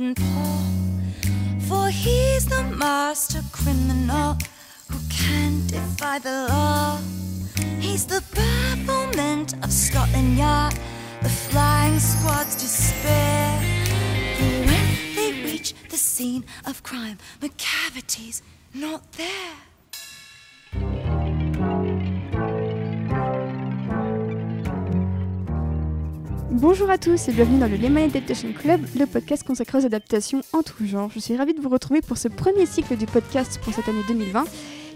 paw. For he's the master criminal who can defy the law. He's the bafflement of Scotland Yard, the flying squad's despair. For when they reach the scene of crime, McCavity's not there. Bonjour à tous et bienvenue dans le Lemon Adaptation Club, le podcast consacré aux adaptations en tout genre. Je suis ravie de vous retrouver pour ce premier cycle du podcast pour cette année 2020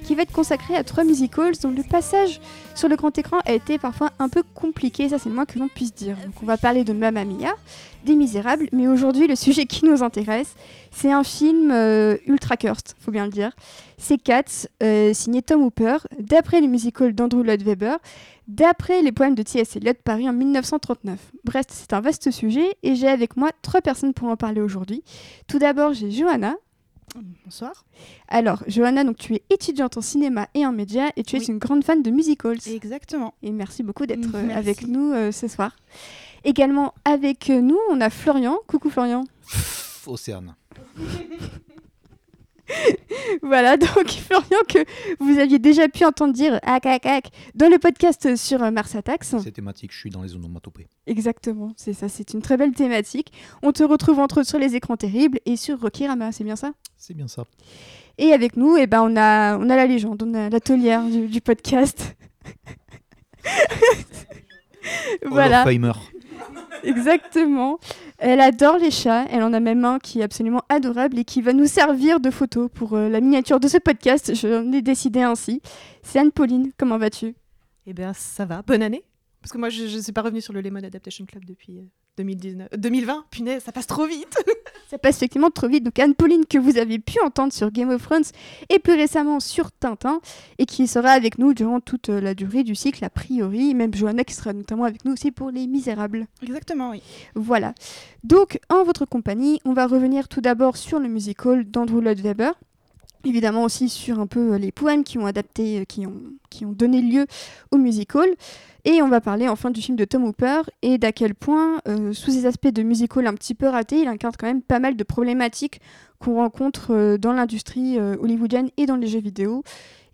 qui va être consacré à trois musicals dont le passage sur le grand écran a été parfois un peu compliqué, ça c'est le moins que l'on puisse dire. Donc on va parler de Mamma Mia, des Misérables, mais aujourd'hui le sujet qui nous intéresse, c'est un film euh, ultra cursed, faut bien le dire. C'est Cats, euh, signé Tom Hooper, d'après le musical d'Andrew Lloyd Webber, d'après les poèmes de T.S. Eliot paris en 1939. Bref, c'est un vaste sujet et j'ai avec moi trois personnes pour en parler aujourd'hui. Tout d'abord, j'ai Johanna. Bonsoir. Alors, Johanna, donc tu es étudiante en cinéma et en médias et tu es Oui. une grande fan de musicals. Exactement. Et merci beaucoup d'être euh, Merci. avec nous euh, ce soir. Également avec nous, on a Florian. Coucou Florian. Océane. Voilà, donc Florian que vous aviez déjà pu entendre dire hack hack hack dans le podcast sur euh, Mars Attacks. C'est thématique, je suis dans les onomatopées. Exactement, c'est ça, c'est une très belle thématique. On te retrouve entre autres sur les écrans terribles et sur Rokirama, c'est bien ça? C'est bien ça. Et avec nous, eh ben, on, a, on a la légende, on a l'atelière du, du podcast. voilà, Hall of Famer. exactement. Elle adore les chats, elle en a même un qui est absolument adorable et qui va nous servir de photo pour euh, la miniature de ce podcast. J'en ai décidé ainsi. C'est Anne-Pauline, comment vas-tu? Eh bien, ça va. Bonne année. Parce que moi, je ne suis pas revenue sur le Lemon Adaptation Club depuis euh, 2019. euh, 2020. Punaise, ça passe trop vite. Ça passe effectivement trop vite. Donc Anne-Pauline que vous avez pu entendre sur Game of Thrones et plus récemment sur Tintin et qui sera avec nous durant toute euh, la durée du cycle a priori. Même Johanna qui sera notamment avec nous aussi pour Les Misérables. Exactement, oui. Voilà. Donc en votre compagnie, on va revenir tout d'abord sur le musical d'Andrew Lloyd Webber. Évidemment aussi sur un peu euh, les poèmes qui ont adapté, qui ont, qui ont donné lieu au musical. Et on va parler enfin du film de Tom Hooper et d'à quel point, euh, sous ses aspects de musical un petit peu ratés, il incarne quand même pas mal de problématiques qu'on rencontre euh, dans l'industrie euh, hollywoodienne et dans les jeux vidéo.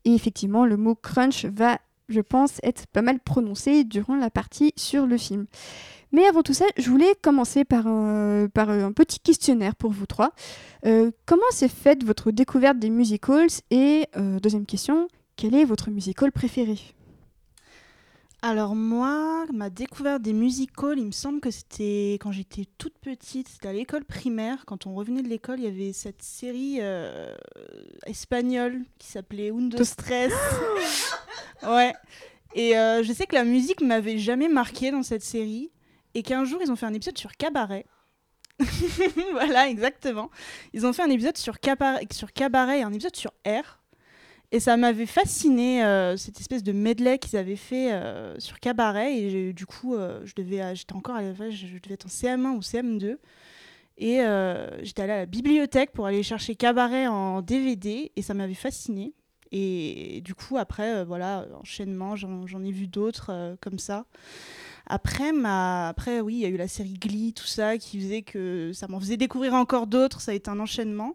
Et effectivement, le mot crunch va, je pense, être pas mal prononcé durant la partie sur le film. Mais avant tout ça, je voulais commencer par un, par un petit questionnaire pour vous trois. Comment s'est faite votre découverte des musicals? Et deuxième question, quel est votre musical préféré? Alors moi, ma découverte des musicals, il me semble que c'était quand j'étais toute petite, c'était à l'école primaire. Quand on revenait de l'école, il y avait cette série euh, espagnole qui s'appelait Un, deux, stress. ouais. Et euh, je sais que la musique m'avait jamais marqué dans cette série. Et qu'un jour, ils ont fait un épisode sur Cabaret. voilà, exactement. Ils ont fait un épisode sur Cabaret, sur Cabaret et un épisode sur R. Et ça m'avait fasciné, euh, cette espèce de medley qu'ils avaient fait euh, sur Cabaret. Et du coup, euh, je devais, j'étais encore à la je je devais être en CM1 ou CM2. Et j'étais allée à la bibliothèque pour aller chercher Cabaret en DVD. Et ça m'avait fasciné. Et du coup, après, voilà, enchaînement, j'en ai vu d'autres comme ça. Après, ma... Après, oui, il y a eu la série Glee, tout ça, qui faisait que ça m'en faisait découvrir encore d'autres. Ça a été un enchaînement.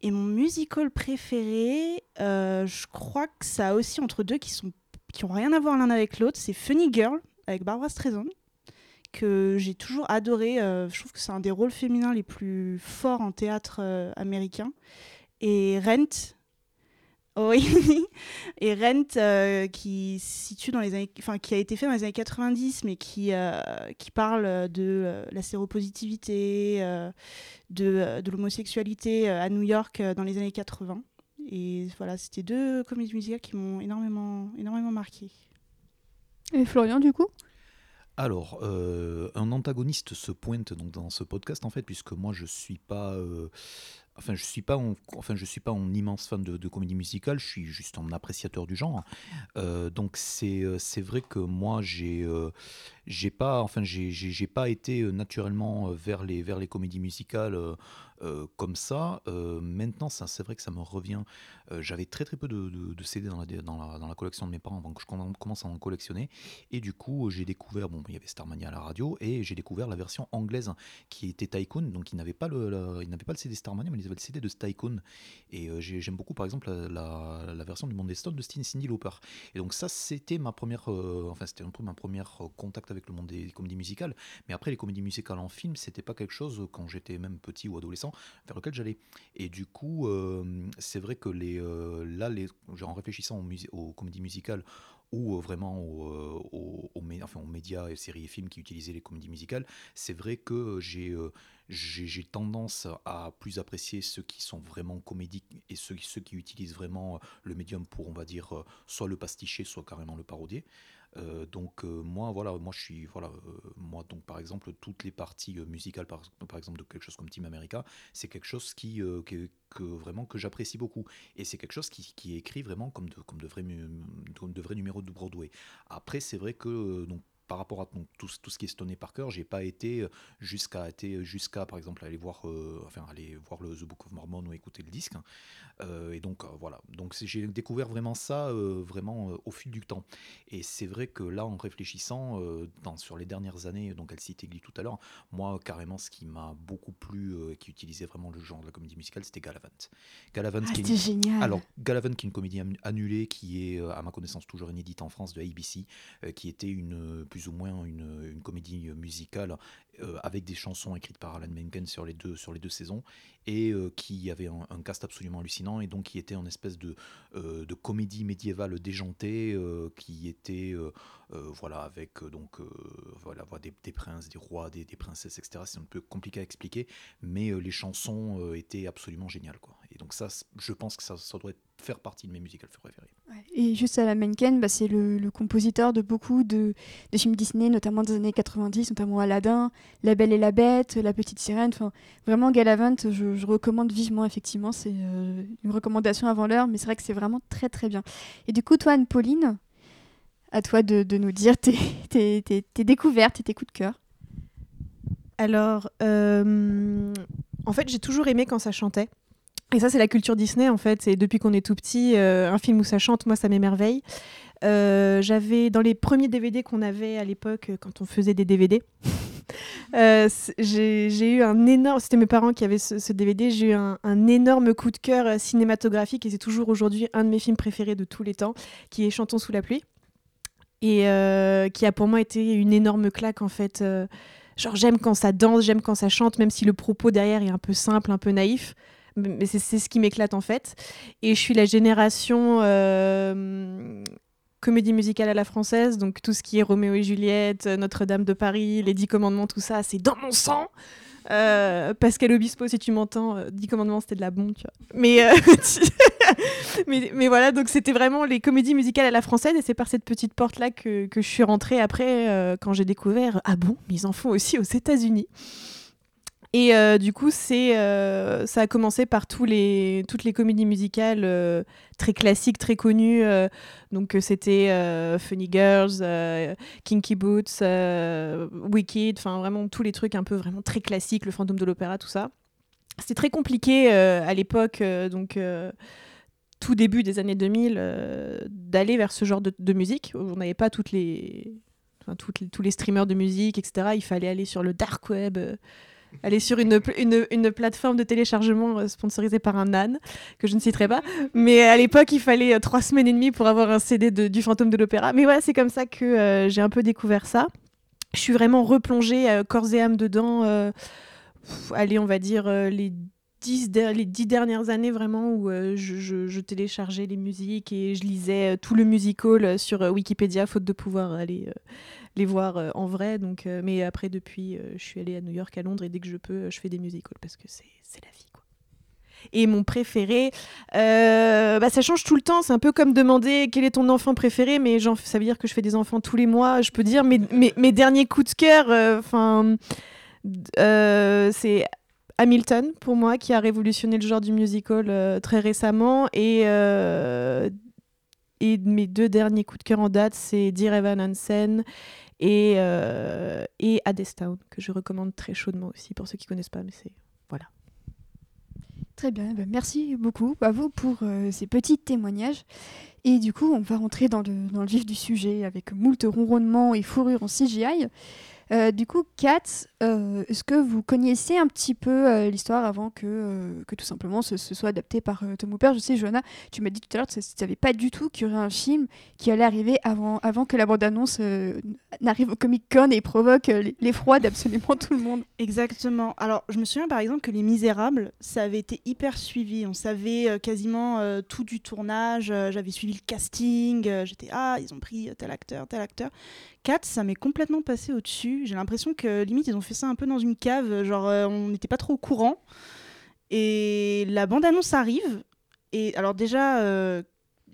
Et mon musical préféré, euh, je crois que ça a aussi entre deux qui sont qui ont rien à voir l'un avec l'autre. C'est Funny Girl avec Barbara Streisand que j'ai toujours adoré. euh, je trouve que c'est un des rôles féminins les plus forts en théâtre euh, américain. Et Rent. Oui, et Rent euh, qui se situe dans les années, enfin qui a été fait dans les années 90, mais qui euh, qui parle de euh, la séropositivité, euh, de, de l'homosexualité à New York euh, dans les années 80. Et voilà, c'était deux comédies musicales qui m'ont énormément, énormément marqué. Et Florian, du coup? Alors, euh, un antagoniste se pointe donc dans ce podcast en fait, puisque moi je suis pas euh, enfin, je suis pas, en, enfin, je suis pas un immense fan de, comédie musicale. Je suis juste un appréciateur du genre. Euh, donc c'est, euh, c'est vrai que moi j'ai, euh, j'ai pas, enfin, j'ai, pas été euh, naturellement vers les, vers les comédies musicales euh, comme ça. Euh, maintenant, ça, c'est vrai que ça me revient. Euh, j'avais très très peu de, CD dans la, collection de mes parents avant que je comm- commence à en collectionner. Et du coup, j'ai découvert, bon, il y avait Starmania à la radio, et j'ai découvert la version anglaise qui était Tycoon. Donc, il n'avait pas le, la- il n'avait pas le CD Starmania, mais il avait le CD de Tycoon. Et j'ai- j'aime beaucoup, par exemple, la, version du Monde des Stones de Cindy Lauper. Et donc, ça, c'était ma première, enfin, c'était un peu ma première contact avec le monde des comédies musicales. Mais après, les comédies musicales en film, c'était pas quelque chose, quand j'étais même petit ou adolescent, vers lequel j'allais. Et du coup, euh, c'est vrai que les, euh, là, en réfléchissant aux, comédies musicales ou euh, vraiment aux, aux- enfin, aux médias, séries et films qui utilisaient les comédies musicales, c'est vrai que j'ai j'ai tendance à plus apprécier ceux qui sont vraiment comédiques et ceux, ceux qui utilisent vraiment le médium pour, on va dire, soit le pasticher, soit carrément le parodier. Euh, donc euh, moi voilà moi je suis voilà euh, moi donc par exemple toutes les parties musicales par, exemple de quelque chose comme Team America c'est quelque chose qui que, vraiment que j'apprécie beaucoup. Et c'est quelque chose qui, qui est écrit vraiment comme de comme de vrais comme de numéros de Broadway. Après c'est vrai que par rapport à tout, ce- tout ce qui est Stone Parker, j'ai pas été euh, jusqu'à été jusqu'à par exemple aller voir euh, enfin aller voir le The Book of Mormon ou écouter le disque. Euh, et donc euh, voilà, donc j'ai découvert vraiment ça euh, vraiment euh, au fil du temps. Et c'est vrai que là, en réfléchissant euh, dans, sur les dernières années, donc elle citait Glee tout à l'heure, moi carrément ce qui m'a beaucoup plu, euh, qui utilisait vraiment le genre de la comédie musicale, c'était Galavant. Galavant Ah, qui est c'était génial. alors, Galavant, qui est une comédie annulée, qui est, euh, à ma connaissance, toujours inédite en France de ABC, euh, qui était une, euh, plus ou moins une, une comédie musicale euh, avec des chansons écrites par Alan Menken sur les deux, sur les deux saisons, et euh, qui avait un, cast absolument hallucinant, et donc qui était en espèce de, euh, de comédie médiévale déjantée, qui était, voilà, avec donc, voilà, des, des princes, des rois, des, princesses, etc. C'est un peu compliqué à expliquer, mais les chansons étaient absolument géniales, quoi. Et donc ça, je pense que ça, ça doit faire partie de mes musicals préférés. Ouais. Et juste à la Menken, bah, c'est le, le compositeur de beaucoup de, de films Disney, notamment des années 90, notamment Aladdin, La Belle et la Bête, La Petite Sirène. Vraiment, Galavant, je, recommande vivement, effectivement. C'est euh, une recommandation avant l'heure, mais c'est vrai que c'est vraiment très très bien. Et du coup, toi, Anne-Pauline, à toi de, nous dire tes, tes, tes- tes découvertes et tes coups de cœur. Alors, euh, en fait, j'ai toujours aimé quand ça chantait. Et ça, c'est la culture Disney, en fait. C'est depuis qu'on est tout petit, euh, un film où ça chante, moi, ça m'émerveille. Euh, J'avais, dans les premiers DVD qu'on avait à l'époque, euh, quand on faisait des DVD, euh, j'ai eu un énorme... C'était mes parents qui avaient ce, DVD. J'ai eu un, énorme coup de cœur cinématographique, et c'est toujours aujourd'hui un de mes films préférés de tous les temps, qui est Chantons sous la pluie. Et qui a pour moi été une énorme claque, en fait. Genre, j'aime quand ça danse, j'aime quand ça chante, même si le propos derrière est un peu simple, un peu naïf. Mais c'est ce qui m'éclate en fait. Et je suis la génération comédie musicale à la française, donc tout ce qui est Roméo et Juliette, euh, Notre-Dame de Paris, Les Dix Commandements, tout ça, c'est dans mon sang. Euh, Pascal Obispo, si tu m'entends, euh, Dix Commandements, c'était de la bombe, tu vois. Mais, euh, mais, mais voilà, donc c'était vraiment les comédies musicales à la française, et c'est par cette petite porte-là que, que je suis rentrée après, quand j'ai découvert, ah bon, mais ils en font aussi aux États-Unis. Et euh, du coup, c'est, euh, ça a commencé par tous les, toutes les comédies musicales euh, très classiques, très connues. donc, c'était Funny Girls, Kinky Boots, Wicked, enfin vraiment tous les trucs un peu vraiment très classiques, le fantôme de l'opéra, tout ça. C'était très compliqué à l'époque, donc tout début des années 2000, euh, d'aller vers ce genre de, musique. On n'avait pas toutes les- tous les streamers de musique, etc. Il fallait aller sur le dark web. Euh, aller sur une, une, une plateforme de téléchargement euh, sponsorisée par un âne, que je ne citerai pas. Mais à l'époque, il fallait euh, trois semaines et demie pour avoir un CD du fantôme de l'opéra. Mais voilà, c'est comme ça que euh, j'ai un peu découvert ça. Je suis vraiment replongée corps et âme dedans. allez, on va dire les dix, les dix dernières années vraiment où je, téléchargeais les musiques et je lisais tout le musical sur Wikipédia, faute de pouvoir aller les voir euh, en vrai. Donc, euh, mais après, depuis, euh, je suis allée à New York, à Londres, et dès que je peux, je fais des musicals parce que c'est la vie. Quoi. Et mon préféré, bah, ça change tout le temps. C'est un peu comme demander quel est ton enfant préféré, mais genre, ça veut dire que je fais des enfants tous les mois. Je peux dire mes, mes, mes derniers coups de cœur. Enfin, c'est Hamilton, pour moi, qui a révolutionné le genre du musical très récemment. Et, et mes deux derniers coups de cœur en date, c'est Dear Evan Hansen et, et Hadestown, que je recommande très chaudement aussi, pour ceux qui connaissent pas, mais c'est... Voilà. Très bien, ben, merci beaucoup à vous pour ces petits témoignages. Et du coup, on va rentrer dans le, dans le vif du sujet avec moult ronronnements et fourrure en CGI. Euh, du coup, Kat, euh, est-ce que vous connaissiez un petit peu euh, l'histoire avant que, que tout simplement ce, soit adapté par Tom Hooper? Je sais, Johanna, tu m'as dit tout à l'heure que tu ne savais pas du tout qu'il y aurait un film qui allait arriver avant, avant que la bande-annonce n'arrive au Comic-Con et provoque l'effroi d'absolument tout le monde. Exactement. Alors, je me souviens par exemple que Les Misérables, ça avait été hyper suivi. On savait quasiment tout du tournage. J'avais suivi le casting. J'étais, ah, ils ont pris tel acteur, tel acteur. 4, ça m'est complètement passé au-dessus. J'ai l'impression que limite, ils ont fait ça un peu dans une cave, genre euh, on n'était pas trop au courant. Et la bande-annonce arrive. Et alors, déjà, euh,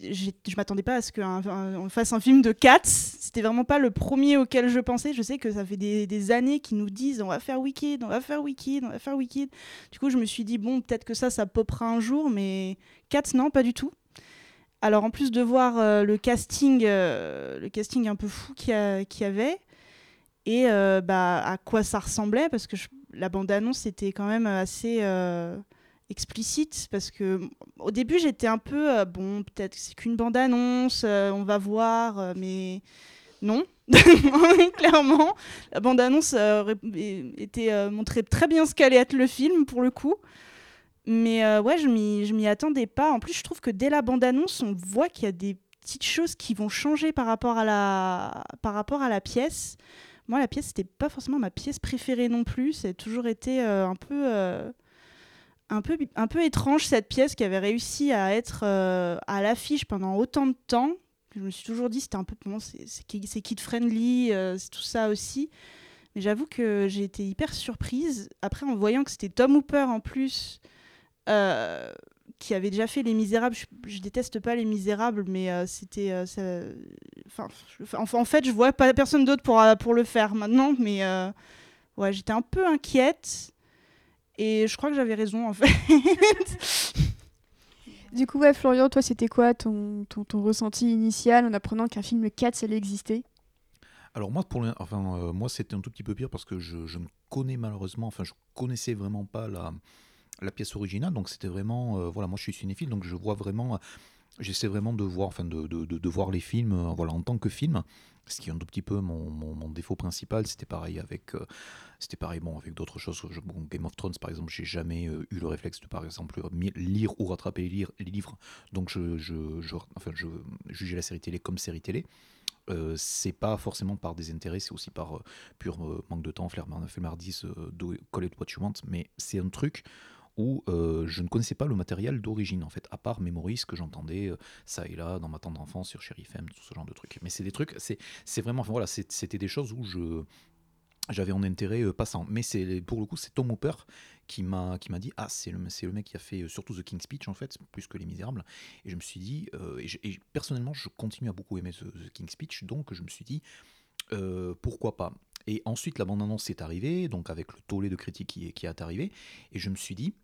je m'attendais pas à ce qu'on fasse un film de Cats. C'était vraiment pas le premier auquel je pensais. Je sais que ça fait des, années qu'ils nous disent on va faire Wicked, on va faire Wicked, on va faire Wicked. Du coup, je me suis dit bon, peut-être que ça, ça popera un jour, mais Cats, non, pas du tout. Alors en plus de voir euh, le casting, euh, le casting un peu fou qu'il y, avait, et euh, bah, à quoi ça ressemblait, parce que la bande-annonce était quand même assez explicite, parce que au début j'étais un peu, bon peut-être c'est qu'une bande-annonce, on va voir, mais non. Clairement, la bande-annonce était montrait très bien ce qu'allait être le film pour le coup. Mais euh, ouais, je m'y attendais pas. En plus, je trouve que dès la bande-annonce, on voit qu'il y a des petites choses qui vont changer par rapport à la, par rapport à la pièce. Moi, la pièce, c'était pas forcément ma pièce préférée non plus. C'est toujours été euh, un peu. Euh, un peu, un peu étrange cette pièce qui avait réussi à être à l'affiche pendant autant de temps. Je me suis toujours dit c'était un peu bon, c'est kid friendly, c'est tout ça aussi. Mais j'avoue que j'ai été hyper surprise. Après, en voyant que c'était Tom Hooper en plus, euh, qui avait déjà fait Les Misérables. Je, déteste pas Les Misérables, mais euh, c'était. Euh, enfin, en fait, je vois pas personne d'autre pour, pour le faire maintenant, mais ouais, j'étais un peu inquiète. Et je crois que j'avais raison, en fait. du coup, ouais, Florian, toi, c'était quoi ton, ton, ton, ressenti initial en apprenant qu'un film 4 allait exister? Alors moi, pour enfin, moi c'était un tout petit peu pire parce que je, je ne connais malheureusement, enfin je connaissais vraiment pas la, la pièce originale. Donc c'était vraiment, euh, voilà, moi je suis cinéphile, donc je vois vraiment, j'essaie vraiment de voir, enfin de, de, de, voir les films, euh, voilà, en tant que film. Ce qui est un tout petit peu mon, mon, défaut principal. C'était pareil avec, euh, c'était pareil bon avec d'autres choses. Game of Thrones par exemple, j'ai jamais eu le réflexe de par exemple lire ou rattraper les, les livres. Donc je, je, je, enfin je jugeais la série télé comme série télé. Euh, c'est pas forcément par des intérêts, c'est aussi par pur manque de temps, flemmardise, de call it what you want, mais c'est un truc où euh, je ne connaissais pas le matériel d'origine en fait, à part Memories que j'entendais euh, ça et là dans ma tendre enfance sur Sheriff M, tout ce genre de trucs. Mais c'est des trucs, c'est vraiment, enfin, voilà, c'était des choses où je j'avais un intérêt euh, passant. Mais c'est pour le coup, c'est Tom Hooper qui m'a qui m'a dit ah c'est le c'est le mec qui a fait surtout The King's Speech en fait plus que Les Misérables. Et je me suis dit et, personnellement je continue à beaucoup aimer The, King's Speech donc je me suis dit pourquoi pas. Et ensuite la bande annonce est arrivée donc avec le tollé de critiques qui, qui est arrivé et je me suis dit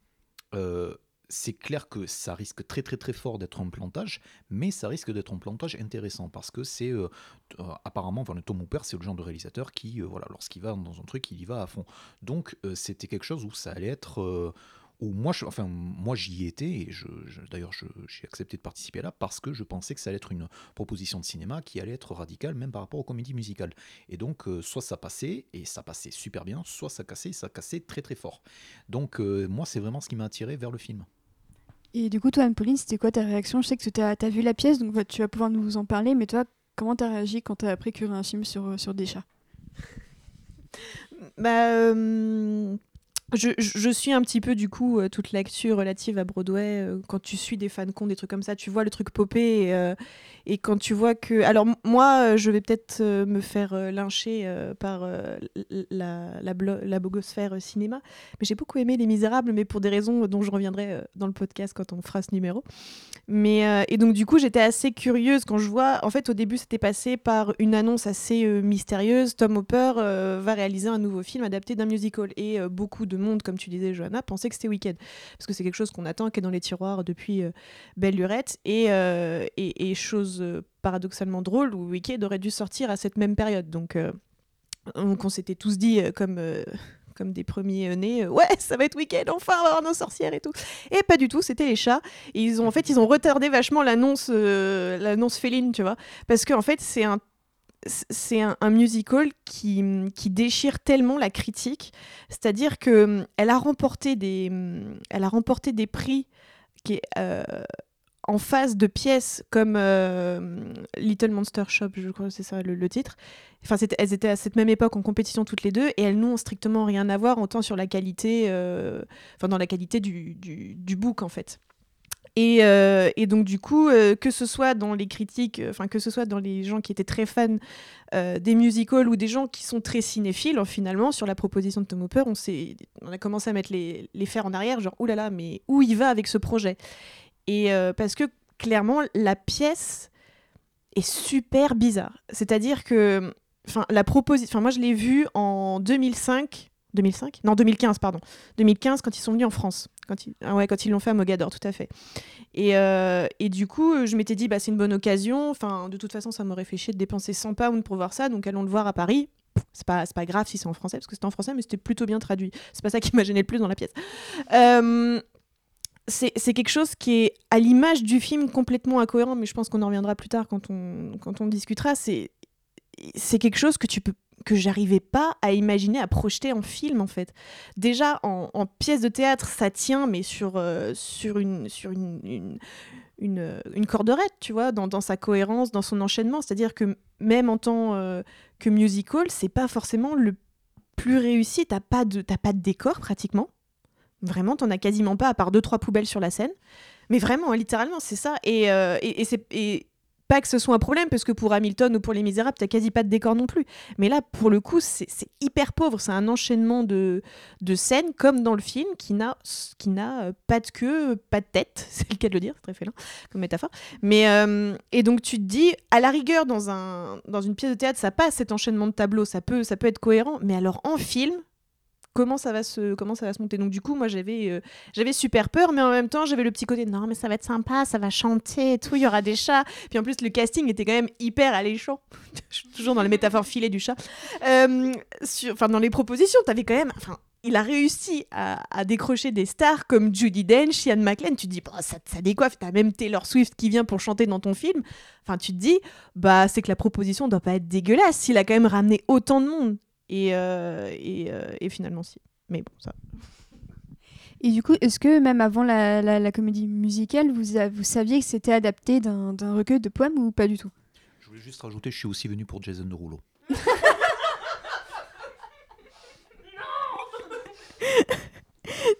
euh, c'est clair que ça risque très très très fort d'être un plantage, mais ça risque d'être un plantage intéressant parce que c'est euh, euh, apparemment, enfin, le Tom Hooper, c'est le genre de réalisateur qui, voilà, lorsqu'il va dans un truc, il y va à fond. Donc c'était quelque chose où ça allait être moi, je, enfin, moi j'y étais, et je, d'ailleurs j'ai accepté de participer là parce que je pensais que ça allait être une proposition de cinéma qui allait être radicale, même par rapport aux comédies musicales. Et donc, euh, soit ça passait, et ça passait super bien, soit ça cassait, et ça cassait très très fort. Donc, euh, moi, c'est vraiment ce qui m'a attiré vers le film. Et du coup, toi, Anne-Pauline, c'était quoi ta réaction? Je sais que tu as, vu la pièce, donc tu vas pouvoir nous en parler, mais toi, comment tu as réagi quand tu as appris qu'il y aurait un film sur, sur des chats? Bah, euh, je, suis un petit peu du coup euh, toute l'actu relative à Broadway. Euh, quand tu suis des fans cons, des trucs comme ça, tu vois le truc popper et, euh, quand tu vois que. Alors, moi, je vais peut-être me faire lyncher par la, la, bogosphère cinéma, mais j'ai beaucoup aimé Les Misérables, mais pour des raisons dont je reviendrai dans le podcast quand on fera ce numéro. Mais, et donc, du coup, j'étais assez curieuse quand je vois. En fait, au début, c'était passé par une annonce assez mystérieuse. Tom Hopper va réaliser un nouveau film adapté d'un musical et beaucoup de monde, comme tu disais, Johanna, pensait que c'était Wicked. Parce que c'est quelque chose qu'on attend, qui est dans les tiroirs depuis euh, Belle Lurette. Et, euh, et, chose euh, paradoxalement drôle, où Wicked aurait dû sortir à cette même période. Donc, donc on s'était tous dit, comme comme des premiers nés, ouais, ça va être week-end, enfin, on va avoir nos sorcières et tout. Et pas du tout, c'était les chats. Ils ont, en fait, ils ont retardé vachement l'annonce, l'annonce féline, tu vois, parce qu'en en fait, c'est un c'est un, musical qui, qui, déchire tellement la critique, c'est-à-dire que elle a remporté des, elle a remporté des prix qui euh, en face de pièces comme euh, Little Monster Shop, je crois que c'est ça le, titre. Enfin, elles étaient à cette même époque en compétition toutes les deux et elles n'ont strictement rien à voir autant sur la qualité, euh, enfin dans la qualité du, du, du book en fait. Euh, et, donc du coup, euh, que ce soit dans les critiques, enfin que ce soit dans les gens qui étaient très fans euh, des musicals ou des gens qui sont très cinéphiles, hein, finalement, sur la proposition de Tom Hopper, on, on a commencé à mettre les, les fers en arrière, genre, oulala, mais où il va avec ce projet? Et parce que clairement, la pièce est super bizarre. C'est-à-dire que, enfin, la proposition, enfin moi je l'ai vue en 2005 2005 Non, 2015, pardon. 2015, quand ils sont venus en France. Quand ils, ah ouais, quand ils l'ont fait à Mogador, tout à fait. Et, euh, et du coup, je m'étais dit, bah, c'est une bonne occasion. Enfin, de toute façon, ça m'aurait fait chier de dépenser 100 pounds pour voir ça, donc allons le voir à Paris. C'est pas, pas grave si c'est en français, parce que c'était en français, mais c'était plutôt bien traduit. C'est pas ça qui m'a gêné le plus dans la pièce. Euh, c'est quelque chose qui est à l'image du film complètement incohérent, mais je pense qu'on en reviendra plus tard quand on, quand on discutera. C'est quelque chose que tu peux que j'arrivais pas à imaginer, à projeter en film en fait. Déjà en, pièce de théâtre, ça tient, mais sur, euh, sur, une, sur une, une, une, corderette, tu vois, dans, dans, sa cohérence, dans son enchaînement. C'est-à-dire que même en tant euh, que musical, c'est pas forcément le plus réussi. T'as pas, de, pas de décor pratiquement. Vraiment, t'en as quasiment pas, à part deux, trois poubelles sur la scène. Mais vraiment, littéralement, c'est ça. Et, euh, et, et c'est pas que ce soit un problème, parce que pour Hamilton ou pour Les Misérables, t'as quasi pas de décor non plus. Mais là, pour le coup, c'est hyper pauvre. C'est un enchaînement de, scènes, comme dans le film, qui n'a euh, pas de queue, pas de tête. C'est le cas de le dire, c'est très félin comme métaphore. Mais, euh, et donc, tu te dis, à la rigueur, dans, un, dans une pièce de théâtre, ça passe cet enchaînement de tableaux, ça peut, ça peut être cohérent. Mais alors, en film, comment ça va se comment ça va se monter donc du coup moi j'avais euh, j'avais super peur mais en même temps j'avais le petit côté non mais ça va être sympa ça va chanter et tout il y aura des chats puis en plus le casting était quand même hyper alléchant je suis toujours dans les métaphores filées du chat euh, dans les propositions t'avais quand même enfin il a réussi à, décrocher des stars comme Judy Dench, Ian McLean. Tu te dis, bah, ça, ça décoiffe. T'as même Taylor Swift qui vient pour chanter dans ton film. Enfin, tu te dis, bah, c'est que la proposition doit pas être dégueulasse s'il a quand même ramené autant de monde. Et, euh, euh, et, finalement, si. Mais bon, ça. Et du coup, est-ce que même avant la, la, comédie musicale, vous, vous saviez que c'était adapté d'un recueil de poèmes ou pas du tout? Je voulais juste rajouter, je suis aussi venu pour Jason Derulo.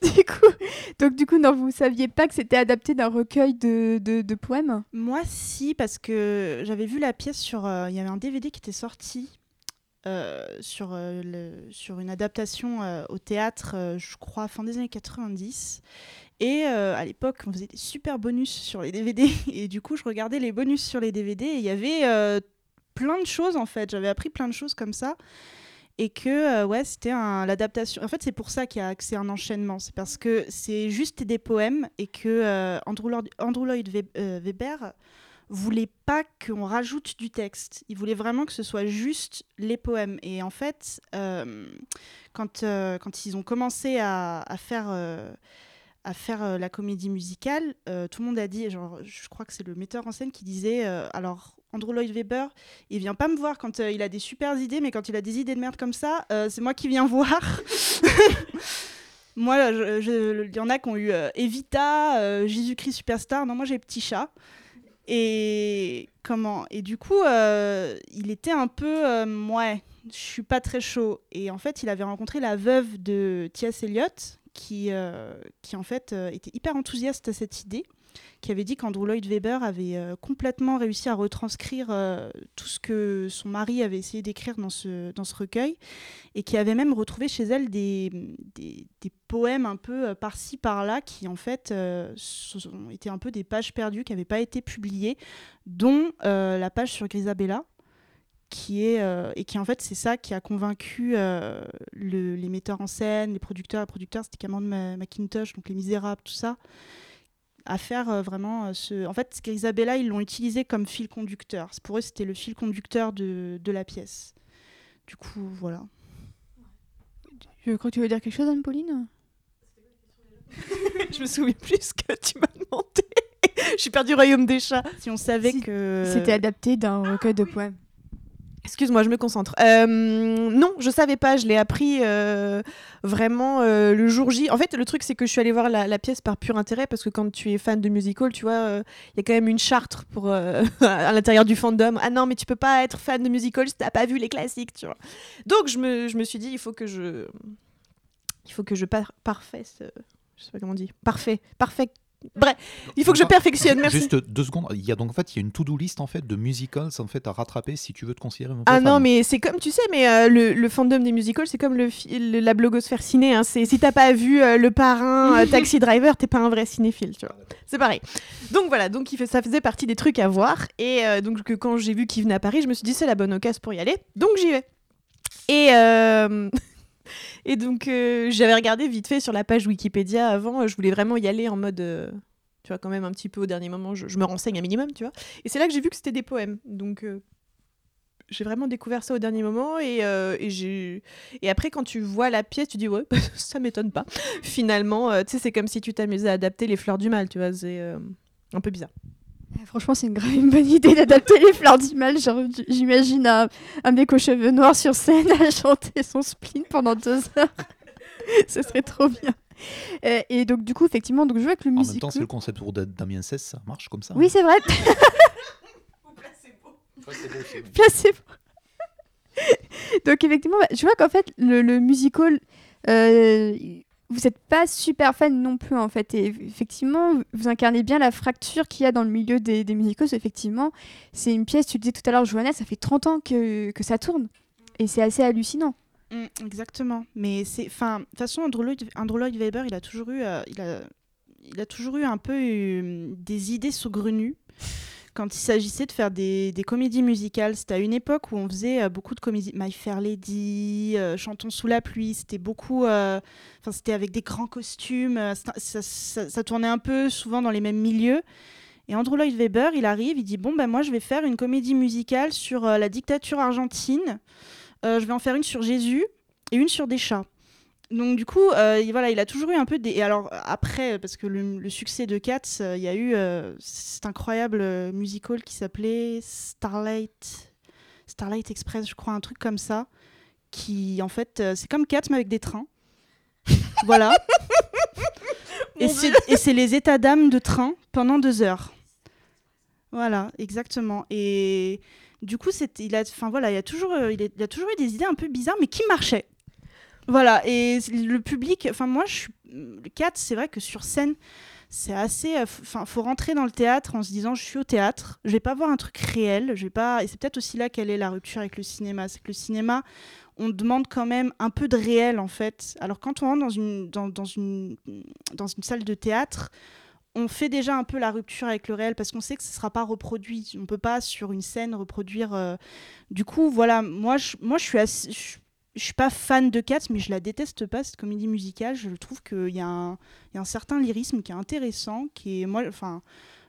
du coup, donc du coup, non, vous saviez pas que c'était adapté d'un recueil de, de, de, poèmes? Moi, si, parce que j'avais vu la pièce sur. Euh, il y avait un DVD qui était sorti sur, euh, sur une adaptation euh, au théâtre, je crois, fin des années 90. Et à l'époque, on faisait des super bonus sur les DVD. Et du coup, je regardais les bonus sur les DVD et il y avait plein de choses en fait. J'avais appris plein de choses comme ça. Et que, ouais, c'était l'adaptation. En fait, c'est pour ça qu'il y a c'est un enchaînement. C'est parce que c'est juste des poèmes et que Andrew, Andrew, Lloyd Webber voulait pas qu'on rajoute du texte. Il voulait vraiment que ce soit juste les poèmes. Et en fait, euh, quand, euh, quand ils ont commencé à, faire, euh, à faire la comédie musicale, tout le monde a dit, genre, je crois que c'est le metteur en scène qui disait, alors Andrew Lloyd Webber, il vient pas me voir quand il a des super idées, mais quand il a des idées de merde comme ça, c'est moi qui viens voir. moi, il y en a qui ont eu Evita, Jésus-Christ Superstar. Non, moi j'ai Petit Chat. Et comment Et du coup, euh, il était un peu, euh, ouais, je suis pas très chaud. Et en fait, il avait rencontré la veuve de T.S. Eliot, qui, euh, qui en fait était hyper enthousiaste à cette idée qui avait dit qu'Andrew Lloyd Webber avait euh, complètement réussi à retranscrire euh, tout ce que son mari avait essayé d'écrire dans ce, dans ce recueil, et qui avait même retrouvé chez elle des, des, poèmes un peu euh, par-ci, par-là, qui en fait étaient un peu des pages perdues, qui n'avaient pas été publiées, dont la page sur Grisabella, qui est et qui en fait c'est ça qui a convaincu le- les metteurs en scène, les producteurs, les producteurs, c'était Cameron McIntosh, donc Les Misérables, tout ça, à faire euh, vraiment euh, ce. En fait, Isabella, ils l'ont utilisé comme fil conducteur. Pour eux, c'était le fil conducteur de, de la pièce. Du coup, voilà. Je crois que tu veux dire quelque chose, Anne-Pauline? Je me souviens plus ce que tu m'as demandé. je suis perdue royaume des chats. Si on savait Si, que. C'était adapté d'un recueil de poèmes. Excuse-moi, je me concentre. Euh, non, je savais pas. Je l'ai appris euh, vraiment euh, le jour J. En fait, le truc, c'est que je suis allée voir la, pièce par pur intérêt parce que quand tu es fan de musical, tu vois, il y a quand même une charte pour à l'intérieur du fandom. Ah non, mais tu peux pas être fan de musical si t'as pas vu les classiques, tu vois. Donc je me, je me suis dit, il faut que je, il faut que je par parfait, ce- je sais pas comment on dit, parfait, parfait. Bref, il faut que je perfectionne. Merci. Juste deux secondes. Il y a donc en fait il y a une to-do list en fait de musicals en fait à rattraper si tu veux te considérer Ah fan. non, mais c'est comme tu sais, mais euh, le, le fandom des musicals, c'est comme le, la blogosphère ciné. Hein, c'est si t'as pas vu euh, le parrain, euh, Taxi Driver, t'es pas un vrai cinéphile, tu vois. C'est pareil. Donc voilà, donc il fait, ça faisait partie des trucs à voir. Et donc que quand j'ai vu qu'il venait à Paris, je me suis dit c'est la bonne occasion pour y aller. Donc j'y vais. Et euh, et donc euh, j'avais regardé vite fait sur la page Wikipédia avant. Je voulais vraiment y aller en mode. euh, tu vois, quand même un petit peu au dernier moment, je, me renseigne un minimum, tu vois. Et c'est là que j'ai vu que c'était des poèmes. Donc, euh, j'ai vraiment découvert ça au dernier moment et, euh, et après quand tu vois la pièce tu dis ouais ça m'étonne pas finalement euh, tu sais c'est comme si tu t'amusais à adapter les fleurs du mal tu vois c'est euh, un peu bizarre Euh, Franchement, c'est une grave une bonne idée d'adapter les fleurs du mal. J'imagine un, un mec aux cheveux noirs sur scène à chanter son spleen pendant deux heures. Ce serait trop bien. Euh, et donc, du coup, effectivement, donc, je vois que le En même musical... temps c'est le concept pour Da- Damien 16 ça marche comme ça. Oui, c'est vrai. Beau, c'est beau. Placebo. Donc effectivement, bah, je vois qu'en fait le, le musical, euh, vous n'êtes pas super fan non plus en fait. Et effectivement, vous incarnez bien la fracture qu'il y a dans le milieu des, des. Effectivement, c'est une pièce. Tu le disais tout à l'heure, Johanna, ça fait 30 ans que, que ça tourne. Et c'est assez hallucinant. Mm, exactement. Mais c'est, de toute façon, Andrew Lloyd, Andrew Lloyd il a toujours eu, euh, il a, il a toujours eu un peu euh, des idées saugrenues quand il s'agissait de faire des, comédies musicales. C'était à une époque où on faisait euh, beaucoup de comédies, My Fair Lady, euh, Chantons sous la pluie. C'était beaucoup, euh, enfin, c'était avec des grands costumes. ça, tournait un peu souvent dans les mêmes milieux. Et Andrew Lloyd Webber, il arrive, il dit bon ben moi je vais faire une comédie musicale sur la dictature argentine. Je vais en faire une sur Jésus et une sur des chats. Donc du coup, euh, il- voilà, il a toujours eu un peu des. Et alors après, parce que le, le succès de Cats, euh, il y a eu euh, cet incroyable euh, musical qui s'appelait Starlight, Starlight Express, je crois, un truc comme ça, qui en fait, c'est comme Cats mais avec des trains. voilà. et Mon c'est et c'est les états d'âme de train pendant deux heures. Voilà, exactement. Et du coup, il a, enfin voilà, il a toujours, il, a, il a toujours eu des idées un peu bizarres, mais qui marchaient. Voilà, et le public, enfin moi, je suis, le 4, c'est vrai que sur scène, c'est assez, euh, enfin, faut rentrer dans le théâtre en se disant, je suis au théâtre, je vais pas voir un truc réel, je vais pas, et c'est peut-être aussi là quelle est la rupture avec le cinéma, c'est que le cinéma, on demande quand même un peu de réel en fait. Alors quand on rentre dans une, dans, une, dans une salle de théâtre, on fait déjà un peu la rupture avec le réel parce qu'on sait que ce ne sera pas reproduit. On ne peut pas sur une scène reproduire. euh, Du coup, voilà, moi je, moi, je suis assez- je suis pas fan de Cats, mais je la déteste pas cette comédie musicale. Je trouve qu'il y, a un- il y a un certain lyrisme qui est intéressant, qui est moi, enfin,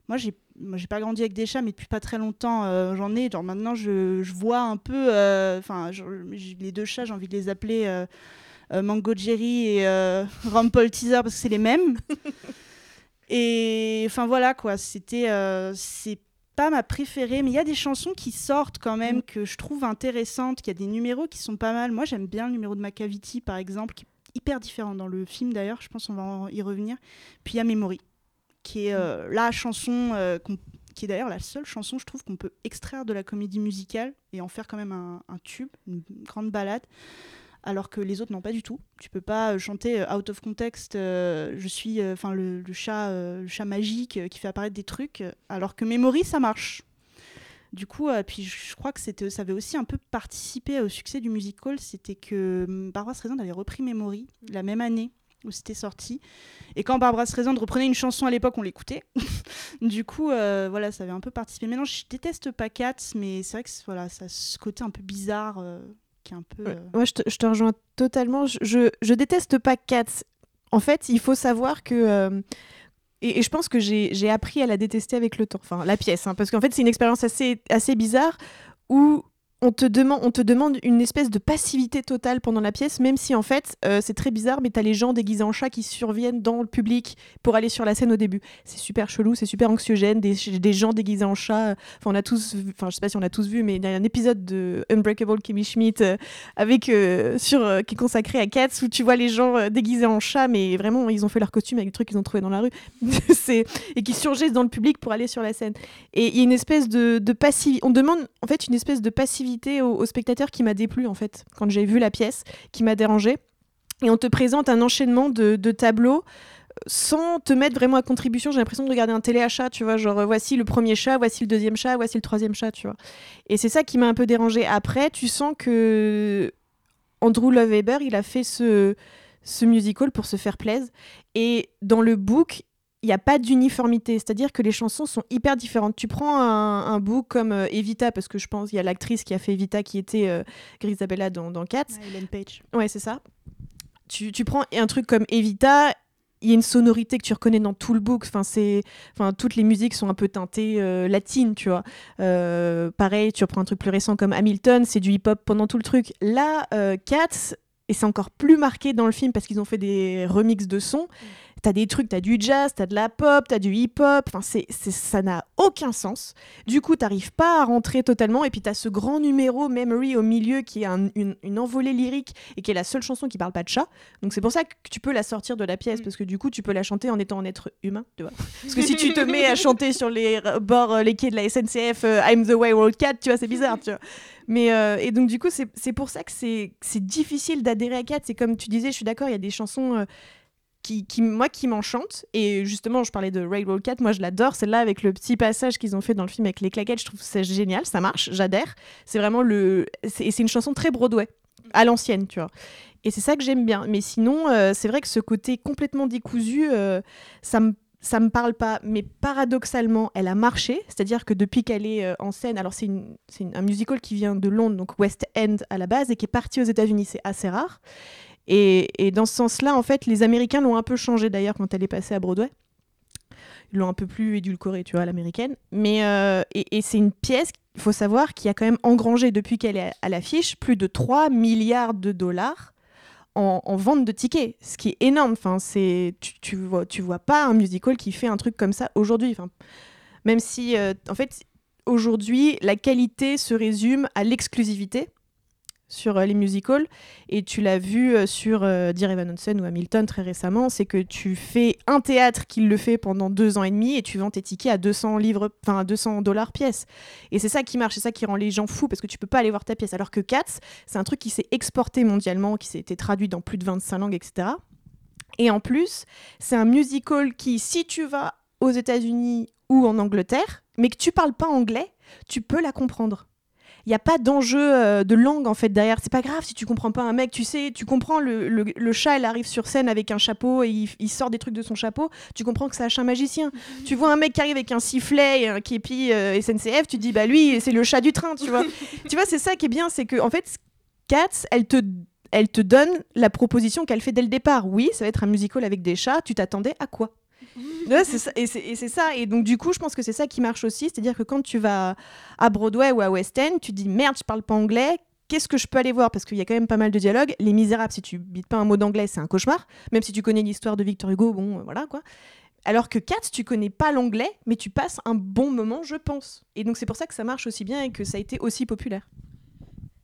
moi j'ai moi, j'ai pas grandi avec des chats, mais depuis pas très longtemps, euh, j'en ai. Genre maintenant, je, je vois un peu, euh, enfin, les deux chats, j'ai envie de les appeler euh, Mango Jerry et Rumpel Teaser parce que c'est les mêmes. Et enfin voilà quoi, c'était c'est pas ma préférée, mais il y a des chansons qui sortent quand même Mm. que je trouve intéressantes, qu'il y a des numéros qui sont pas mal. Moi j'aime bien le numéro de Macavity par exemple, qui est hyper différent dans le film d'ailleurs, je pense qu'on va y revenir. Puis il y a Memory, qui est euh, la chanson euh, qu'on- qui est d'ailleurs la seule chanson je trouve qu'on peut extraire de la comédie musicale et en faire quand même un, un tube, une grande balade alors que les autres non pas du tout. Tu peux pas euh, chanter euh, out of context. euh, je suis, enfin le, le chat, le chat magique qui fait apparaître des trucs, alors que Memory ça marche. Du coup, puis je crois que c'était, ça avait aussi un peu participé au succès du musical, c'était que hum, Barbara Streisand avait repris Memory la même année où c'était sorti. Et quand Barbara Streisand reprenait une chanson à l'époque, on l'écoutait. du coup, euh, voilà, ça avait un peu participé. Maintenant, je déteste pas Cats, mais c'est vrai que voilà, ça a ce côté un peu bizarre euh, qui est un peu. Ouais. euh, Moi, je te, je te rejoins totalement. Je, je, je déteste pas Cats. En fait, il faut savoir que. euh, et, et je pense que j'ai j'ai appris à la détester avec le temps. Enfin, la pièce. hein, parce qu'en fait, c'est une expérience assez, assez bizarre où. On te, demande, une espèce de passivité totale pendant la pièce, même si en fait euh, c'est très bizarre, mais t'as les gens déguisés en chat qui surviennent dans le public pour aller sur la scène au début. C'est super chelou, c'est super anxiogène, des, gens déguisés en chat. Enfin, on a tous, enfin je sais pas si on a tous vu, mais il y a un épisode de Unbreakable Kimmy Schmidt euh, avec euh, sur euh, qui est consacré à Cats où tu vois les gens euh, déguisés en chat mais vraiment ils ont fait leur costume avec des trucs qu'ils ont trouvé dans la rue et qui surgissent dans le public pour aller sur la scène et il y a une espèce de passivité on demande en fait une espèce de passivité au, au spectateur qui m'a déplu en fait quand j'ai vu la pièce qui m'a dérangé et on te présente un enchaînement de, tableaux sans te mettre vraiment à contribution, j'ai l'impression de regarder un téléachat, tu vois, genre euh, voici le premier chat, voici le deuxième chat, voici le troisième chat, tu vois. Et c'est ça qui m'a un peu dérangé. Après, tu sens que Andrew Love Weber, il a fait ce, ce musical pour se faire plaisir. Et dans le book, il n'y a pas d'uniformité, c'est-à-dire que les chansons sont hyper différentes. Tu prends un, un book comme euh, Evita, parce que je pense qu'il y a l'actrice qui a fait Evita qui était euh, Grisabella dans, dans Cats. ouais, Ellen Page. Ouais, c'est ça. Tu, tu prends un truc comme Evita, il y a une sonorité que tu reconnais dans tout le book. Enfin, c'est, enfin, toutes les musiques sont un peu teintées euh, latines, tu vois. Euh, pareil, tu reprends un truc plus récent comme Hamilton, c'est du hip-hop pendant tout le truc. Là, euh, Cats, et c'est encore plus marqué dans le film parce qu'ils ont fait des remixes de sons. T'as des trucs, t'as du jazz, t'as de la pop, t'as du hip-hop. Enfin, c'est, ça n'a aucun sens. Du coup, t'arrives pas à rentrer totalement. Et puis t'as ce grand numéro Memory au milieu qui est un- une, une envolée lyrique et qui est la seule chanson qui parle pas de chat. Donc c'est pour ça que tu peux la sortir de la pièce Mm. parce que du coup, tu peux la chanter en étant un être humain, tu vois. Parce que si tu te mets à chanter sur les r- bords, euh, les quais de la SNCF, euh, I'm the way road cat, tu vois, c'est bizarre, tu vois. Mais euh, et donc du coup, c'est c'est pour ça que c'est c'est difficile d'adhérer à Cat. C'est comme tu disais, je suis d'accord, il y a des chansons. euh, qui, moi, qui m'enchantent. Et justement, je parlais de Railroad Cat, moi je l'adore. Celle-là, avec le petit passage qu'ils ont fait dans le film avec les claquettes, je trouve c'est génial, ça marche, j'adhère. C'est vraiment le. Et c'est une chanson très Broadway, à l'ancienne, tu vois. Et c'est ça que j'aime bien. Mais sinon, euh, c'est vrai que ce côté complètement décousu, euh, ça me ça me parle pas, mais paradoxalement, elle a marché. C'est-à-dire que depuis qu'elle est euh, en scène, alors c'est un musical qui vient de Londres, donc West End à la base, et qui est parti aux États-Unis. C'est assez rare. Et, dans ce sens-là, en fait, les Américains l'ont un peu changé d'ailleurs quand elle est passée à Broadway. Ils l'ont un peu plus édulcorée, tu vois, l'américaine. Mais euh, et, c'est une pièce, il faut savoir, qui a quand même engrangé depuis qu'elle est à l'affiche plus de 3 milliards de dollars en, en vente de tickets, ce qui est énorme. Enfin, c'est tu, tu vois, tu vois pas un musical qui fait un truc comme ça aujourd'hui. Enfin, même si, euh, en fait, aujourd'hui, la qualité se résume à l'exclusivité sur euh, les musicals. Et tu l'as vu euh, sur euh, Dear Evan Hansen ou Hamilton très récemment, c'est que tu fais un théâtre qui le fait pendant deux ans et demi et tu vends tes tickets à 200 livres, enfin à 200 dollars pièce. Et c'est ça qui marche, c'est ça qui rend les gens fous parce que tu peux pas aller voir ta pièce. Alors que Cats, c'est un truc qui s'est exporté mondialement, qui s'est été traduit dans plus de 25 langues, etc. Et en plus, c'est un musical qui, si tu vas aux États-Unis ou en Angleterre, mais que tu parles pas anglais, tu peux la comprendre. Il n'y a pas d'enjeu euh, de langue en fait derrière. C'est pas grave si tu comprends pas un mec. Tu sais, tu comprends le, le, le chat, il arrive sur scène avec un chapeau et il, il sort des trucs de son chapeau. Tu comprends que c'est un chat magicien. tu vois un mec qui arrive avec un sifflet et un képi euh, SNCF, tu te dis bah lui c'est le chat du train, tu vois. tu vois, c'est ça qui est bien, c'est que en fait Cats, elle te elle te donne la proposition qu'elle fait dès le départ. Oui, ça va être un musical avec des chats. Tu t'attendais à quoi? Et c'est ça. Et donc, du coup, je pense que c'est ça qui marche aussi. C'est-à-dire que quand tu vas à Broadway ou à West End, tu te dis merde, je parle pas anglais. Qu'est-ce que je peux aller voir? Parce qu'il y a quand même pas mal de dialogues. Les Misérables, si tu bites pas un mot d'anglais, c'est un cauchemar. Même si tu connais l'histoire de Victor Hugo, bon, euh, voilà quoi. Alors que Cats, tu connais pas l'anglais, mais tu passes un bon moment, je pense. Et donc, c'est pour ça que ça marche aussi bien et que ça a été aussi populaire.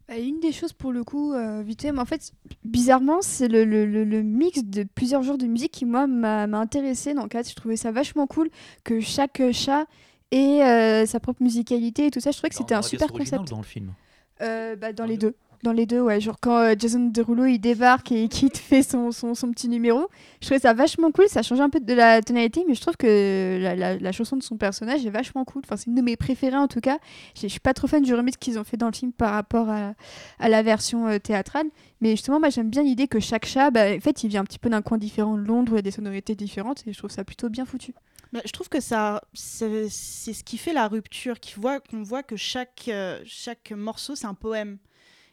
Bah, une des choses pour le coup, euh, vite fait, mais en fait, bizarrement, c'est le, le- le- le mix de plusieurs genres de musique qui, moi, m'a intéressé dans Cats. Je trouvais ça vachement cool que chaque chat ait euh, sa propre musicalité et tout ça. Je trouvais que c'était un super concept. dans le film Euh, bah, dans Dans les le- deux. Dans les deux, ouais. Genre quand euh, Jason Derulo il débarque et qu'il te fait son, son, son petit numéro. Je trouvais ça vachement cool. Ça change un peu de la tonalité, mais je trouve que la, chanson de son personnage est vachement cool. Enfin, c'est une de mes préférées en tout cas. Je suis pas trop fan du remix qu'ils ont fait dans le film par rapport à, à la version euh, théâtrale. Mais justement, moi j'aime bien l'idée que chaque chat, bah, en fait, il vient un petit peu d'un coin différent de Londres où il y a des sonorités différentes et je trouve ça plutôt bien foutu. Bah, je trouve que ça, c'est ce qui fait la rupture, qui voit, qu'on voit que chaque, euh, chaque morceau, c'est un poème.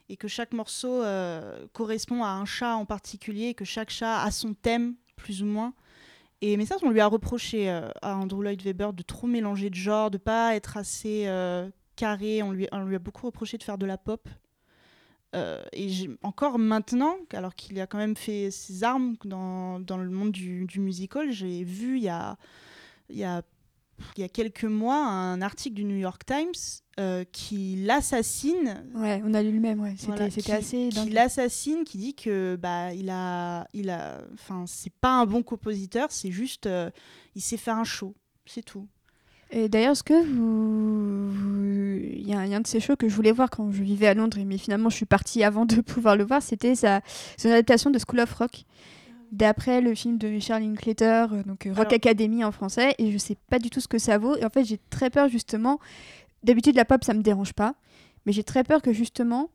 Et que chaque morceau euh, correspond à un chat en particulier, que chaque chat a son thème, plus ou moins. Et, mais ça, on lui a reproché euh, à Andrew Lloyd Webber de trop mélanger de genres, de pas être assez euh, carré. On lui, on lui a beaucoup reproché de faire de la pop. Et encore maintenant, alors qu'il a quand même fait ses armes dans, dans le monde du, du musical, j'ai vu il y a, il y, a, il y a quelques mois un article du New York Times euh, qui l'assassine. Ouais, on a lu le même, ouais. C'était Voilà, c'était qui- assez qui dingue. l'assassine, qui dit que bah il a, il a, enfin c'est pas un bon compositeur, c'est juste, euh, il sait faire un show, c'est tout. Et d'ailleurs, est-ce que vous. vous- Il y, a un- il y a un de ces shows que je voulais voir quand je vivais à Londres, mais finalement je suis partie avant de pouvoir le voir. C'était sa... son adaptation de School of Rock, d'après le film de Richard Linklater, euh, donc euh, Rock Alors- Academy en français. Et je sais pas du tout ce que ça vaut. Et en fait, j'ai très peur justement. D'habitude, la pop, ça me dérange pas. Mais j'ai très peur que justement.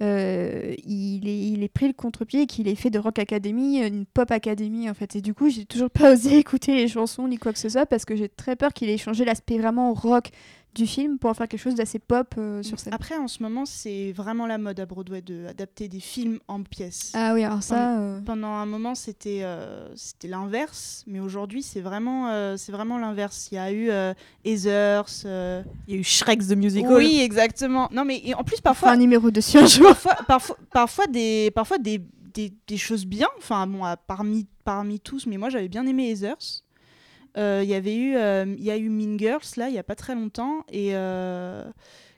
euh, il, ait, il ait pris le contre-pied et qu'il ait fait de Rock Academy une pop academy en fait et du coup j'ai toujours pas osé écouter les chansons ni quoi que ce soit parce que j'ai très peur qu'il ait changé l'aspect vraiment rock du film pour en faire quelque chose d'assez pop euh, sur scène. Après, en ce moment, c'est vraiment la mode à Broadway de adapter des films en pièces. Ah oui, alors ça. euh, Pendant un moment, c'était euh, c'était l'inverse, mais aujourd'hui, c'est vraiment, euh, c'est vraiment l'inverse. Il y a eu euh, Heathers. euh, Il y a eu Shrek the Musical. Oui, exactement. Non, mais en plus, parfois, un numéro dessus un jour. parfois, parfois, parfois des, parfois des, des, des choses bien. Enfin, bon, parmi, parmi tous, mais moi, j'avais bien aimé Heathers. Euh, Il y avait eu, euh, il y a eu Mean Girls là, il y a pas très longtemps, et euh,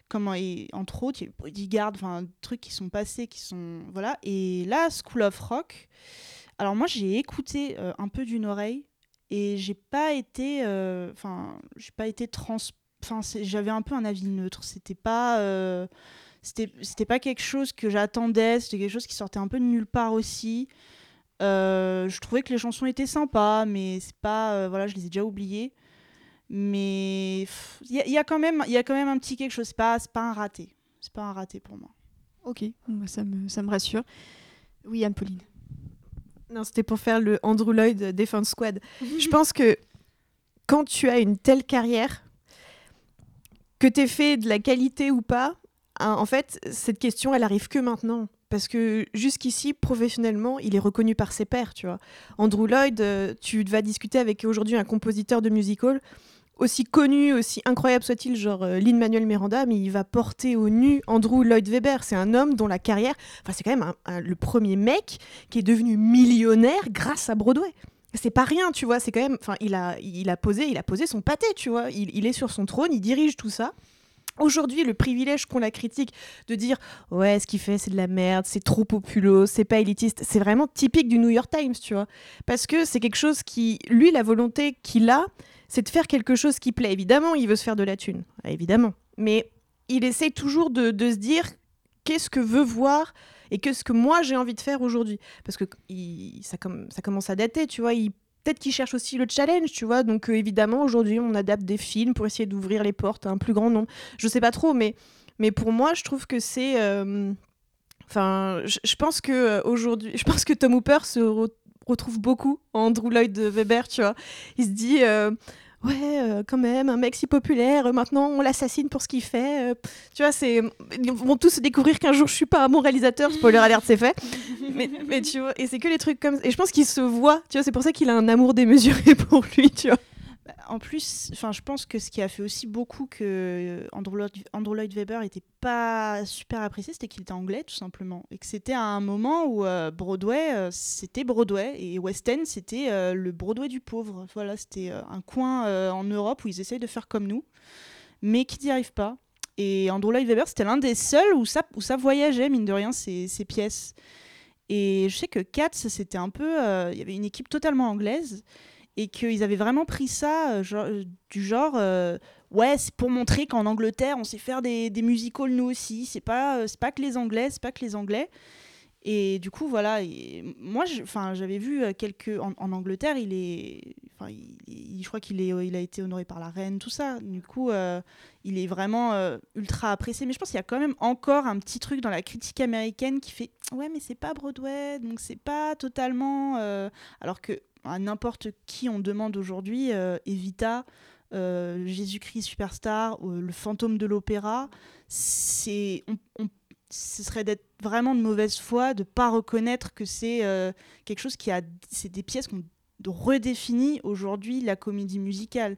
comment, et entre autres, il y a eu Bodyguard, enfin, des trucs qui sont passés, qui sont, voilà. Et là, School of Rock. Alors moi, j'ai écouté un peu d'une oreille, et j'ai pas été, enfin, j'ai pas été trans, enfin, j'avais un peu un avis neutre. C'était pas euh, c'était pas quelque chose que j'attendais, c'était quelque chose qui sortait un peu de nulle part aussi. Euh, je trouvais que les chansons étaient sympas, mais c'est pas. euh, voilà, je les ai déjà oubliées. Mais il y, a- il y a quand même il y a quand même un petit quelque chose. C'est pas, c'est pas un raté. C'est pas un raté pour moi. Ok, bon, bah, ça, me, ça me rassure. Oui, Anne-Pauline. Non, c'était pour faire le Andrew Lloyd Defense Squad. Je pense que quand tu as une telle carrière, que tu fait de la qualité ou pas, hein, en fait, cette question, elle arrive que maintenant. Parce que jusqu'ici, professionnellement, il est reconnu par ses pairs, tu vois. Andrew Lloyd, euh, tu vas discuter avec aujourd'hui un compositeur de musical, aussi connu, aussi incroyable soit-il, genre euh, Lin-Manuel Miranda, mais il va porter au nu Andrew Lloyd Webber. C'est un homme dont la carrière... Enfin, c'est quand même le premier mec qui est devenu millionnaire grâce à Broadway. C'est pas rien, tu vois. C'est quand même. Enfin, il a, il a posé, il a posé son pâté, tu vois. Il est sur son trône, il dirige tout ça. Aujourd'hui, le privilège qu'ont la critique de dire ouais, ce qu'il fait, c'est de la merde, c'est trop populo, c'est pas élitiste, c'est vraiment typique du New York Times, tu vois. Parce que c'est quelque chose qui, lui, la volonté qu'il a, c'est de faire quelque chose qui plaît. Évidemment, il veut se faire de la thune, évidemment. Mais il essaie toujours de, se dire qu'est-ce que veut voir et qu'est-ce que moi j'ai envie de faire aujourd'hui? Parce que ça, ça commence à dater, tu vois. Il, Peut-être qu'il cherche aussi le challenge, tu vois. Donc euh, évidemment, aujourd'hui, on adapte des films pour essayer d'ouvrir les portes à un plus grand nombre. Je sais pas trop, mais, mais pour moi, je trouve que c'est. euh, Enfin, je, pense que euh, aujourd'hui, je pense que Tom Hooper se re- retrouve beaucoup en Andrew Lloyd Webber, tu vois. Il se dit. Ouais, euh, quand même, un mec si populaire, euh, maintenant on l'assassine pour ce qu'il fait. euh, tu vois, c'est. Ils vont tous découvrir qu'un jour je suis pas un bon réalisateur, spoiler alert, c'est fait. mais, tu vois, et c'est que les trucs comme. Et je pense qu'il se voit, tu vois, c'est pour ça qu'il a un amour démesuré pour lui, tu vois. En plus, enfin, je pense que ce qui a fait aussi beaucoup que euh, Andrew Lloyd, Webber était pas super apprécié, c'était qu'il était anglais tout simplement, et que c'était à un moment où euh, Broadway, euh, c'était Broadway et West End, c'était le Broadway du pauvre. Voilà, c'était un coin en Europe où ils essayent de faire comme nous, mais qui n'y arrivent pas. Et Andrew Lloyd Webber, c'était l'un des seuls où ça, où ça voyageait mine de rien ces, ces pièces. Et je sais que Cats, c'était un peu, il y avait une équipe totalement anglaise. Et qu'ils avaient vraiment pris ça euh, genre, euh, du genre euh, ouais c'est pour montrer qu'en Angleterre on sait faire des, des musicals nous aussi. C'est pas c'est pas que les Anglais c'est pas que les Anglais. Et du coup voilà moi enfin j'avais vu quelques en, Angleterre il est enfin je crois qu'il est il a été honoré par la reine tout ça. Du coup il est vraiment ultra apprécié. Mais je pense qu'il y a quand même encore un petit truc dans la critique américaine qui fait ouais mais c'est pas Broadway donc c'est pas totalement alors que à n'importe qui on demande aujourd'hui euh, Evita euh, Jésus-Christ superstar euh, le fantôme de l'opéra c'est ce serait d'être vraiment de mauvaise foi de pas reconnaître que c'est euh, quelque chose qui a c'est des pièces qui ont redéfini aujourd'hui la comédie musicale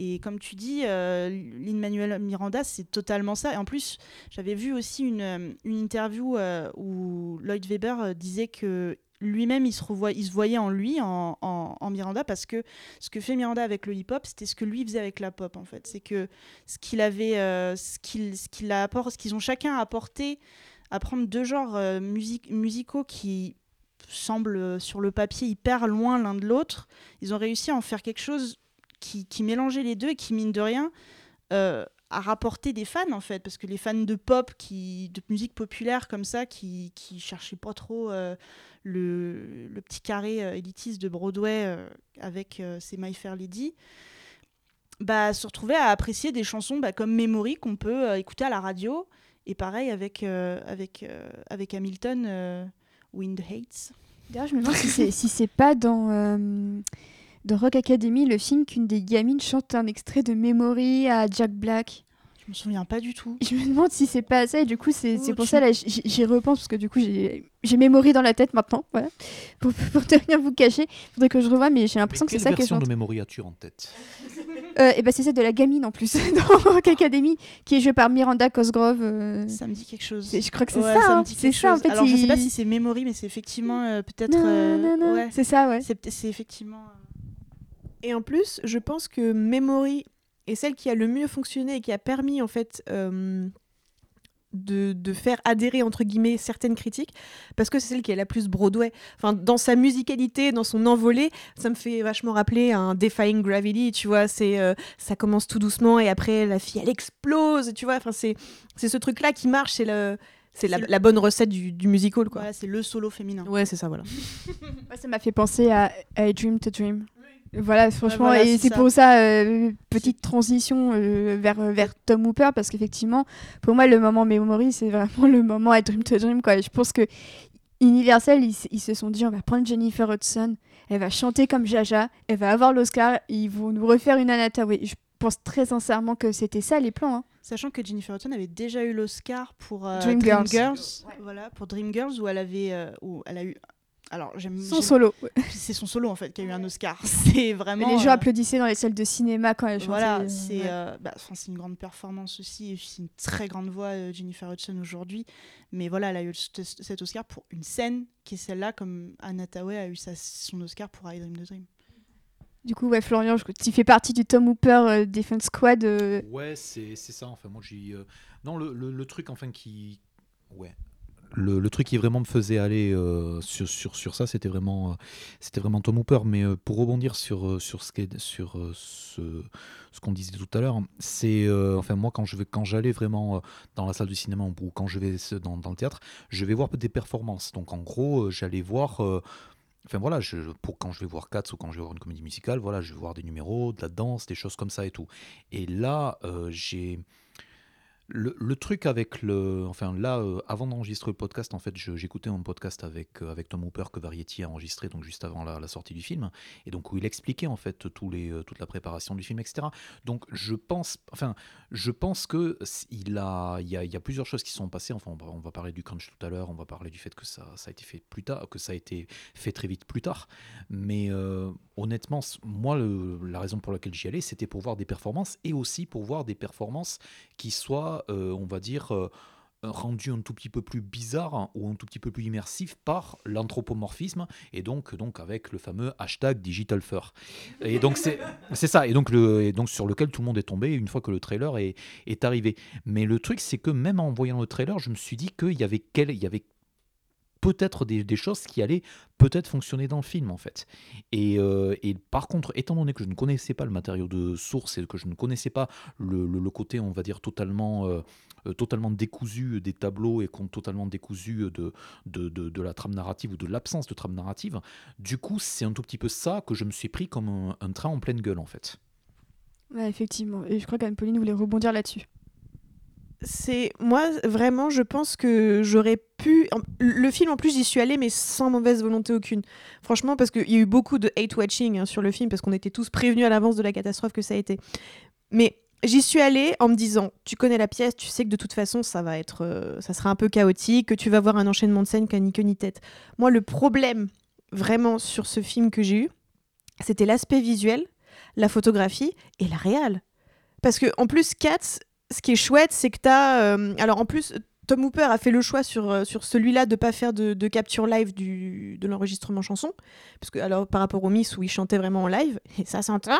et comme tu dis, euh, Lin-Manuel Miranda, c'est totalement ça. Et en plus, j'avais vu aussi une, interview où Lloyd Webber disait que lui-même, il se, voyait en lui, en, Miranda, parce que ce que fait Miranda avec le hip-hop, c'était ce que lui faisait avec la pop, en fait. C'est que ce qu'il avait, euh, ce qu'ils ont chacun apporté à prendre deux genres euh, music- musicaux qui semblent euh, sur le papier hyper loin l'un de l'autre, ils ont réussi à en faire quelque chose qui, mélangeait les deux et qui, mine de rien, a rapporté des fans, en fait. Parce que les fans de pop, qui, de musique populaire comme ça, qui, qui cherchaient pas trop euh, le, le petit carré euh, élitiste de Broadway euh, avec ses My Fair Lady, bah, se retrouvaient à apprécier des chansons bah, comme Memory qu'on peut écouter à la radio. Et pareil avec, avec, avec Hamilton, Wind Hates. D'ailleurs, je me demande si c'est si c'est pas dans, dans Rock Academy, le film, qu'une des gamines chante un extrait de Memory à Jack Black. Je me souviens pas du tout. Je me demande si c'est pas ça, et du coup, c'est Oh, pour tu- ça, là, j'y repense, parce que du coup, j'ai Memory dans la tête maintenant, voilà. Pour, pour ne rien vous cacher, faudrait que je revoie, mais j'ai l'impression que c'est ça que version chante. de Memory as-tu en tête? Euh, et ben c'est celle de la gamine en plus, dans Rock Academy, qui est jouée par Miranda Cosgrove. euh, Ça me dit quelque chose. je crois que c'est Ouais, ça, hein. c'est ça en fait. Alors je sais pas il- si c'est Memory, mais c'est effectivement euh, peut-être. Non, euh, non, non, ouais. C'est ça, ouais. C'est effectivement. Et en plus, je pense que Memory est celle qui a le mieux fonctionné et qui a permis en fait euh, de, de faire adhérer entre guillemets certaines critiques parce que c'est celle qui est la plus Broadway. Enfin, dans sa musicalité, dans son envolée, ça me fait vachement rappeler un Defying Gravity. Tu vois, c'est euh, ça commence tout doucement et après la fille elle explose. Tu vois, enfin c'est c'est ce truc là qui marche. C'est le c'est la, C'est le- la bonne recette du, du musical quoi. C'est le solo féminin. Ouais, c'est ça voilà. Ouais, ça m'a fait penser à I Dream to Dream. Voilà, franchement, voilà, et c'est pour ça, euh, petite transition euh, vers, euh, vers Tom Hooper, parce qu'effectivement, pour moi, le moment Memory, c'est vraiment le moment I Dream to Dream. Quoi. Je pense que Universal, ils, ils se sont dit, on va prendre Jennifer Hudson, elle va chanter comme Jaja, elle va avoir l'Oscar, ils vont nous refaire une Anna Hathaway. Je pense très sincèrement que c'était ça les plans. hein. Sachant que Jennifer Hudson avait déjà eu l'Oscar pour euh, Dreamgirls. Dreamgirls. Voilà, pour Dreamgirls où elle avait, où elle a eu. Alors j'aime. Son solo. C'est son solo en fait qui a eu un Oscar. C'est vraiment. Et les gens euh, applaudissaient dans les salles de cinéma quand elle chantait. Voilà, euh, c'est ouais. euh, bah, c'est une grande performance aussi. C'est une très grande voix, euh, Jennifer Hudson aujourd'hui. Mais voilà, elle a eu ce- cet Oscar pour une scène qui est celle-là, comme Anna Hathaway a eu sa- son Oscar pour I Dream the Dream. Du coup, ouais, Florian, je- tu fais partie du Tom Hooper euh, Defense Squad. euh, Ouais, c'est ça. Enfin, moi, j'ai. euh, Non, le, le- le truc, enfin, qui. Ouais. Le, truc qui vraiment me faisait aller euh, sur, sur, sur ça, c'était vraiment, euh, c'était vraiment Tom Hooper. Mais euh, pour rebondir sur, sur ce sur ce, qu'on disait tout à l'heure, c'est. enfin, moi, quand je quand j'allais vraiment dans la salle de cinéma ou quand je vais dans, dans le théâtre, je vais voir des performances. Donc, en gros, j'allais voir. Enfin voilà, pour quand je vais voir Cats ou quand je vais voir une comédie musicale, voilà, je vais voir des numéros, de la danse, des choses comme ça et tout. Et là, j'ai le, truc avec le, enfin là, euh, avant d'enregistrer le podcast, en fait, j'écoutais un podcast avec euh, avec Tom Hooper que Variety a enregistré, donc juste avant la, sortie du film, et donc où il expliquait en fait euh, toute la préparation du film, etc. Donc je pense, enfin, je pense que il a, y a, plusieurs choses qui sont passées. Enfin, on va, parler du crunch tout à l'heure, on va parler du fait que ça, a été fait plus tard, que ça a été fait très vite plus tard. Mais honnêtement, moi, la raison pour laquelle j'y allais, c'était pour voir des performances et aussi pour voir des performances qui soient, euh, on va dire, euh, rendues un tout petit peu plus bizarres hein, ou un tout petit peu plus immersifs par l'anthropomorphisme et donc, donc avec le fameux hashtag digital fur. Et donc c'est c'est ça, et donc, le, donc sur lequel tout le monde est tombé une fois que le trailer est, est arrivé. Mais le truc, c'est que même en voyant le trailer, je me suis dit qu'il y avait quel, il y avait peut-être des, choses qui allaient peut-être fonctionner dans le film en fait. Et, euh, et par contre, étant donné que je ne connaissais pas le matériau de source et que je ne connaissais pas le, côté, on va dire, totalement, euh, euh, totalement décousu des tableaux et totalement décousu de, de, de- la trame narrative ou de l'absence de trame narrative, du coup, c'est un tout petit peu ça que je me suis pris comme un, train en pleine gueule en fait. Effectivement. Et je crois qu'Anne-Pauline voulait rebondir là-dessus. C'est moi vraiment je pense que j'aurais pu le film en plus j'y suis allée mais sans mauvaise volonté aucune. Franchement parce qu'il y a eu beaucoup de hate watching hein, sur le film parce qu'on était tous prévenus à l'avance de la catastrophe que ça a été. Mais j'y suis allée en me disant tu connais la pièce tu sais que de toute façon ça va être euh, ça sera un peu chaotique que tu vas voir un enchaînement de scènes qui a ni queue ni tête. Moi le problème vraiment sur ce film que j'ai eu c'était l'aspect visuel la photographie et la réal. Parce que en plus Cats ce qui est chouette, c'est que tu as. alors en plus, Tom Hooper a fait le choix sur, euh, sur celui-là de pas faire de, de capture live du, de l'enregistrement chanson. Parce que, alors, par rapport au Miss où il chantait vraiment en live, et ça s'entend.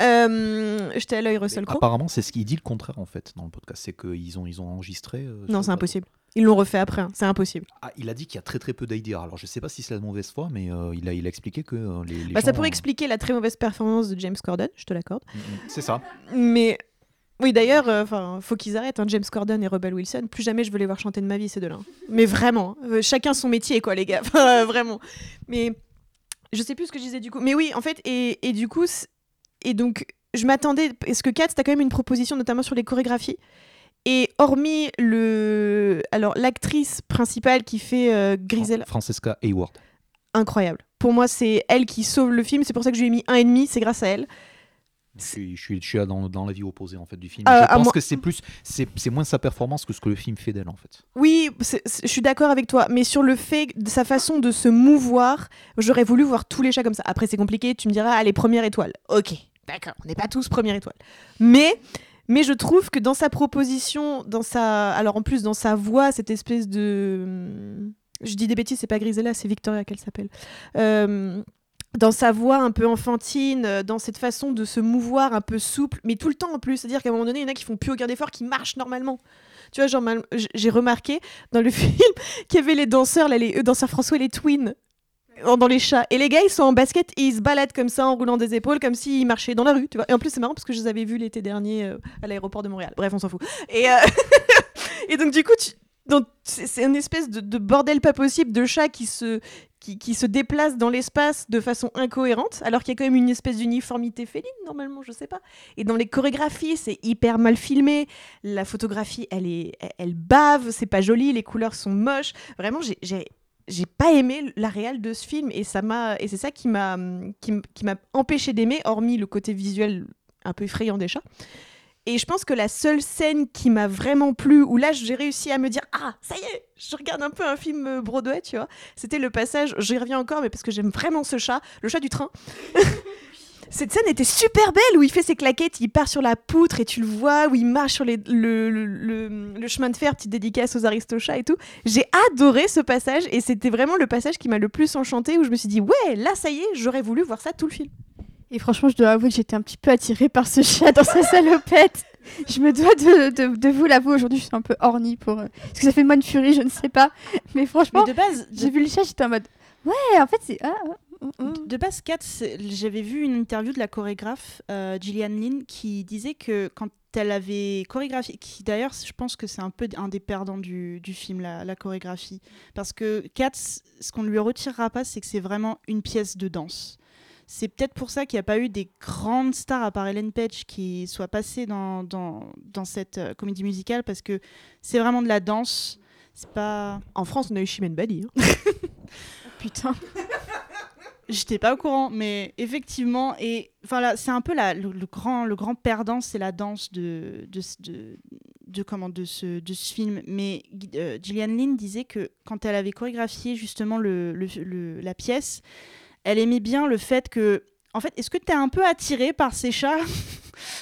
Euh, J'étais à l'œil Russell Crowe. Apparemment, c'est ce qu'il dit le contraire en fait dans le podcast, c'est qu'ils ont, ils ont enregistré. euh, Non, c'est impossible. Ils l'ont refait après, hein, c'est impossible. Ah, il a dit qu'il y a très très peu d'IDR. Alors je sais pas si c'est la mauvaise foi, mais euh, il, a, il a expliqué que euh, les, les Bah, ça pourrait euh, expliquer la très mauvaise performance de James Corden, je te l'accorde. mm, mm, C'est ça. Mais oui, d'ailleurs, euh, enfin, faut qu'ils arrêtent. hein, James Corden et Rebel Wilson. Plus jamais je veux les voir chanter de ma vie ces deux-là. hein. Mais vraiment, euh, chacun son métier, quoi, les gars. Euh, vraiment. Mais je sais plus ce que je disais du coup. Mais oui, en fait, et, et du coup, et donc, je m'attendais. Est-ce que Kat, t'as quand même une proposition, notamment sur les chorégraphies. Et hormis le, alors l'actrice principale qui fait Grisel, Francesca Hayward. incroyable. Pour moi, c'est elle qui sauve le film. C'est pour ça que je lui ai mis un et demi. C'est grâce à elle. Je suis, je suis, je suis là dans, dans la vie opposée en fait du film. Euh, je pense moi- que c'est plus, c'est c'est moins sa performance que ce que le film fait d'elle en fait. Oui, je suis d'accord avec toi, mais sur le fait de sa façon de se mouvoir, j'aurais voulu voir tous les chats comme ça. Après, c'est compliqué, tu me diras, allez, première étoile. Ok, d'accord, on n'est pas tous première étoile. Mais, mais je trouve que dans sa proposition, dans sa, alors en plus dans sa voix, cette espèce de, je dis des bêtises, c'est pas Grisella, c'est Victoria qu'elle s'appelle. Euh, dans sa voix un peu enfantine, euh, dans cette façon de se mouvoir un peu souple, mais tout le temps en plus. C'est-à-dire qu'à un moment donné, il y en a qui font plus aucun effort, qui marchent normalement. Tu vois, j'ai remarqué dans le film qu'il y avait les danseurs, là, les eux, danseurs François, les twins, dans les chats. Et les gars, ils sont en basket et ils se baladent comme ça en roulant des épaules, comme s'ils marchaient dans la rue. Tu vois. Et en plus, c'est marrant parce que je les avais vus l'été dernier euh, à l'aéroport de Montréal. Bref, on s'en fout. Et, euh, et donc, du coup, tu- donc, c'est une espèce de, de bordel pas possible de chats qui se, qui, qui se déplacent dans l'espace de façon incohérente, alors qu'il y a quand même une espèce d'uniformité féline, normalement, je sais pas. Et dans les chorégraphies, c'est hyper mal filmé. La photographie, elle, est, elle, elle bave, c'est pas joli, les couleurs sont moches. Vraiment, j'ai- j'ai pas aimé la réal de ce film et ça m'a et c'est ça qui m'a qui m'a empêché d'aimer hormis le côté visuel un peu effrayant des chats et je pense que la seule scène qui m'a vraiment plu où là j'ai réussi à me dire ah ça y est je regarde un peu un film euh, Broadway tu vois c'était le passage j'y reviens encore mais parce que j'aime vraiment ce chat le chat du train cette scène était super belle où il fait ses claquettes, il part sur la poutre et tu le vois, où il marche sur le chemin de fer, petite dédicace aux aristochats et tout. J'ai adoré ce passage et c'était vraiment le passage qui m'a le plus enchanté où je me suis dit ouais là ça y est j'aurais voulu voir ça tout le film. Et franchement, je dois avouer que j'étais un petit peu attirée par ce chat dans sa salopette. Je me dois de, de, de vous l'avouer aujourd'hui, je suis un peu ornie pour. euh, Est-ce que ça fait de moi une furie Je ne sais pas. Mais franchement, Mais de base, j'ai vu le chat, j'étais en mode. Ouais, en fait, c'est. Ah, ah, ah. De base, Kat, j'avais vu une interview de la chorégraphe euh, Gillian Lynn qui disait que quand elle avait chorégraphié, qui d'ailleurs, je pense que c'est un peu un des perdants du, du film, la, la chorégraphie. Parce que Kat, ce qu'on ne lui retirera pas, c'est que c'est vraiment une pièce de danse. C'est peut-être pour ça qu'il n'y a pas eu des grandes stars à part Ellen Page qui soient passées dans, dans, dans cette euh, comédie musicale parce que c'est vraiment de la danse. C'est pas. En France on a eu Chimène Badi. hein. Putain. J'étais pas au courant, mais effectivement, et enfin c'est un peu la, le, le grand, le grand perdant, c'est la danse de, de, de, de, comment, de, ce, de ce film. Mais euh, Gillian Lynn disait que quand elle avait chorégraphié justement le, le- le- la pièce, elle aimait bien le fait que, en fait, est-ce que tu es un peu attiré par ces chats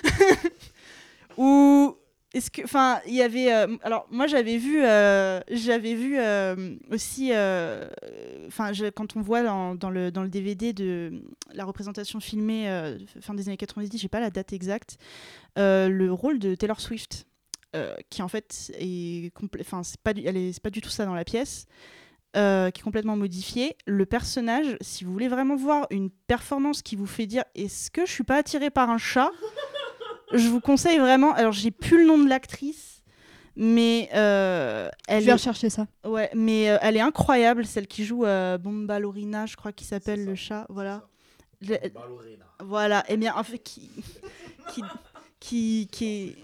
Ou est-ce que, enfin, il y avait, euh, alors moi j'avais vu, euh, j'avais vu euh, aussi, enfin, quand on voit dans, le DVD de la représentation filmée fin des années 90, j'ai pas la date exacte, le rôle de Taylor Swift, qui en fait est enfin c'est pas, du- pas du tout ça dans la pièce. Euh, qui est complètement modifié. Le personnage, si vous voulez vraiment voir une performance qui vous fait dire est-ce que je suis pas attirée par un chat, je vous conseille vraiment. Alors j'ai plus le nom de l'actrice, mais euh, elle Je vais est... rechercher ça. ouais, mais euh, elle est incroyable, celle qui joue euh, Bomba Lorina, je crois qu'il s'appelle le chat. Voilà. Je- Voilà. Et bien en fait qui qui qui,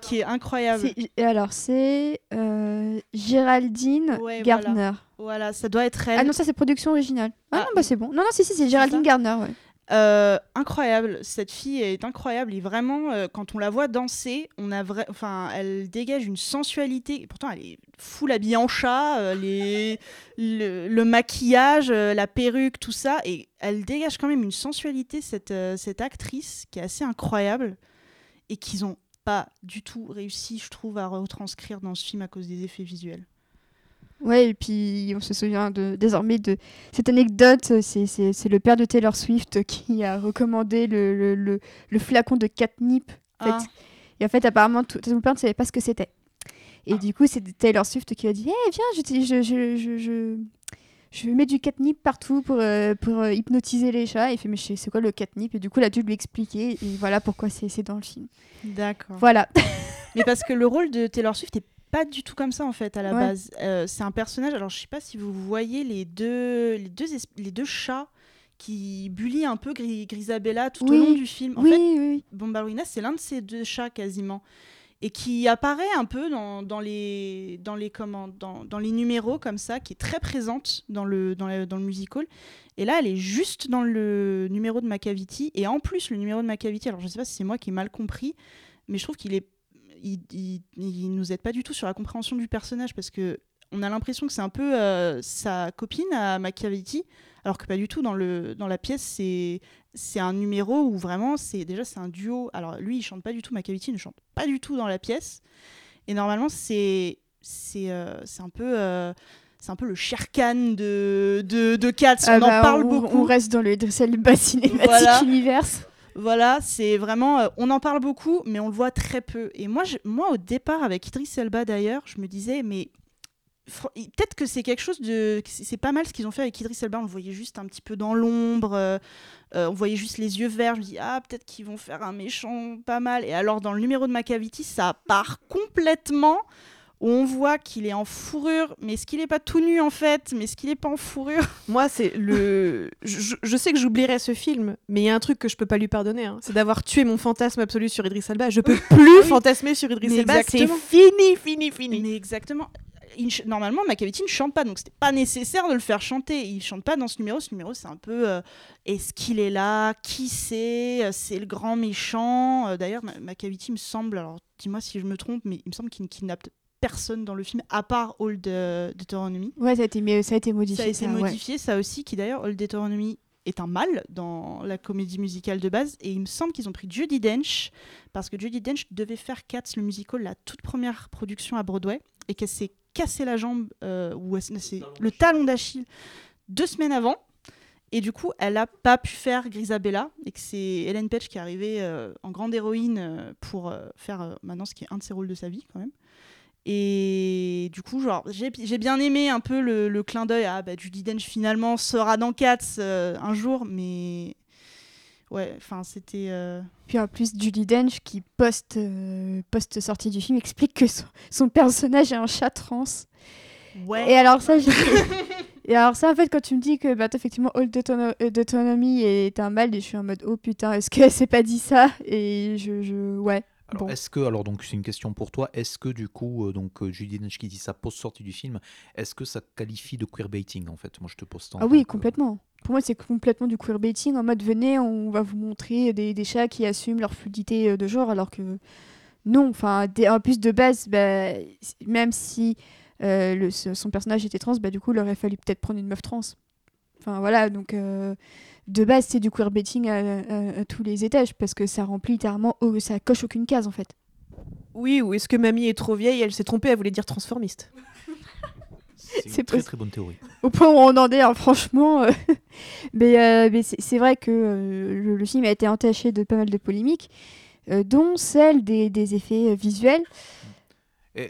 qui est incroyable. C'est- et alors, c'est euh, Géraldine Ouais, Gardner. Voilà, ça doit être elle. Ah non, ça c'est production originale. Ah, Ah, non, bah c'est bon. Non, non, si, si, c'est Géraldine Gardner, ouais. Euh, incroyable, cette fille est incroyable et vraiment euh, quand on la voit danser, on a vrai, enfin elle dégage une sensualité. Et pourtant elle est full habillée en chat, euh, les, le, le maquillage, la perruque, tout ça et elle dégage quand même une sensualité cette cette actrice qui est assez incroyable et qu'ils ont pas du tout réussi, je trouve, à retranscrire dans ce film à cause des effets visuels. Ouais, et puis on se souvient de, désormais de cette anecdote. C'est, le père de Taylor Swift qui a recommandé le, le, le, le flacon de catnip. En fait. Ah. Et en fait, apparemment, tout, tout le père ne savait pas ce que c'était. Et du coup, c'est Taylor Swift qui a dit Eh, viens, je, je, je, je, mets du catnip partout pour, euh, pour euh, hypnotiser les chats. Et il fait Mais c'est quoi le catnip? Et du coup, dû lui expliquer. Et voilà pourquoi c'est, dans le film. D'accord. Voilà. Mais parce que le rôle de Taylor Swift est pas du tout comme ça en fait à la Ouais. base. Euh, c'est un personnage. Alors je sais pas si vous voyez les deux les deux es- les deux chats qui bullient un peu Gri- Grisabella tout Oui. au long du film. En oui, fait, oui, oui. Bombalurina c'est l'un de ces deux chats quasiment et qui apparaît un peu dans, les dans les numéros comme ça qui est très présente dans le dans dans le musical. Et là elle est juste dans le numéro de Macavity. Et en plus le numéro de Macavity alors je sais pas si c'est moi qui ai mal compris mais je trouve qu'il est nous aide pas du tout sur la compréhension du personnage parce que on a l'impression que c'est un peu euh, sa copine à Macavity alors que pas du tout dans le dans la pièce c'est c'est un numéro où vraiment c'est déjà c'est un duo alors lui il chante pas du tout Macavity ne chante pas du tout dans la pièce et normalement c'est c'est euh, c'est un peu euh, c'est un peu le Sherkan de, de, de Cats, on Ah en bah, parle on, beaucoup. On reste dans le Elba cinématique Voilà. universe. Voilà, c'est vraiment. euh, on en parle beaucoup, mais on le voit très peu. Et moi, je- moi au départ, avec Idris Elba d'ailleurs, je me disais, mais peut-être que c'est quelque chose de. c'est pas mal ce qu'ils ont fait avec Idris Elba. On le voyait juste un petit peu dans l'ombre, euh, euh, on voyait juste les yeux verts. Je me dis, ah, peut-être qu'ils vont faire un méchant pas mal. Et alors, dans le numéro de Macavity, ça part complètement. Où on voit qu'il est en fourrure, mais est-ce qu'il est pas tout nu en fait Mais est-ce qu'il est pas en fourrure Moi, c'est le. Je, je sais que j'oublierai ce film, mais il y a un truc que je peux pas lui pardonner, hein, c'est d'avoir tué mon fantasme absolu sur Idris Elba. Je peux plus fantasmer sur Idris Mais Elba. C'est fini, fini, fini. Mais exactement. Il normalement, Macavity ne chante pas, donc c'était pas nécessaire de le faire chanter. Il chante pas dans ce numéro. Ce numéro, c'est un peu euh, est-ce qu'il est là? Qui c'est? Euh, C'est le grand méchant? Euh, D'ailleurs, Ma- Macavity me semble, alors dis-moi si je me trompe, mais il me semble qu'il ne kidnappe personne dans le film à part Old Deuteronomy. Ouais, ça a été, mais ça a été modifié. Ça a été ça, ouais. modifié, ça aussi, qui d'ailleurs, Old Deuteronomy est un mal dans la comédie musicale de base. Et il me semble qu'ils ont pris Judy Dench, parce que Judy Dench devait faire Cats, le musical, la toute première production à Broadway, et qu'elle s'est cassé la jambe, euh, ou le talon d'Achille, deux semaines avant. Et du coup, elle a pas pu faire Grisabella, et que c'est Helen Page qui est arrivée euh, en grande héroïne euh, pour euh, faire maintenant ce qui est un de ses rôles de sa vie, quand même. Et du coup, genre, j'ai j'ai bien aimé un peu le, le clin d'œil. Ah, bah, Judy Dench finalement sera dans Cats euh, un jour, mais ouais, enfin, c'était. euh, Puis en plus, Judy Dench, qui post, euh, post sortie du film, explique que son, son personnage est un chat trans. Ouais. Et alors ça, Et alors ça, en fait, quand tu me dis que bah, effectivement All euh, Deutonomy est un mal, et je suis en mode oh putain, est-ce qu'elle s'est pas dit ça? Et je, je... ouais. Alors, Bon. est-ce que, alors donc c'est une question pour toi, est-ce que du coup, euh, donc euh, Judy Dench qui dit ça post-sortie du film, est-ce que ça qualifie de queerbaiting en fait? Moi je te pose en Ah oui, tant que- complètement. Pour moi, c'est complètement du queerbaiting en mode venez, on va vous montrer des, des chats qui assument leur fluidité euh, de genre, alors que non. Enfin, en plus de base, bah, même si euh, son personnage était trans, bah, du coup, il aurait fallu peut-être prendre une meuf trans. Enfin voilà, donc euh, de base, c'est du queerbaiting à, à- à tous les étages parce que ça remplit littéralement, ça coche aucune case en fait. Oui, ou est-ce que mamie est trop vieille Elle s'est trompée, elle voulait dire transformiste? C'est une très très bonne théorie. au point où on en est, hein, franchement. euh, mais euh, mais c'est vrai que euh, le, le film a été entaché de pas mal de polémiques, dont celle des, des effets visuels.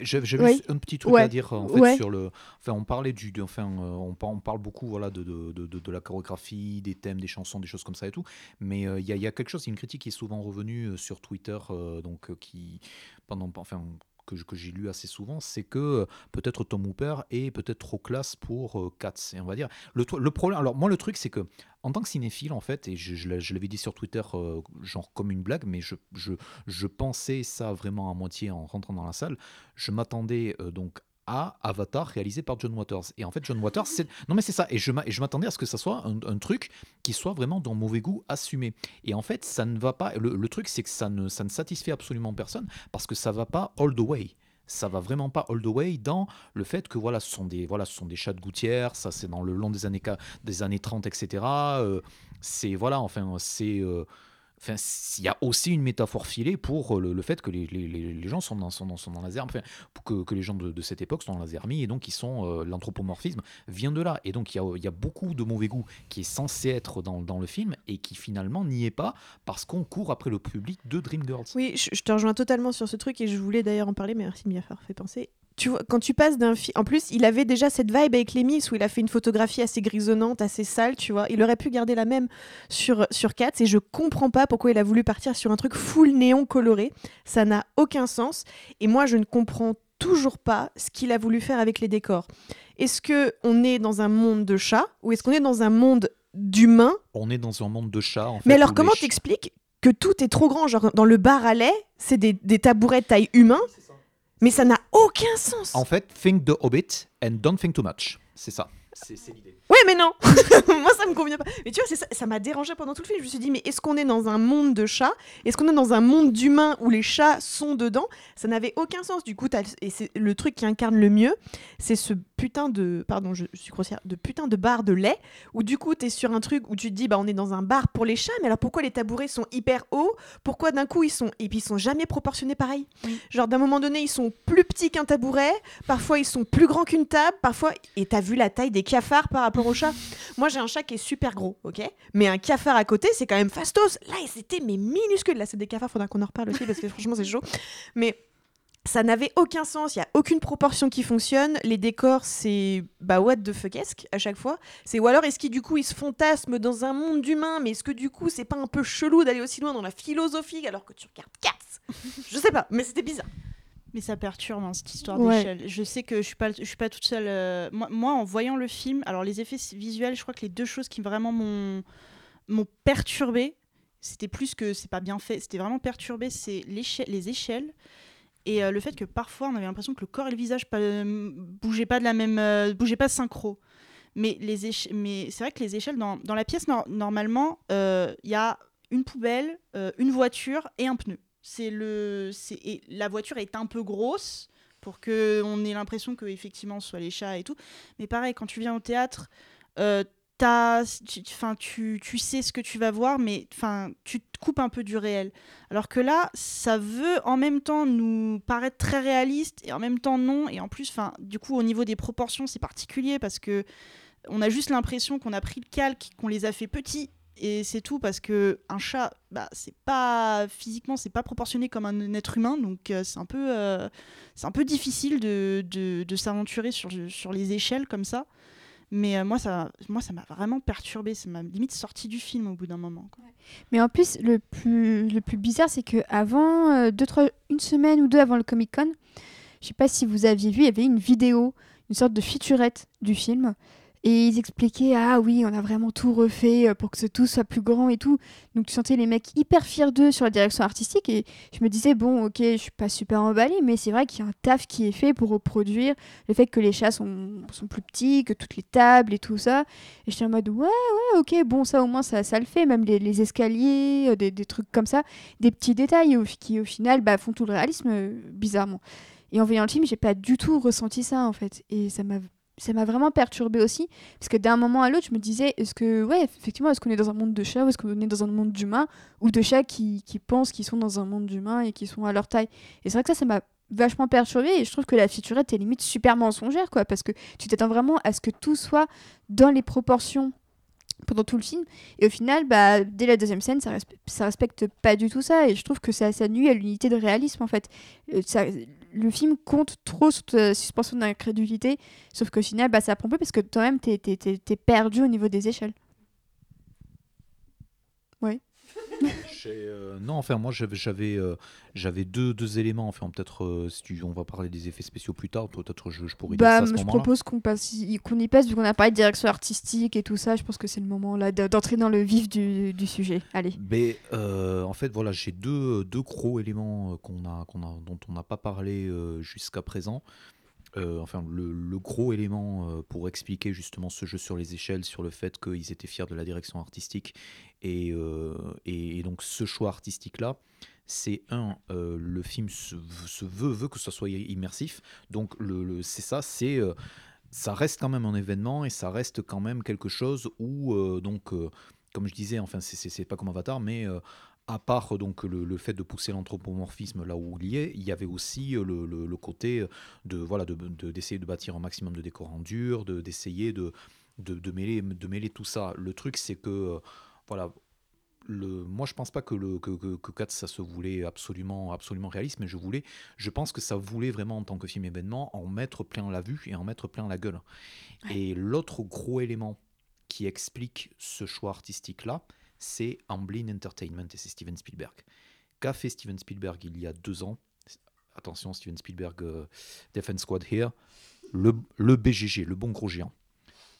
J'ai- Oui. juste un petit truc Ouais. à dire en fait Ouais. sur le. Enfin, on parlait du. de- Enfin, on, par- on parle beaucoup voilà de, de, de, la chorégraphie, des thèmes, des chansons, des choses comme ça et tout. Mais il y, a, il y a quelque chose, une critique qui est souvent revenue sur Twitter, donc qui pendant enfin que, j'ai lu assez souvent, c'est que euh, peut-être Tom Hooper est peut-être trop classe pour euh, Cats. Et on va dire le, le problème. Alors moi, le truc, c'est que en tant que cinéphile, en fait, et je, l'avais dit sur Twitter, euh, genre comme une blague, mais je, je, je pensais ça vraiment à moitié en rentrant dans la salle. Je m'attendais euh, donc à Avatar réalisé par John Waters. Et en fait, John Waters, c'est... Non mais c'est ça. Et je m'attendais à ce que ça soit un, truc qui soit vraiment dans mauvais goût assumé. Et en fait, ça ne va pas... Le, truc, c'est que ça ne, ça ne satisfait absolument personne parce que ça va pas all the way. Ça va vraiment pas all the way dans le fait que voilà, ce sont des, voilà, ce sont des chats de gouttière, ça c'est dans le long des années, des années 30, etc. Euh, c'est, voilà, enfin, c'est... euh, Il y a aussi une métaphore filée pour euh, le, fait que les, gens sont dans, la que, les gens de, cette époque sont dans la zermie, et donc sont euh, l'anthropomorphisme vient de là. Et donc il y a, beaucoup de mauvais goût qui est censé être dans, dans le film et qui finalement n'y est pas parce qu'on court après le public de Dreamgirls. Oui, je, je te rejoins totalement sur ce truc et je voulais d'ailleurs en parler, mais merci de m'y avoir fait penser. Tu vois, quand tu passes d'un film. En plus, il avait déjà cette vibe avec les Miss où il a fait une photographie assez grisonnante, assez sale, tu vois. Il aurait pu garder la même sur, sur Cats et je comprends pas pourquoi il a voulu partir sur un truc full néon coloré. Ça n'a aucun sens. Et moi, je ne comprends toujours pas ce qu'il a voulu faire avec les décors. Est-ce que on est dans un monde de chats ou est-ce qu'on est dans un monde d'humains? On est dans un monde de chats. En fait, mais alors, comment t'expliques que tout est trop grand? Genre, dans le bar à lait, c'est des, des tabourets de taille humain, mais ça n'a aucun sens. En fait, think the Hobbit and don't think too much. C'est ça. C'est l'idée. Mais non Moi, ça me convient pas. Mais tu vois, ça, ça m'a dérangé pendant tout le film. Je me suis dit, mais est-ce qu'on est dans un monde de chats? Est-ce qu'on est dans un monde d'humains où les chats sont dedans? Ça n'avait aucun sens. Du coup, et c'est le truc qui incarne le mieux, c'est ce putain de. Pardon, je, je suis grossière. De putain de bar de lait, où du coup, t'es sur un truc où tu te dis, bah, on est dans un bar pour les chats, mais alors pourquoi les tabourets sont hyper hauts? Pourquoi d'un coup, ils sont. Et puis, ils sont jamais proportionnés pareil? Genre, d'un moment donné, ils sont plus petits qu'un tabouret, parfois, ils sont plus grands qu'une table, parfois. Et t'as vu la taille des cafards par rapport aux Moi, j'ai un chat qui est super gros, ok? Mais un cafard à côté, c'est quand même fastos. Là, c'était mais minuscule. Là, c'est des cafards, faudra qu'on en reparle aussi parce que franchement, c'est chaud. Mais ça n'avait aucun sens, il y a aucune proportion qui fonctionne. Les décors, c'est bah what the fuckesque à chaque fois. C'est ou alors est-ce qu'ils du coup se fantasment dans un monde d'humains, mais est-ce que du coup c'est pas un peu chelou d'aller aussi loin dans la philosophie alors que tu regardes Cats? Je sais pas, mais c'était bizarre. Mais ça perturbe hein, cette histoire Ouais. d'échelle. Je sais que je suis pas, je suis pas toute seule. euh, moi, moi, en voyant le film, alors les effets visuels, je crois que les deux choses qui vraiment m'ont m'ont perturbé, c'était plus que c'est pas bien fait, c'était vraiment perturbé, c'est les échelles et euh, le fait que parfois on avait l'impression que le corps et le visage pas, euh, bougeaient pas de la même, bougeaient pas synchro. Mais les mais c'est vrai que les échelles dans, dans la pièce nor- normalement, il y a une poubelle, une voiture et un pneu. C'est le, c'est la voiture est un peu grosse pour que on ait l'impression que effectivement ce soit les chats et tout. Mais pareil, quand tu viens au théâtre, euh, tu, tu, sais ce que tu vas voir, mais 'fin, tu te coupes un peu du réel. Alors que là, ça veut en même temps nous paraître très réaliste et en même temps non. Et en plus, du coup, au niveau des proportions, c'est particulier parce que on a juste l'impression qu'on a pris le calque, qu'on les a fait petits. Et c'est tout parce que un chat, bah, c'est pas physiquement, c'est pas proportionné comme un être humain, donc euh, c'est un peu, euh, c'est un peu difficile de, s'aventurer sur, les échelles comme ça. Mais euh, moi, ça, moi, ça m'a vraiment perturbé. Ça m'a limite sorti du film au bout d'un moment. Mais en plus, le plus, le plus bizarre, c'est que avant, deux, trois, une semaine ou deux avant le Comic Con, je sais pas si vous aviez vu, il y avait une vidéo, une sorte de featurette du film. Et ils expliquaient, ah oui, on a vraiment tout refait euh, pour que ce tout soit plus grand et tout. Donc tu sentais les mecs hyper fiers d'eux sur la direction artistique. Et je me disais, bon, ok, je suis pas super emballée, mais c'est vrai qu'il y a un taf qui est fait pour reproduire le fait que les chats sont, sont plus petits, que toutes les tables et tout ça. Et j'étais en mode, ouais, ouais, ok, bon, ça au moins ça, ça le fait, même les, escaliers, euh, des, des trucs comme ça, des petits détails qui au final bah, font tout le réalisme, euh, bizarrement. Et en voyant le film, j'ai pas du tout ressenti ça en fait. Et ça m'a ça m'a vraiment perturbé aussi parce que d'un moment à l'autre je me disais est-ce que ouais effectivement est-ce qu'on est dans un monde de chats ou est-ce qu'on est dans un monde d'humains ou de chats qui, pensent qu'ils sont dans un monde d'humains et qui sont à leur taille. Et c'est vrai que ça ça m'a vachement perturbé et je trouve que la featurette est limite super mensongère quoi parce que tu t'attends vraiment à ce que tout soit dans les proportions pendant tout le film. Et au final bah dès la deuxième scène ça, respe- respecte pas du tout ça et je trouve que ça, ça nuit à l'unité de réalisme en fait. Euh, ça- le film compte trop sur ta suspension d'incrédulité, sauf qu'au final, bah, ça prend peu parce que toi-même, t'es, perdu au niveau des échelles. Euh, non, enfin, moi, j'avais, j'avais, euh, j'avais deux, deux éléments. Enfin, peut-être, euh, si tu, on va parler des effets spéciaux plus tard. Peut-être, je, je pourrais dire Bah, ça à ce je propose qu'on, passe, y- qu'on y passe, vu qu'on a parlé de direction artistique et tout ça, je pense que c'est le moment là de- d'entrer dans le vif du, du sujet. Allez. Mais en fait, voilà, j'ai deux, deux gros éléments qu'on a, qu'on a, dont on n'a pas parlé jusqu'à présent. Euh, enfin, le, gros élément euh, pour expliquer justement ce jeu sur les échelles, sur le fait qu'ils étaient fiers de la direction artistique et, euh, donc ce choix artistique-là, c'est un, le film se, veut, veut que ce soit immersif. Donc, c'est ça, c'est. ça reste quand même un événement et ça reste quand même quelque chose où, donc, comme je disais, enfin, c'est- pas comme Avatar, mais à part donc le, le fait de pousser l'anthropomorphisme là où il y est, il y avait aussi euh, le, le- le côté de voilà de- de- d'essayer de, bâtir un maximum de décors en dur, de- d'essayer de, de, mêler de mêler tout ça. Le truc c'est que euh, voilà. Le, moi, je pense pas que le que, que, que Cats, ça se voulait absolument absolument réaliste, mais je voulais, je pense que ça voulait vraiment en tant que film événement en mettre plein la vue et en mettre plein la gueule. Et l'autre gros élément qui explique ce choix artistique-là, c'est Amblin Entertainment et c'est Steven Spielberg. Qu'a fait Steven Spielberg il y a deux ans? Attention, Steven Spielberg, euh, Defense Squad here. Le, le BGG, le bon gros géant.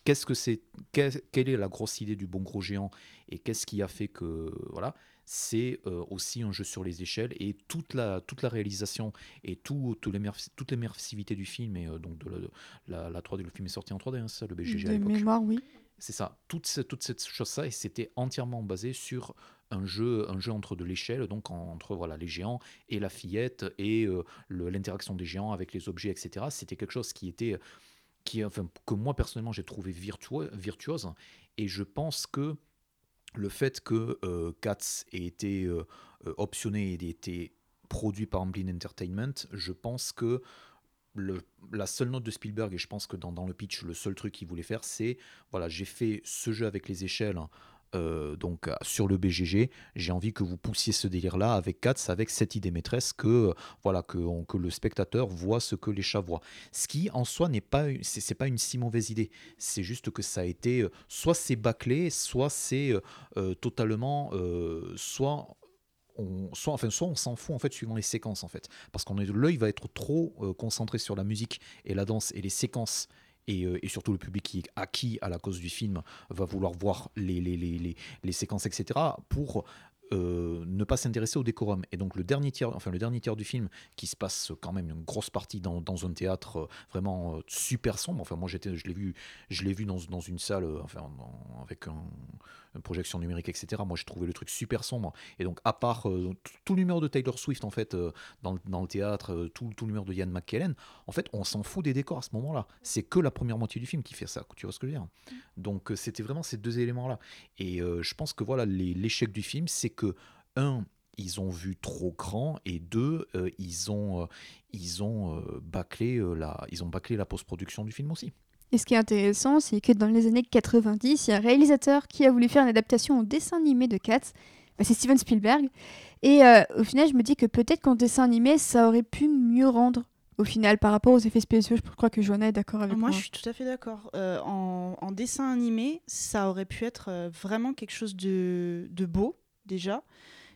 Qu'est-ce que c'est Quelle est la grosse idée du bon gros géant et qu'est-ce qui a fait que voilà c'est euh, aussi un jeu sur les échelles et toute la, toute la réalisation et tout, l'immersi- toute l'immersivité du film et euh, donc de la, la, la 3D, le film est sorti en 3D, hein, ça, le BGG de mémoire, oui. C'est ça, toute, ce- toute cette chose-là, c'était entièrement basé sur un jeu, un jeu entre de l'échelle, donc en- entre voilà, les géants et la fillette, et euh, l'interaction des géants avec les objets, etc. C'était quelque chose qui était, qui, enfin, que moi personnellement j'ai trouvé virtuo- virtuose, et je pense que le fait que euh, Cats ait été euh, euh, optionné et ait été produit par Amblin Entertainment, je pense que la seule note de Spielberg, et je pense que dans, le pitch, le seul truc qu'il voulait faire, c'est voilà, j'ai fait ce jeu avec les échelles. euh, donc euh, sur le BGG, j'ai envie que vous poussiez ce délire-là avec Katz, avec cette idée maîtresse que voilà que, le spectateur voit ce que les chats voient. Ce qui en soi n'est pas c'est pas une si mauvaise idée. C'est juste que ça a été euh, soit c'est bâclé, soit c'est totalement soit soit, enfin, soit on s'en fout en fait suivant les séquences en fait. Parce qu'on l'œil va être trop euh, concentré sur la musique et la danse et les séquences et, euh, et surtout le public qui est acquis à la cause du film va vouloir voir les, les, les, les, séquences etc pour euh, ne pas s'intéresser au décorum. Et donc le dernier tiers enfin le dernier tiers du film qui se passe quand même une grosse partie dans, dans un théâtre vraiment super sombre enfin moi j'étais je l'ai vu je l'ai vu dans, dans une salle enfin avec un, projection numérique etc moi j'ai trouvé le truc super sombre et donc, à part euh, tout, numéro de Taylor Swift, en fait, euh, dans, le- dans le théâtre, euh, tout, numéro de Ian McKellen, en fait, on s'en fout des décors à ce moment-là. C'est que la première moitié du film qui fait ça, tu vois ce que je veux dire? Donc, euh, c'était vraiment ces deux éléments-là. Et euh, je pense que voilà, l'échec du film, c'est que, un, ils ont vu trop grand, et deux, ils ont, ils ont, bâclé, la, ils ont bâclé la post-production du film aussi. Et ce qui est intéressant, c'est que dans les années 90, il y a un réalisateur qui a voulu faire une adaptation en dessin animé de Cats. Bah, c'est Steven Spielberg. Et euh, au final, je me dis que peut-être qu'en dessin animé, ça aurait pu mieux rendre. Au final, par rapport aux effets spéciaux, je crois que Joanna est d'accord avec moi. Moi, je suis tout à fait d'accord. Euh, en, en dessin animé, ça aurait pu être euh, vraiment quelque chose de, de beau, déjà,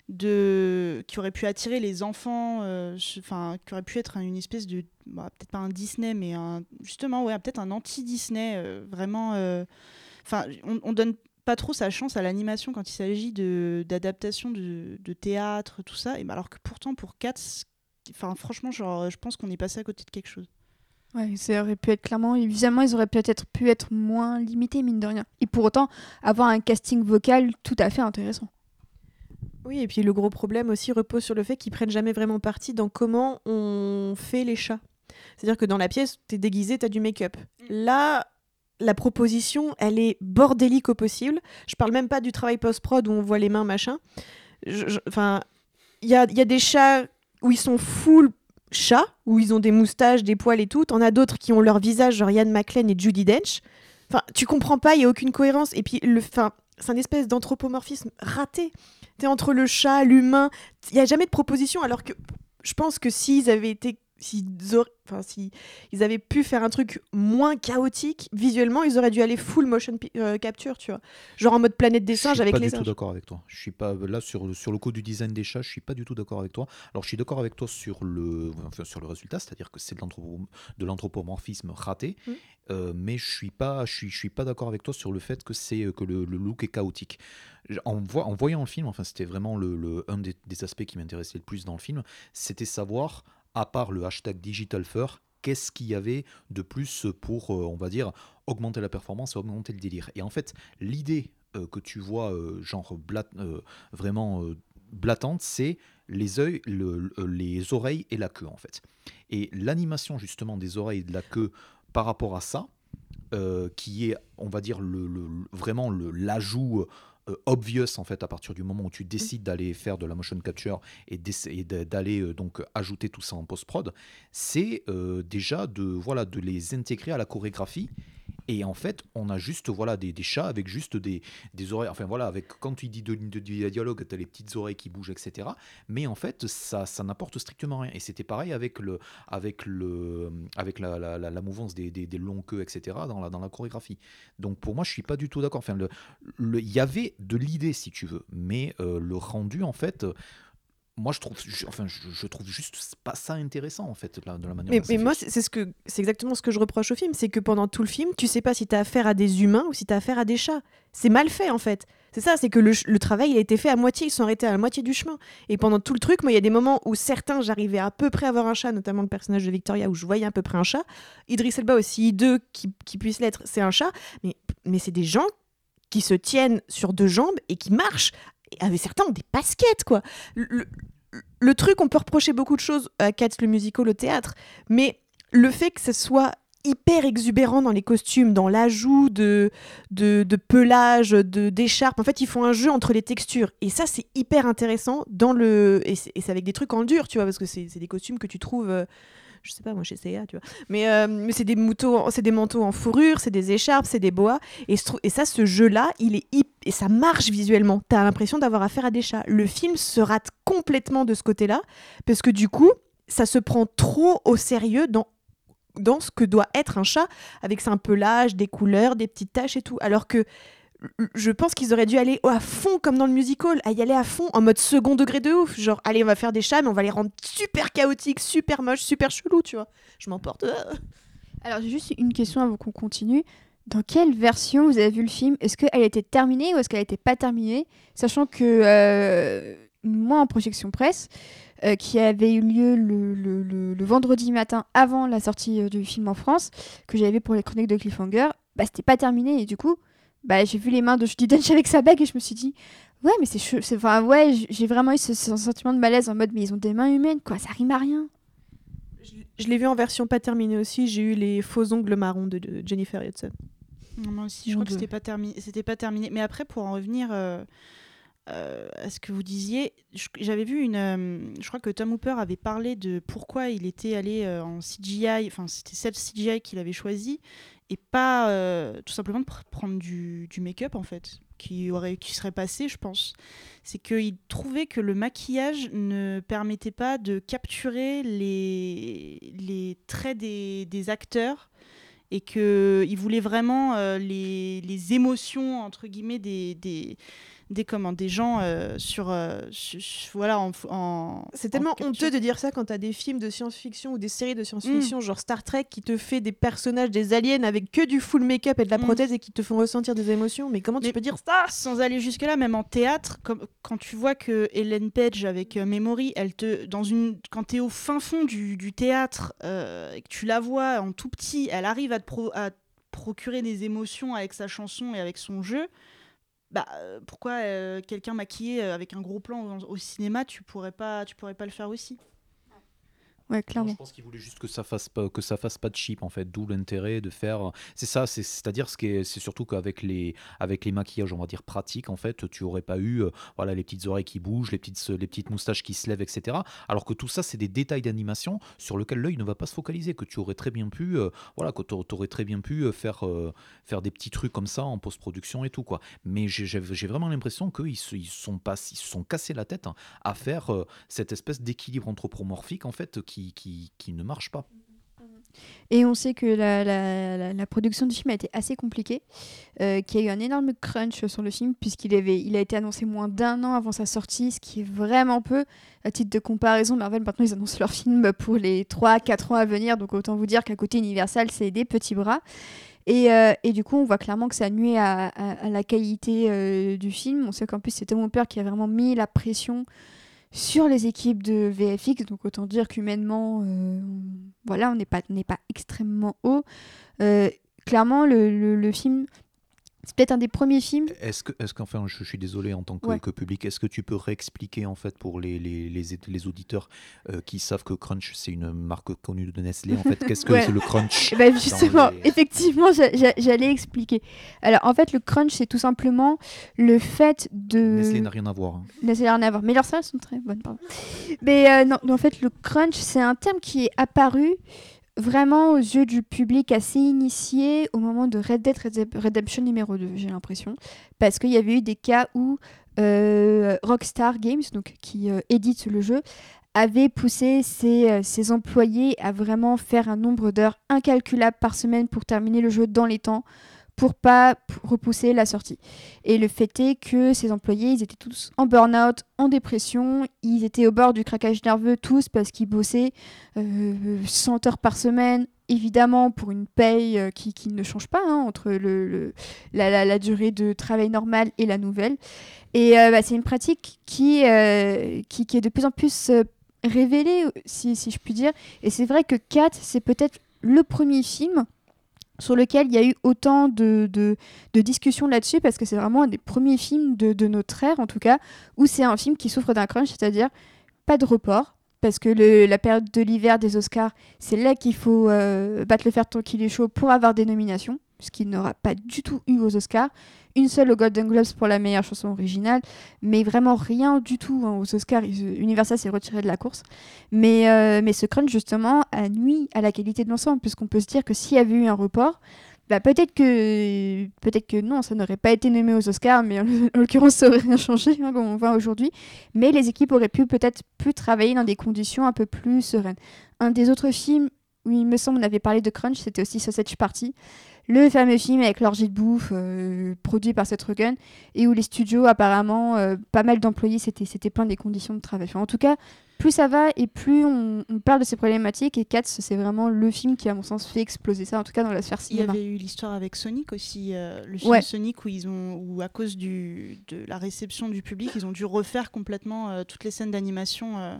de, qui aurait pu attirer les enfants, euh, enfin, qui aurait pu être une espèce de. bah, peut-être pas un Disney, mais un, justement, ouais, peut-être un anti-Disney, euh, vraiment. euh, Enfin, on, on donne pas trop sa chance à l'animation quand il s'agit de- d'adaptation de, de théâtre, tout ça, et bah, alors que pourtant, pour Cats, enfin, franchement, genre, je pense qu'on est passé à côté de quelque chose. Ouais, ça aurait pu être clairement, évidemment, ils auraient peut-être pu être moins limités, mine de rien. Et pour autant, avoir un casting vocal tout à fait intéressant. Oui, et puis le gros problème aussi repose sur le fait qu'ils prennent jamais vraiment parti dans comment on fait les chats. C'est-à-dire que dans la pièce, t'es déguisé, t'as du make-up. Là, la proposition, elle est bordélique au possible. Je parle même pas du travail post-prod où on voit les mains, machin. Enfin, il y a, y a des chats où ils sont full chats, où ils ont des moustaches, des poils et tout. T'en as d'autres qui ont leur visage, genre Ian McKellen et Judy Dench. Enfin, tu comprends pas, il y a aucune cohérence. Et puis, le, c'est un espèce d'anthropomorphisme raté. T'es entre le chat, l'humain. Il y a jamais de proposition, alors que je pense que s'ils avaient été s'ils auraient- enfin, si ils avaient pu faire un truc moins chaotique visuellement, ils auraient dû aller full motion euh, capture, tu vois. Genre en mode planète des Je singes suis avec pas les du tout singes. d'accord avec toi. Je suis pas là sur le, sur le coup du design des chats. Je suis pas du tout d'accord avec toi. Alors je suis d'accord avec toi sur le enfin, sur le résultat, c'est-à-dire que c'est de l'anthropo- de l'anthropomorphisme raté. Mm. Euh, mais je suis pas je suis je suis pas d'accord avec toi sur le fait que c'est que le, le look est chaotique. En, voyant le film, enfin c'était vraiment le, le- un des, des aspects qui m'intéressait le plus dans le film, c'était savoir à part le hashtag digital fur, qu'est-ce qu'il y avait de plus pour, euh, on va dire, augmenter la performance et augmenter le délire? Et en fait, l'idée euh, que tu vois, euh, genre vraiment blattante, c'est les les oreilles et la queue en fait. Et l'animation justement des oreilles et de la queue par rapport à ça, qui est, on va dire, le, vraiment l'ajout euh, obvious en fait à partir du moment où tu décides d'aller faire de la motion capture et d'aller euh, donc ajouter tout ça en post prod, c'est euh, déjà de voilà de les intégrer à la chorégraphie. Et en fait, on a juste voilà des, chats avec juste des, des oreilles. Enfin voilà, avec quand tu dis de, de, de dialogue, tu as les petites oreilles qui bougent, etc. Mais en fait, ça, n'apporte strictement rien. Et c'était pareil avec le avec le avec la, la, mouvance des, des, queues, etc. dans la dans la chorégraphie. Donc pour moi, je suis pas du tout d'accord. Enfin, il y avait de l'idée si tu veux, mais euh, le rendu en fait. Moi, je trouve, je- enfin, je, je trouve juste pas ça intéressant en fait, de la, de la manière. Mais, mais moi, c'est ce que c'est exactement ce que je reproche au film, c'est que pendant tout le film, tu sais pas si t'as affaire à des humains ou si t'as affaire à des chats. C'est mal fait en fait. C'est ça, c'est que le, travail il a été fait à moitié, ils sont arrêtés à la moitié du chemin. Et pendant tout le truc, moi, il y a des moments où certains, j'arrivais à peu près à voir un chat, notamment le personnage de Victoria, où je voyais à peu près un chat. Idriss Elba aussi, deux qui, qui puissent l'être, c'est un chat. Mais, mais c'est des gens qui se tiennent sur deux jambes et qui marchent. Avec certains ont des baskets, quoi. Le, le- le truc, on peut reprocher beaucoup de choses à Cats le musical au théâtre, mais le fait que ce soit hyper exubérant dans les costumes, dans l'ajout de, de, de pelage, de d'écharpe. En fait, ils font un jeu entre les textures. Et ça, c'est hyper intéressant dans le. Et c'est avec des trucs en dur, tu vois, parce que c'est c'est des costumes que tu trouves. euh, je sais pas, moi chez tu vois. Mais, euh, mais c'est des, moutons- c'est des manteaux en fourrure, c'est des écharpes, c'est des boas. Et, ça, ce jeu-là, il est hip- et ça marche visuellement. T'as l'impression d'avoir affaire à des chats. Le film se rate complètement de ce côté-là, parce que du coup, ça se prend trop au sérieux dans dans ce que doit être un chat, avec un pelage, des couleurs, des petites taches et tout. Alors que je pense qu'ils auraient dû aller à fond comme dans le musical, à y aller à fond en mode second degré de ouf. Genre, allez, on va faire des chats, mais on va les rendre super chaotiques, super moches, super chelous, tu vois. Je m'emporte. Ah. Alors, j'ai juste une question avant qu'on continue. Dans quelle version vous avez vu le film? Est-ce qu'elle été terminée ou est-ce qu'elle n'était pas terminée? Sachant que euh, moi, en projection presse, euh, qui avait eu lieu le, le- vendredi matin avant la sortie euh, du film en France, que j'avais pour les chroniques de Cliffhanger, bah, c'était pas terminé. Et du coup, bah, j'ai vu les mains de Judy Dench avec sa bague et je me suis dit, ouais, mais c'est. Enfin, ouais, j'ai vraiment eu ce, ce sentiment de malaise en mode, mais ils ont des mains humaines, quoi, ça rime à rien. Je l'ai vu en version pas terminée aussi. J'ai eu les faux ongles marrons de, de Jennifer Hudson. Non, Moi aussi, je crois que c'était pas terminé. C'était pas terminé. Mais après, pour en revenir euh, euh, à ce que vous disiez, j'avais vu une. euh, je crois que Tom Hooper avait parlé de pourquoi il était allé euh, en CGI. Enfin, c'était cette CGI qu'il avait choisi et pas euh, tout simplement de pr- prendre du, du make-up en fait, qui aurait, qui serait passé, je pense. C'est qu'il trouvait que le maquillage ne permettait pas de capturer les, les traits des, des acteurs et qu'il voulait vraiment euh, les, les émotions entre guillemets des, des, comment, des gens euh, sur, euh, su- su- voilà en, en C'est en tellement honteux de dire ça quand t'as des films de science-fiction ou des séries de science-fiction, genre Star Trek, qui te fait des personnages, des aliens avec que du full make-up et de la Mm. prothèse et qui te font ressentir des émotions. Mais comment tu peux dire ça sans aller jusque là même en théâtre comme quand tu vois que Hélène Page avec euh, Memory elle te dans une quand tu es au fin fond du, du théâtre et que tu la vois en tout petit elle arrive à te pro- à te procurer des émotions avec sa chanson et avec son jeu bah euh, pourquoi euh, quelqu'un maquillé euh, avec un gros plan au, au cinéma tu pourrais pas tu pourrais pas le faire aussi? Ouais, clairement. je pense qu'il voulait juste que ça fasse pas que ça fasse pas de cheap en fait, d'où l'intérêt de faire. C'est ça, c'est- c'est-à-dire ce qui est, c'est surtout qu'avec les avec les maquillages, on va dire pratiques en fait, tu aurais pas eu euh, voilà les petites oreilles qui bougent, les petites les petites moustaches qui se lèvent, etc. Alors que tout ça, c'est des détails d'animation sur lesquels l'œil ne va pas se focaliser, que tu aurais très bien pu euh, voilà que tu aurais très bien pu euh, faire euh, faire des petits trucs comme ça en post-production et tout quoi. Mais j'ai vraiment l'impression qu'ils se ils sont pas ils se sont cassés la tête hein, à faire cette espèce d'équilibre anthropomorphique en fait qui ne marche pas. Et on sait que la, production du film a été assez compliquée, euh, qu'il y a eu un énorme crunch sur le film, puisqu'il il a été annoncé moins d'un an avant sa sortie, ce qui est vraiment peu. À titre de comparaison, Marvel, maintenant, ils annoncent leur film pour les 3-4 ans à venir, donc autant vous dire qu'à côté Universal, c'est des petits bras. Et, euh, du coup, on voit clairement que ça nuit à, à- la qualité euh, du film. On sait qu'en plus, c'était mon père qui a vraiment mis la pression sur les équipes de VFX, donc autant dire qu'humainement, euh, voilà, on n'est pas, pas extrêmement haut. Euh, clairement, le film, c'est peut-être un des premiers films. Est-ce que, est-ce qu'enfin, je, je suis désolé en tant que, Ouais. que public, est-ce que tu peux réexpliquer en fait pour les, les, les, les auditeurs euh, qui savent que Crunch c'est une marque connue de Nestlé en fait, qu'est-ce que Ouais. c'est le Crunch? Ben, justement, les- effectivement, j'a- j'a- j'allais expliquer. Alors, en fait, le crunch, c'est tout simplement le fait de. Nestlé n'a rien à voir. hein. Nestlé n'a rien à voir. Mais leurs salades sont très bonnes, pardon. Mais euh, non, en fait, le crunch, c'est un terme qui est apparu vraiment aux yeux du public assez initié au moment de Red Dead Redem- Redemption numéro 2, j'ai l'impression. Parce qu'il y avait eu des cas où euh, Rockstar Games, donc, qui euh, édite le jeu, avait poussé ses, euh, ses employés à vraiment faire un nombre d'heures incalculable par semaine pour terminer le jeu dans les temps, pour pas repousser la sortie. Et le fait est que ces employés, ils étaient tous en burn-out, en dépression, ils étaient au bord du craquage nerveux tous parce qu'ils bossaient euh, 100 heures par semaine, évidemment pour une paye euh, qui, qui ne change pas hein, entre le, la, durée de travail normale et la nouvelle. Et euh, bah, c'est une pratique qui, euh, qui, est de plus en plus euh, révélée, si, si je puis dire. Et c'est vrai que Cat, c'est peut-être le premier film sur lequel il y a eu autant de, discussions là-dessus, parce que c'est vraiment un des premiers films de, notre ère, en tout cas, où c'est un film qui souffre d'un crunch, c'est-à-dire pas de report, parce que la période de l'hiver des Oscars, c'est là qu'il faut euh, battre le fer tant qu'il est chaud pour avoir des nominations, ce qu'il n'aura pas du tout eu aux Oscars. Une seule au Golden Globes pour la meilleure chanson originale, mais vraiment rien du tout hein, aux Oscars. Ils- Universal s'est retiré de la course. Mais, euh, mais ce crunch, justement, a nuit à la qualité de l'ensemble, puisqu'on peut se dire que s'il y avait eu un report, bah, peut-être que peut-être que non, ça n'aurait pas été nommé aux Oscars, mais en, en l'occurrence, ça aurait rien changé, hein, comme on voit aujourd'hui. Mais les équipes auraient pu peut-être plus travailler dans des conditions un peu plus sereines. Un des autres films où il me semble on avait parlé de crunch, c'était aussi Sausage Party, le fameux film avec l'orgie de bouffe euh, produit par Seth Rogen et où les studios apparemment euh, pas mal d'employés c'était plein des conditions de travail. En tout cas, plus ça va et plus on, on parle de ces problématiques et Cats c'est vraiment le film qui à mon sens fait exploser ça en tout cas dans la sphère Il y cinéma. avait eu l'histoire avec Sonic aussi, euh, le film Ouais. Sonic où ils ont, où à cause du, de la réception du public, ils ont dû refaire complètement euh, toutes les scènes d'animation euh,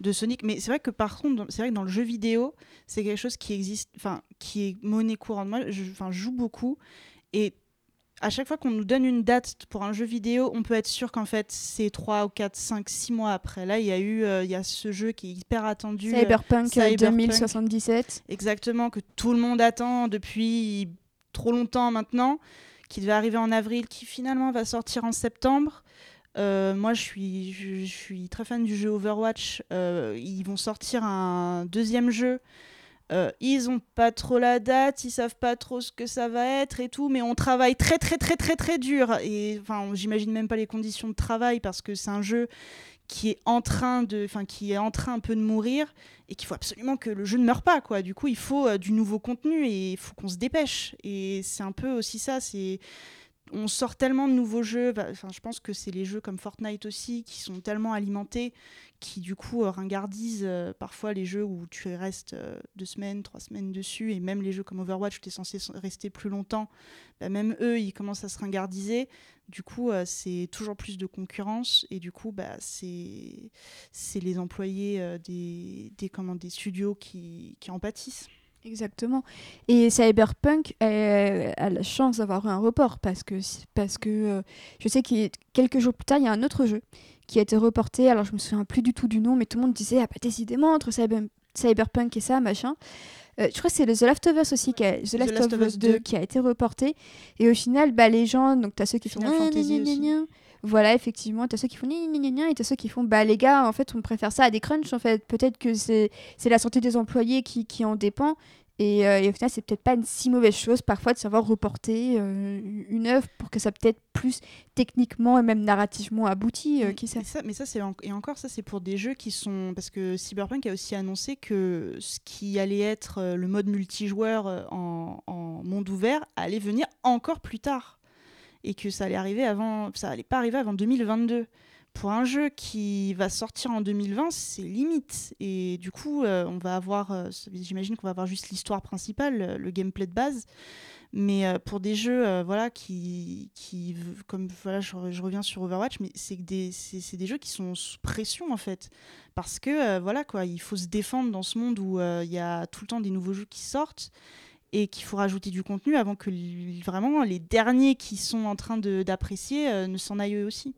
de Sonic. Mais c'est vrai que par contre, dans- c'est vrai que dans le jeu vidéo, c'est quelque chose qui existe, enfin qui est monnaie courante. Moi, je joue beaucoup et à chaque fois qu'on nous donne une date pour un jeu vidéo, on peut être sûr qu'en fait c'est 3 ou 4, 5, 6 mois après. Là, il y a eu euh, il y a ce jeu qui est hyper attendu. euh, Cyberpunk, euh, Cyberpunk. 2077. Exactement, que tout le monde attend depuis trop longtemps maintenant, qui devait arriver en avril, qui finalement va sortir en septembre. Euh, moi, je suis, je, je suis très fan du jeu Overwatch. Euh, ils vont sortir un deuxième jeu. Euh, ils ont pas trop la date, ils savent pas trop ce que ça va être et tout, mais on travaille très très très très très dur. Et enfin, j'imagine même pas les conditions de travail parce que c'est un jeu qui est en train de, enfin, qui est en train un peu de mourir et qu'il faut absolument que le jeu ne meure pas quoi. Du coup, il faut euh, du nouveau contenu et il faut qu'on se dépêche. Et c'est un peu aussi ça, c'est on sort tellement de nouveaux jeux, bah, enfin je pense que c'est les jeux comme Fortnite aussi qui sont tellement alimentés qui du coup euh, ringardisent euh, parfois les jeux où tu restes euh, deux semaines, trois semaines dessus et même les jeux comme Overwatch où tu es censé rester plus longtemps, bah, même eux ils commencent à se ringardiser. Du coup, c'est toujours plus de concurrence et du coup, bah, c'est les employés des, des studios qui, qui en pâtissent. Exactement. Et Cyberpunk euh, a la chance d'avoir eu un report parce que, parce que euh, je sais que quelques jours plus tard, il y a un autre jeu qui a été reporté. Alors, je me souviens plus du tout du nom, mais tout le monde disait Ah, bah, décidément, entre Cyber- Cyberpunk et ça, machin. Euh, je crois que c'est The Last of Us aussi, qui a, The Last, of Us 2, qui a été reporté. Et au final, bah, les gens, donc tu as ceux qui font Final Ah, Fantasy aussi. Voilà, effectivement, tu as ceux qui font gna, gna, gna, gna, et tu as ceux qui font Bah, les gars, en fait, on préfère ça à des crunchs, en fait. Peut-être que c'est la santé des employés qui, qui en dépend. Et, euh, et au final, c'est peut-être pas une si mauvaise chose parfois de savoir reporter euh, une œuvre pour que ça peut être plus techniquement et même narrativement abouti. euh, qui sait. Et ça, mais ça, c'est en- et encore, ça, c'est pour des jeux qui sont. Parce que Cyberpunk a aussi annoncé que ce qui allait être euh, le mode multijoueur euh, en, en monde ouvert allait venir encore plus tard. Et que ça allait arriver avant. Ça allait pas arriver avant 2022. Pour un jeu qui va sortir en 2020, c'est limite. Et du coup, euh, on va avoir. euh, J'imagine qu'on va avoir juste l'histoire principale, le- gameplay de base. Mais euh, pour des jeux, voilà, qui, qui, comme voilà, je, je reviens sur Overwatch, mais c'est des, c'est des jeux qui sont sous pression en fait, parce que voilà quoi, il faut se défendre dans ce monde où il y a tout le temps des nouveaux jeux qui sortent et qu'il faut rajouter du contenu avant que vraiment les derniers qui sont en train de- d'apprécier euh, ne s'en aillent eux aussi.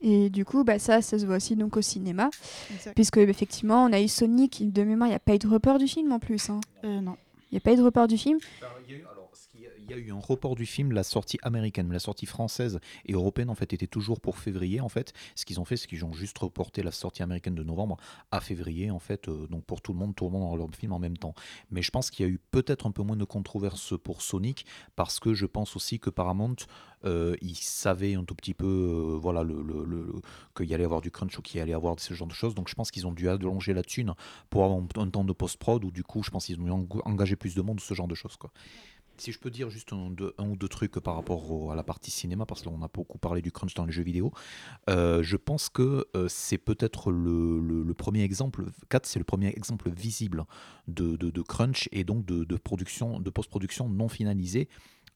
Et du coup, bah, ça, ça se voit aussi donc au cinéma. Puisque effectivement, on a eu Sonic, de mémoire, il n'y a pas eu de report du film en plus. hein. Euh, non. Il n'y a pas eu de report du film. Il y a eu, alors, ce qu'il il y a eu un report du film, la sortie américaine, mais la sortie française et européenne en fait était toujours pour février en fait. Ce qu'ils ont fait, c'est qu'ils ont juste reporté la sortie américaine de novembre à février en fait, euh, donc pour tout le monde, tout le monde leur film en même temps. Mais je pense qu'il y a eu peut-être un peu moins de controverses pour Sonic parce que je pense aussi que Paramount euh, ils savaient un tout petit peu euh, voilà le, le- le- qu'il y allait avoir du crunch ou qu'il allait avoir ce genre de choses. Donc je pense qu'ils ont dû allonger la thune pour avoir un, temps de post-prod ou du coup je pense qu'ils ont dû eng- engager plus de monde ou ce genre de choses quoi. Si je peux dire juste un, ou deux trucs par rapport à la partie cinéma, parce qu'on a beaucoup parlé du crunch dans les jeux vidéo, euh, je pense que euh, c'est peut-être le, premier exemple, 4 c'est le premier exemple visible de, crunch et donc de post-production non finalisée.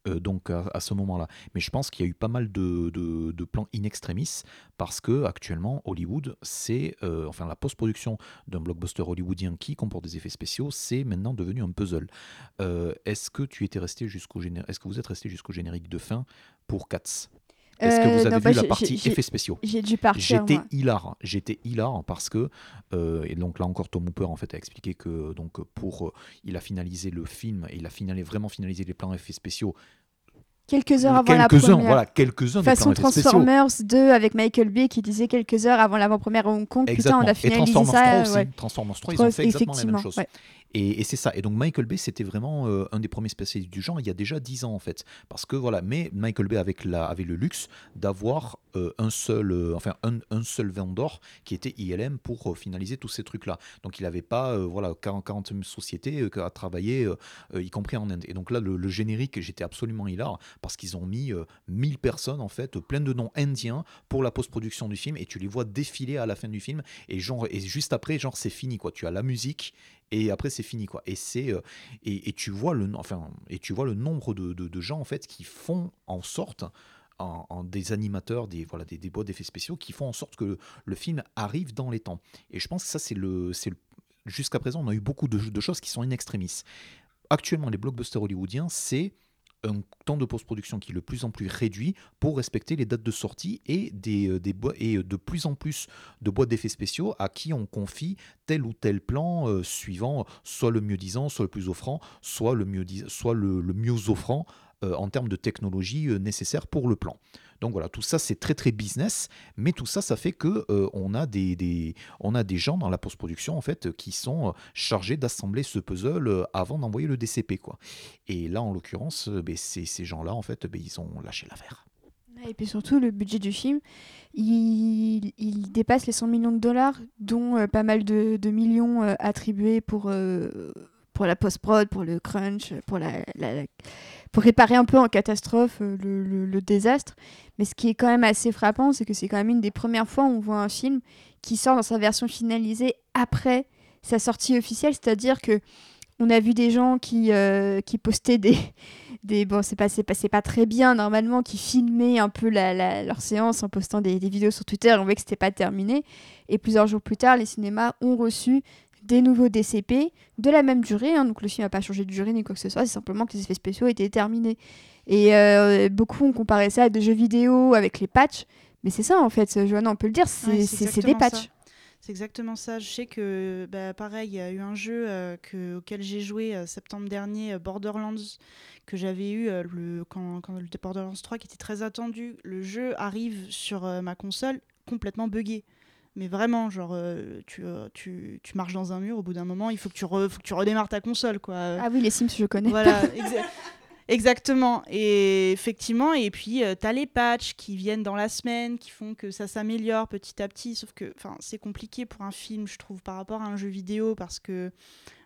Euh, donc à, ce moment-là. Mais je pense qu'il y a eu pas mal de, plans in extremis parce que actuellement Hollywood, c'est euh, enfin la post-production d'un blockbuster hollywoodien qui comporte des effets spéciaux, c'est maintenant devenu un puzzle. Euh, Est-ce que tu étais resté jusqu'au vous êtes resté jusqu'au générique de fin pour Cats? Est-ce que Euh, vous non, avez bah, vu la partie effets spéciaux J'ai dû partir. J'étais hilar, j'étais hilar parce que euh, et donc là encore Tom Hooper en fait a expliqué que donc pour euh, il a finalisé le film et il a finalisé vraiment finalisé les plans effets spéciaux Quelques heures avant la quelques-uns première. voilà quelques-uns des Façon Transformers 2 avec Michael Bay qui disait quelques heures avant l'avant-première à Hong Kong. Putain, exactement on a et finalisé Transformers ça. 3 euh, aussi ouais. Transformers 3 ils ont fait exactement la même chose ouais. Et, c'est ça. Et donc Michael Bay, c'était vraiment euh, un des premiers spécialistes du genre il y a déjà 10 ans en fait. Parce que voilà, mais Michael Bay avait le luxe d'avoir euh, un seul, euh, enfin un, un seul vendor qui était ILM pour euh, finaliser tous ces trucs-là. Donc il n'avait pas voilà 40, 40 sociétés à travailler, y compris en Inde. Et donc là, le, générique, j'étais absolument hilar parce qu'ils ont mis euh, 1000 personnes en fait, plein de noms indiens pour la post-production du film et tu les vois défiler à la fin du film et genre et juste après genre c'est fini quoi. Tu as la musique et après c'est fini quoi. Et c'est euh, et, tu vois le enfin et tu vois le nombre de, de- gens en fait qui font en sorte en, des animateurs des voilà des, des boîtes d'effets spéciaux qui font en sorte que le film arrive dans les temps. Et je pense que ça c'est le c'est jusqu'à présent on a eu beaucoup de, de choses qui sont in extremis. Actuellement les blockbusters hollywoodiens c'est un temps de post-production qui est de plus en plus réduit pour respecter les dates de sortie et, des, euh, des et de plus en plus de boîtes d'effets spéciaux à qui on confie tel ou tel plan euh, suivant soit le mieux disant, soit le plus offrant, soit le mieux, soit le mieux offrant euh, en termes de technologie euh, nécessaire pour le plan. Donc voilà, tout ça c'est très très business, mais tout ça ça fait que euh, on a des, on a des gens dans la post-production en fait qui sont chargés d'assembler ce puzzle avant d'envoyer le DCP quoi. Et là en l'occurrence, ben, ces, gens-là en fait, ben, ils ont lâché l'affaire. Et puis surtout, le budget du film, il, dépasse les 100 millions de dollars, dont pas mal de, millions attribués pour, pour la post-prod, pour le crunch, pour, la- pour réparer un peu en catastrophe euh, le, désastre. Mais ce qui est quand même assez frappant, c'est que c'est quand même une des premières fois où on voit un film qui sort dans sa version finalisée après sa sortie officielle, c'est-à-dire que on a vu des gens qui, euh, qui postaient des, des bon c'est pas pas, pas très bien normalement qui filmaient un peu la- leur séance en postant des, des vidéos sur Twitter. On voyait que c'était pas terminé. Et plusieurs jours plus tard les cinémas ont reçu des nouveaux DCP de la même durée hein. donc le film n'a pas changé de durée ni quoi que ce soit c'est simplement que les effets spéciaux étaient terminés et euh, beaucoup ont comparé ça à des jeux vidéo avec les patchs mais c'est ça en fait Johanna on peut le dire c'est Ouais, des patchs ça. C'est exactement ça. Je sais que, bah, pareil, il y a eu un jeu euh, que, auquel j'ai joué euh, septembre dernier, Borderlands, que j'avais eu euh, le, quand, quand le Borderlands 3, qui était très attendu. Le jeu arrive sur ma console complètement buggé. Mais vraiment, genre, euh, tu, euh, tu, tu marches dans un mur, au bout d'un moment, il faut que tu, re- faut que tu redémarres ta console, quoi. Ah oui, les Sims, je connais. Voilà, exa- exactement. Et effectivement, et puis tu as les patchs qui viennent dans la semaine, qui font que ça s'améliore petit à petit. Sauf que c'est compliqué pour un film, je trouve, par rapport à un jeu vidéo, parce que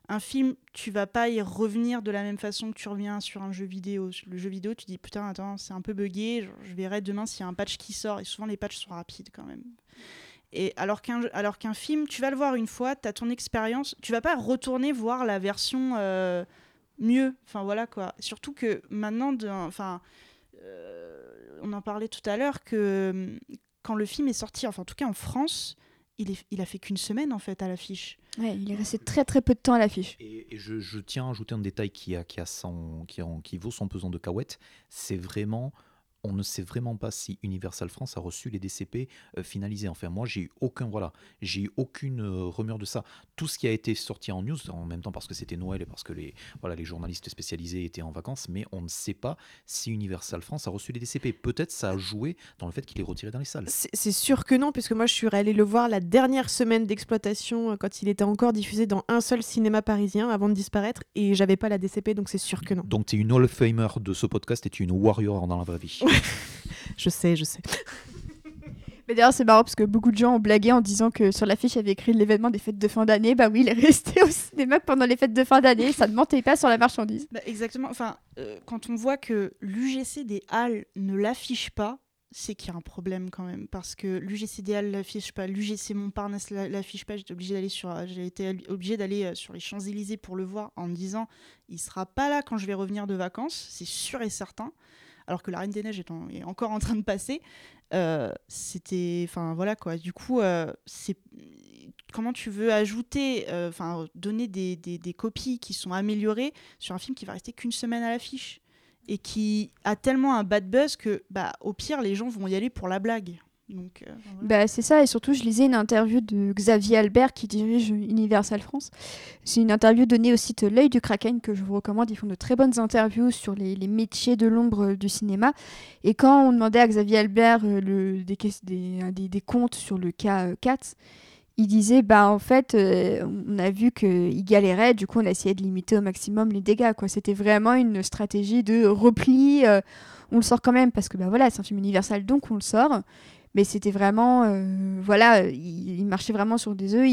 un film, tu vas pas y revenir de la même façon que tu reviens sur un jeu vidéo. Le jeu vidéo, tu dis putain, attends, c'est un peu buggé, je verrai demain s'il y a un patch qui sort. Et souvent, les patchs sont rapides quand même. Et alors qu'un alors qu'un film, tu vas le voir une fois, tu as ton expérience, tu vas pas retourner voir la version euh, mieux. Enfin voilà quoi. Surtout que maintenant, enfin, euh, on en parlait tout à l'heure que hum, quand le film est sorti, enfin en tout cas en France, il, est, il a fait qu'une semaine en fait à l'affiche. Ouais, il est resté très très peu de temps à l'affiche. Et, et je, je tiens à ajouter un détail qui, a, qui, a son, qui, en- qui vaut son pesant de cahuètes, c'est vraiment, on ne sait vraiment pas si Universal France a reçu les DCP euh, finalisés. Enfin, moi, j'ai eu aucun, voilà, j'ai eu aucune euh, rumeur de ça. Tout ce qui a été sorti en news, en même temps parce que c'était Noël et parce que les, voilà, les journalistes spécialisés étaient en vacances, mais on ne sait pas si Universal France a reçu les DCP. Peut-être ça a joué dans le fait qu'il est retiré dans les salles. C'est sûr que non, puisque moi je suis allée le voir la dernière semaine d'exploitation euh, quand il était encore diffusé dans un seul cinéma parisien avant de disparaître et j'avais pas la DCP donc c'est sûr que non. Donc, tu es une Hall of Famer de ce podcast et tu es une Warrior dans la vraie vie. Je sais, je sais. Mais d'ailleurs, c'est marrant parce que beaucoup de gens ont blagué en disant que sur l'affiche, il y avait écrit l'événement des fêtes de fin d'année. Bah oui, il est resté au cinéma pendant les fêtes de fin d'année. Ça ne mentait pas sur la marchandise. Bah, exactement. Enfin, euh, quand on voit que l'UGC des Halles ne l'affiche pas, c'est qu'il y a un problème quand même. Parce que l'UGC des Halles l'affiche pas, l'UGC Montparnasse la- l'affiche pas. J'étais obligée d'aller sur, j'ai été obligée d'aller euh, sur les Champs Élysées pour le voir en me disant, il sera pas là quand je vais revenir de vacances, c'est sûr et certain. Alors que la Reine des Neiges est, en- est encore en train de passer. Euh, C'était, enfin voilà quoi. Du coup, euh, c'est comment tu veux ajouter, euh, donner des copies qui sont améliorées sur un film qui va rester qu'une semaine à l'affiche et qui a tellement un bad buzz que bah au pire les gens vont y aller pour la blague. Donc euh. Bah, c'est ça, et surtout, je lisais une interview de Xavier Albert qui dirige Universal France. C'est une interview donnée au site L'œil du Kraken que je vous recommande. Ils font de très bonnes interviews sur les, métiers de l'ombre du cinéma. Et quand on demandait à Xavier Albert euh, des, des, comptes sur le cas euh, Katz, il disait bah en fait euh, on a vu qu'il galérait du coup on a essayé de limiter au maximum les dégâts quoi c'était vraiment une stratégie de repli on le sort quand même parce que bah voilà c'est un film universal donc on le sort mais c'était vraiment euh, voilà ils, marchaient vraiment sur des œufs.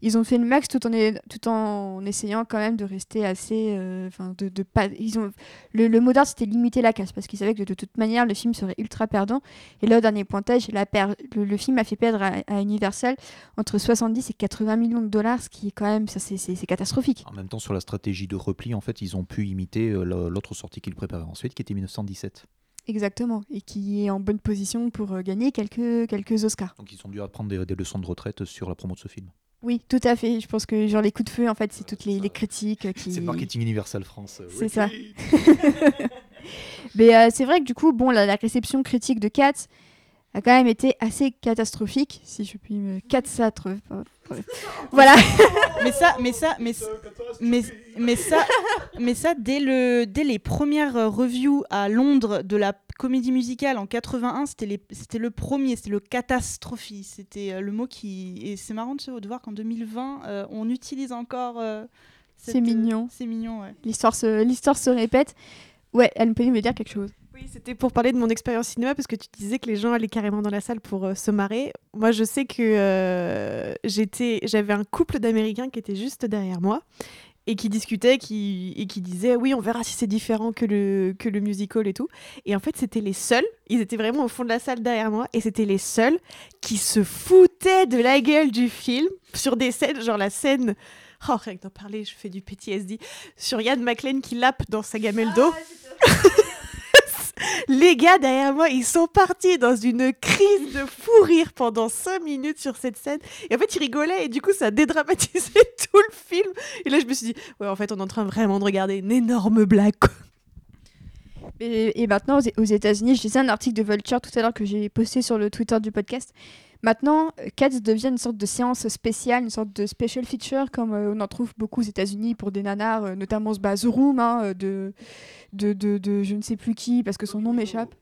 Ils, ont fait le max tout en, tout en essayant quand même de rester assez euh, enfin de, pas ils ont le, le mot d'ordre c'était limiter la casse parce qu'ils savaient que de toute manière le film serait ultra perdant. Et là au dernier pointage la le, film a fait perdre à, à Universal entre 70 et 80 millions de dollars ce qui est quand même ça c'est- catastrophique. En même temps, sur la stratégie de repli, en fait, ils ont pu imiter euh, l'autre sortie qu'ils préparaient ensuite, qui était 1917. Exactement et qui est en bonne position pour euh, gagner quelques quelques Oscars Donc, ils ont dû apprendre des, des leçons de retraite sur la promo de ce film. oui tout à fait je pense que genre les coups de feu en fait c'est toutes les, les critiques euh, qui C'est marketing Universal France. euh, C'est ça. Mais euh, c'est vrai que du coup, bon, la, la réception critique de Cats a quand même été assez catastrophique, si je puis me catsatre. Voilà. mais ça, mais ça, mais, mais, mais ça, mais ça dès le, dès les premières euh, reviews à Londres de la comédie musicale en 81, c'était les, c'était le premier, c'était le catastrophie, c'était euh, le mot qui, et c'est marrant de, voir qu'en 2020, euh, on utilise encore. euh, C'est euh, mignon. c'est mignon, ouais. L'histoire se, l'histoire se répète. Ouais, elle peut me dire quelque chose. Oui, c'était pour parler de mon expérience cinéma parce que tu disais que les gens allaient carrément dans la salle pour euh, se marrer. Moi, je sais que euh, j'étais, j'avais un couple d'Américains qui était juste derrière moi et qui discutaient qui, et qui disaient oui, on verra si c'est différent que le, que le musical et tout. Et en fait, c'était les seuls, ils étaient vraiment au fond de la salle derrière moi et c'était les seuls qui se foutaient de la gueule du film sur des scènes, genre la scène. Oh, rien que d'en parler, je fais du PTSD. Sur Yann McLean qui lappe dans sa gamelle d'eau. Les gars derrière moi, ils sont partis dans une crise de fou rire pendant 5 minutes sur cette scène. Et en fait, ils rigolaient et du coup, ça a dédramatisé tout le film. Et là, je me suis dit, ouais, en fait, on est en train vraiment de regarder une énorme blague. Et, maintenant, aux, États-Unis, je lisais un article de Vulture tout à l'heure que j'ai posté sur le Twitter du podcast. Maintenant, Cats devient une sorte de séance spéciale, une sorte de special feature, comme euh, on en trouve beaucoup aux États-Unis pour des nanars, euh, notamment ce bah, de, de, de, de je ne sais plus qui, parce que son nom m'échappe.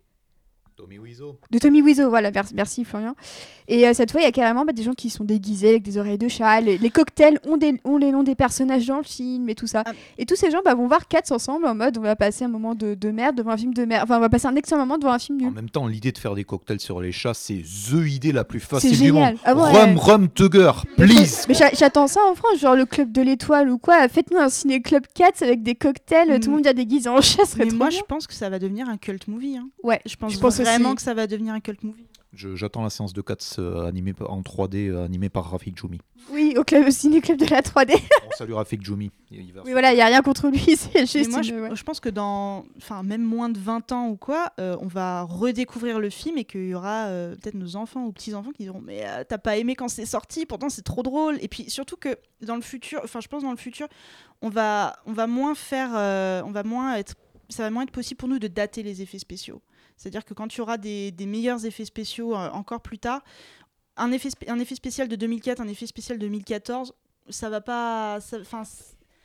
Tommy Wiseau. de Tommy Wiseau, voilà, merci, Florian. Et euh, cette fois, il y a carrément bah, des gens qui sont déguisés avec des oreilles de chat. Les, les cocktails ont, des, ont les noms des personnages dans le film et tout ça. Ah. Et tous ces gens bah, vont voir Cats ensemble en mode on va passer un moment de, de merde devant un film de merde. Enfin, on va passer un excellent moment devant un film En nul. même temps, l'idée de faire des cocktails sur les chats, c'est THE idée la plus facile du monde. Ah ouais. Rum, rum, tugger, please. Mais j'a- j'attends ça en France, genre le club de l'étoile ou quoi. Faites-nous un ciné-club Cats avec des cocktails, tout le Mm. monde vient déguisé en chat, Mais trop moi, bien. je pense que ça va devenir un cult movie. hein. Ouais, Je pense, Je pense vraiment que ça va devenir un cult movie. Je- J'attends la séance de Cats euh, animée en 3D, euh, animée par Rafik Djoumi. oui, au, club, au ciné-club de la 3D. On salue Rafik Djoumi. Il- il va oui, voilà, il n'y a rien contre lui, c'est Mais juste moi, une- je, ouais. je pense que dans, enfin, même moins de 20 ans ou quoi, euh, on va redécouvrir le film et qu'il y aura euh, peut-être nos enfants ou petits-enfants qui diront Mais euh, t'as pas aimé quand c'est sorti, pourtant c'est trop drôle. Et puis surtout que dans le futur, enfin, je pense dans le futur, on va, on va moins faire, euh, on va moins être, ça va moins être possible pour nous de dater les effets spéciaux. C'est-à-dire que quand il y aura des, meilleurs effets spéciaux euh, encore plus tard, un effet, un effet spécial de 2004, un effet spécial de 2014, ça va pas. ça-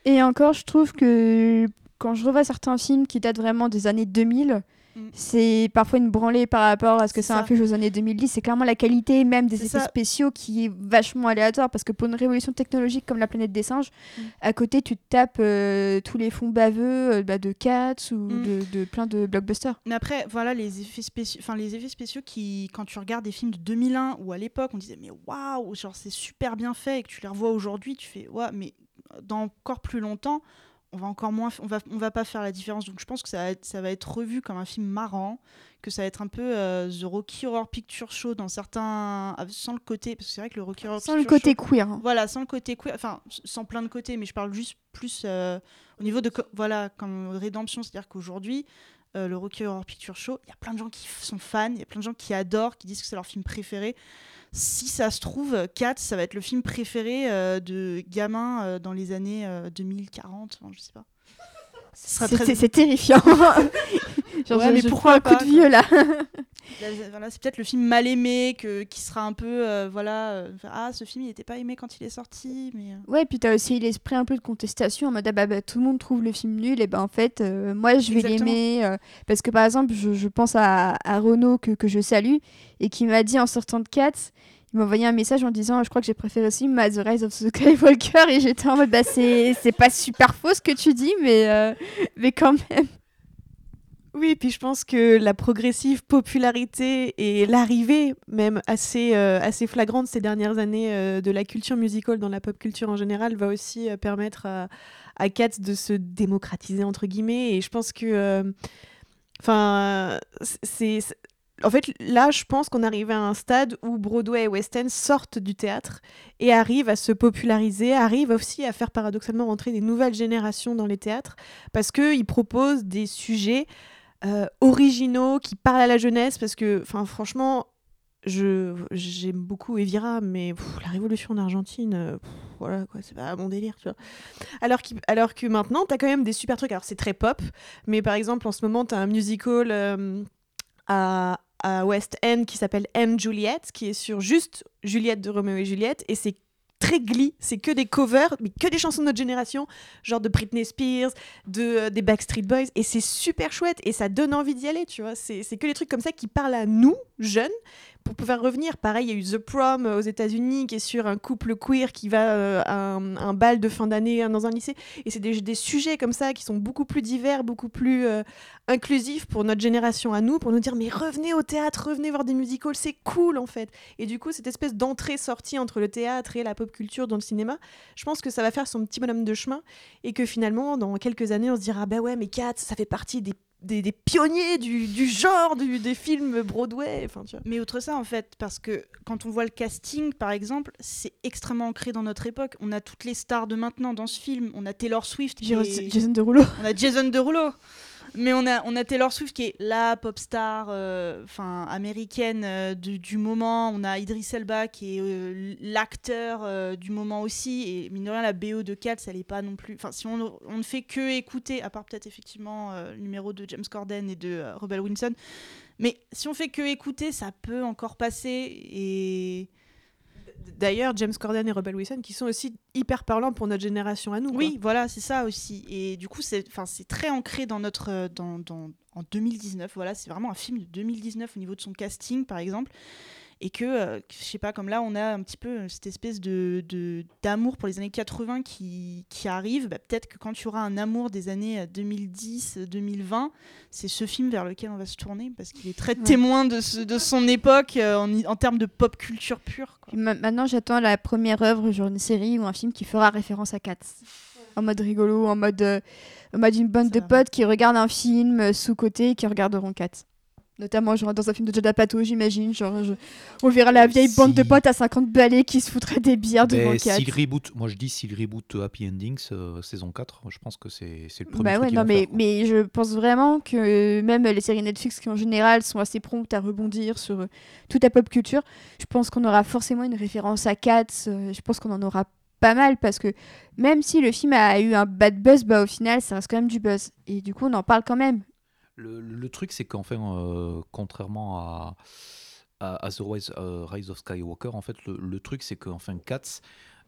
Et encore, je trouve que quand je revois certains films qui datent vraiment des années 2000, Mm. c'est parfois une branlée par rapport à ce que ça ça. fait aux années 2010. C'est clairement la qualité même des effets ça. spéciaux qui est vachement aléatoire parce que pour une révolution technologique comme la planète des singes, Mm. à côté tu te tapes euh, tous les fonds baveux euh, bah, de Cats ou Mm. de, de plein de blockbusters. Mais après, voilà, les effets spéciaux, enfin les effets spéciaux qui, quand tu regardes des films de 2001 ou à l'époque, on disait mais waouh, genre c'est super bien fait et que tu les revois aujourd'hui, tu fais ouais, mais dans encore plus longtemps, on va encore moins, on va, on va pas faire la différence. Donc je pense que ça va être, ça va être revu comme un film marrant, que ça va être un peu euh, The Rocky Horror Picture Show dans certains, avec- sans le côté, parce que c'est vrai que le Rocky Horror Sans le côté Show- queer. hein. voilà, sans le côté queer, enfin, sans plein de côtés, mais je parle juste plus euh, au niveau de, voilà, comme rédemption, c'est-à-dire qu'aujourd'hui, euh, le Rocky Horror Picture Show, il y a plein de gens qui sont fans, il y a plein de gens qui adorent, qui disent que c'est leur film préféré. Si ça se trouve, Cats, ça va être le film préféré euh, de gamins euh, dans les années euh, 2040, enfin, je sais pas. C'est très- terrifiant. Genre, Ouais, je- mais je pourquoi un coup pas, de vieux là. Voilà, c'est peut-être le film mal aimé que, qui sera un peu, euh, voilà, euh, ah, ce film, il n'était pas aimé quand il est sorti, mais... euh, Ouais, puis t'as aussi l'esprit un peu de contestation en mode ah bah, bah, tout le monde trouve le film nul et ben en fait euh, moi je vais l'aimer parce que par exemple je, je pense à, à Renaud que, que je salue et qui m'a dit en sortant de Cats il m'a envoyé un message en disant je crois que j'ai préféré aussi ma The Rise of the Skywalker et j'étais en mode bah c'est c'est pas super faux ce que tu dis mais mais quand même Oui, puis je pense que la progressive popularité et l'arrivée même assez, euh, assez flagrante ces dernières années euh, de la culture musicale dans la pop culture en général va aussi euh, permettre à, à Cats de se démocratiser entre guillemets. Et je pense que, enfin, c'est- en fait là, je pense qu'on arrive à un stade où Broadway et West End sortent du théâtre et arrivent à se populariser, arrivent aussi à faire paradoxalement rentrer des nouvelles générations dans les théâtres parce qu'ils proposent des sujets euh, originaux qui parlent à la jeunesse parce que enfin franchement j'aime beaucoup Evira mais la révolution en Argentine euh, voilà quoi c'est pas mon délire tu vois. Alors, qu'il- alors que maintenant t'as quand même des super trucs. Alors c'est très pop mais par exemple en ce moment t'as un musical euh, à, à West End qui s'appelle M. Juliet qui est sur juste Juliette de Roméo et Juliette et c'est très glee, c'est que des covers, mais que des chansons de notre génération, genre de Britney Spears, de, euh, des Backstreet Boys, et c'est super chouette, et ça donne envie d'y aller, tu vois. C'est que des trucs comme ça qui parlent à nous, jeunes, pour pouvoir revenir. Pareil, il y a eu The Prom euh, aux États-Unis, qui est sur un couple queer qui va euh, à un, bal de fin d'année dans un lycée, et c'est des, des sujets comme ça qui sont beaucoup plus divers, beaucoup plus euh, inclusifs pour notre génération à nous, pour nous dire, mais revenez au théâtre, revenez voir des musicals, c'est cool en fait. Et du coup, cette espèce d'entrée-sortie entre le théâtre et la pop culture dans le cinéma, je pense que ça va faire son petit bonhomme de chemin et que finalement, dans quelques années, on se dira bah ouais, mais Cats, ça fait partie des, des, des pionniers du, du genre du, des films Broadway. Enfin, tu vois. Mais outre ça, en fait, parce que quand on voit le casting, par exemple, c'est extrêmement ancré dans notre époque. On a toutes les stars de maintenant dans ce film. On a Taylor Swift, Jason Derulo on a Jason Derulo. Mais on a, Taylor Swift qui est la pop star euh, américaine euh, du, moment. On a Idris Elba qui est euh, l'acteur du moment aussi. Et mine de rien, la BO de Cats, elle est pas non plus. Enfin, si on, ne fait que écouter, à part peut-être effectivement le numéro de James Corden et de Rebel Wilson. Mais si on fait que écouter, ça peut encore passer. Et. D'ailleurs, James Corden et Rebel Wilson qui sont aussi hyper parlants pour notre génération à nous. Oui, voilà, c'est ça aussi. Et du coup, c'est très ancré dans notre, euh, dans, dans- en 2019. Voilà, c'est vraiment un film de 2019 au niveau de son casting, par exemple. Et que, euh, je sais pas, comme là, on a un petit peu cette espèce de d'amour pour les années 80 qui, qui arrive. Bah, Peut-être que quand tu auras un amour des années 2010-2020, c'est ce film vers lequel on va se tourner parce qu'il est très Ouais. témoin de, ce- de son époque euh, en, en termes de pop culture pure. quoi. Maintenant, j'attends la première œuvre, genre une série ou un film qui fera référence à Cats. En mode rigolo, en mode, euh, en mode une bande de potes qui regardent un film euh, sous-côté et qui regarderont Cats. Notamment genre dans un film de Judd Apatow, j'imagine. Genre, je- on verra la vieille bande de potes à 50 balais qui se foutraient des bières devant Ben, Cats. s'il reboot, moi je dis s'il reboot Happy Endings euh, saison 4, je pense que c'est c'est le premier Bah truc ouais, qu'ils non, vont mais, faire, quoi. mais je pense vraiment que même les séries Netflix qui en général sont assez promptes à rebondir sur euh, toute la pop culture, je pense qu'on aura forcément une référence à Cats, euh, je pense qu'on en aura pas mal parce que même si le film a eu un bad buzz, bah au final ça reste quand même du buzz. Et du coup on en parle quand même. Le, le- truc, c'est qu'enfin, euh, contrairement à, à, The Rise, euh, Rise of Skywalker, en fait, le, le truc, c'est qu'enfin, Cats,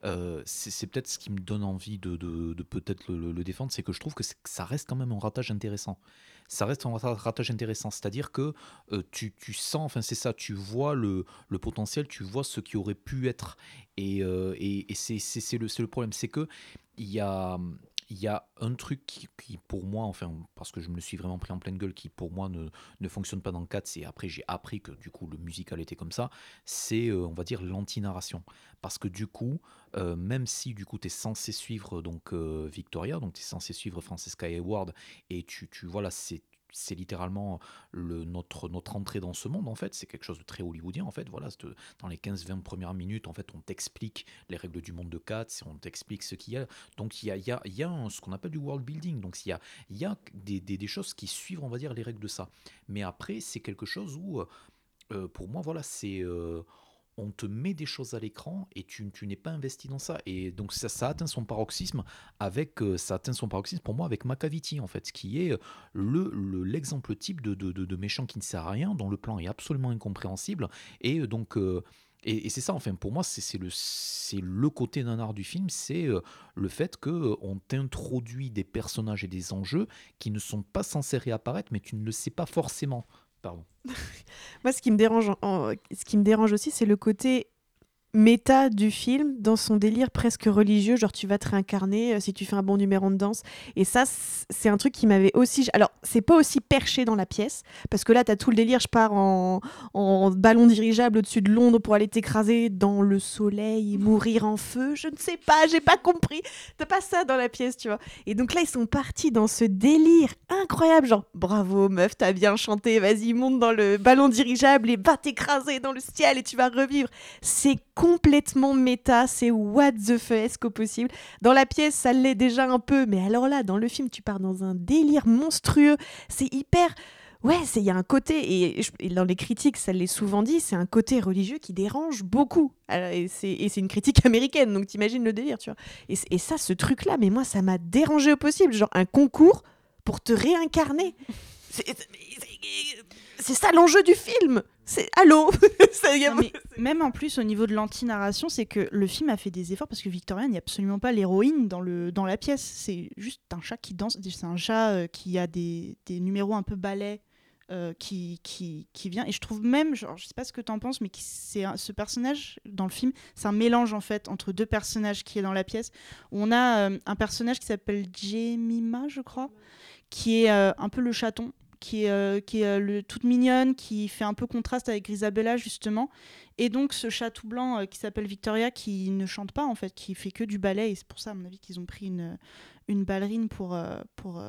euh, c'est peut-être ce qui me donne envie de, de- peut-être le, défendre, c'est que je trouve que, que ça reste quand même un ratage intéressant. Ça reste un rata- ratage intéressant, c'est-à-dire que euh, tu, tu sens, enfin c'est ça, tu vois le, le potentiel, tu vois ce qui aurait pu être. Et, euh, et, et c'est le, le problème, c'est que il y a, il y a un truc qui, pour moi, enfin, parce que je me le suis vraiment pris en pleine gueule, qui pour moi ne, ne fonctionne pas dans 4, et après j'ai appris que du coup le musical était comme ça, c'est, euh, on va dire, l'anti-narration. Parce que du coup, euh, même si du coup tu es censé suivre donc euh, Victoria, donc tu es censé suivre Francesca Hayward, et tu, tu voilà, c'est c'est littéralement le, notre, notre entrée dans ce monde en fait, c'est quelque chose de très hollywoodien en fait, voilà, dans les 15-20 premières minutes en fait on t'explique les règles du monde de Cats, on t'explique ce qu'il y a, donc il y a, y a, y a ce qu'on appelle du world building, donc il y a, y a des, des- des choses qui suivent on va dire les règles de ça, mais après c'est quelque chose où euh, pour moi voilà c'est... euh, on te met des choses à l'écran et tu, tu n'es pas investi dans ça. Et donc ça, ça atteint son paroxysme avec euh, ça atteint son paroxysme pour moi avec Macavity en fait, qui est euh, le le- l'exemple type de, de, de- méchant qui ne sert à rien, dont le plan est absolument incompréhensible. Et euh, donc et, c'est ça, enfin, pour moi, c'est le, le côté nanar du film, c'est le fait qu'on t'introduit des personnages et des enjeux qui ne sont pas censés réapparaître, mais tu ne le sais pas forcément. Pardon. Moi, ce qui me dérange, ce qui me dérange aussi, c'est le côté méta du film dans son délire presque religieux, genre tu vas te réincarner euh, si tu fais un bon numéro de danse. Et ça, c'est un truc qui m'avait aussi. Alors, c'est pas aussi perché dans la pièce, parce que là, t'as tout le délire, je pars en, en ballon dirigeable au-dessus de Londres pour aller t'écraser dans le soleil, mourir en feu. Je ne sais pas, j'ai pas compris. T'as pas ça dans la pièce, tu vois. Et donc là, ils sont partis dans ce délire incroyable, genre bravo meuf, t'as bien chanté, vas-y, monte dans le ballon dirigeable et va t'écraser dans le ciel et tu vas revivre. C'est complètement méta, c'est what the fuck au possible. Dans la pièce, ça l'est déjà un peu, mais alors là, dans le film, tu pars dans un délire monstrueux. C'est hyper. Ouais, il y a un côté, et, dans les critiques, ça l'est souvent dit, c'est un côté religieux qui dérange beaucoup. Alors, et c'est une critique américaine, donc t'imagines le délire, tu vois. Et, et ça, ce truc-là, mais moi, ça m'a dérangé au possible. Genre un concours pour te réincarner. C'est ça l'enjeu du film. C'est allô a- Non, mais même en plus au niveau de l'anti-narration, c'est que le film a fait des efforts parce que Victoria n'est absolument pas l'héroïne dans, le, dans la pièce. C'est juste un chat qui danse. C'est un chat euh, qui a des, des numéros un peu balais euh, qui, qui, qui vient. Et je trouve même, genre, je sais pas ce que tu en penses, mais c'est un- ce personnage dans le film, c'est un mélange en fait entre deux personnages qui est dans la pièce. On a euh, un personnage qui s'appelle Jemima, je crois, qui est un peu le chaton. Qui est, euh, qui est euh, toute mignonne, qui fait un peu contraste avec Grisabella justement, et donc ce chat tout blanc euh, qui s'appelle Victoria qui ne chante pas en fait, qui fait que du ballet et c'est pour ça à mon avis qu'ils ont pris une, une ballerine pour, pour,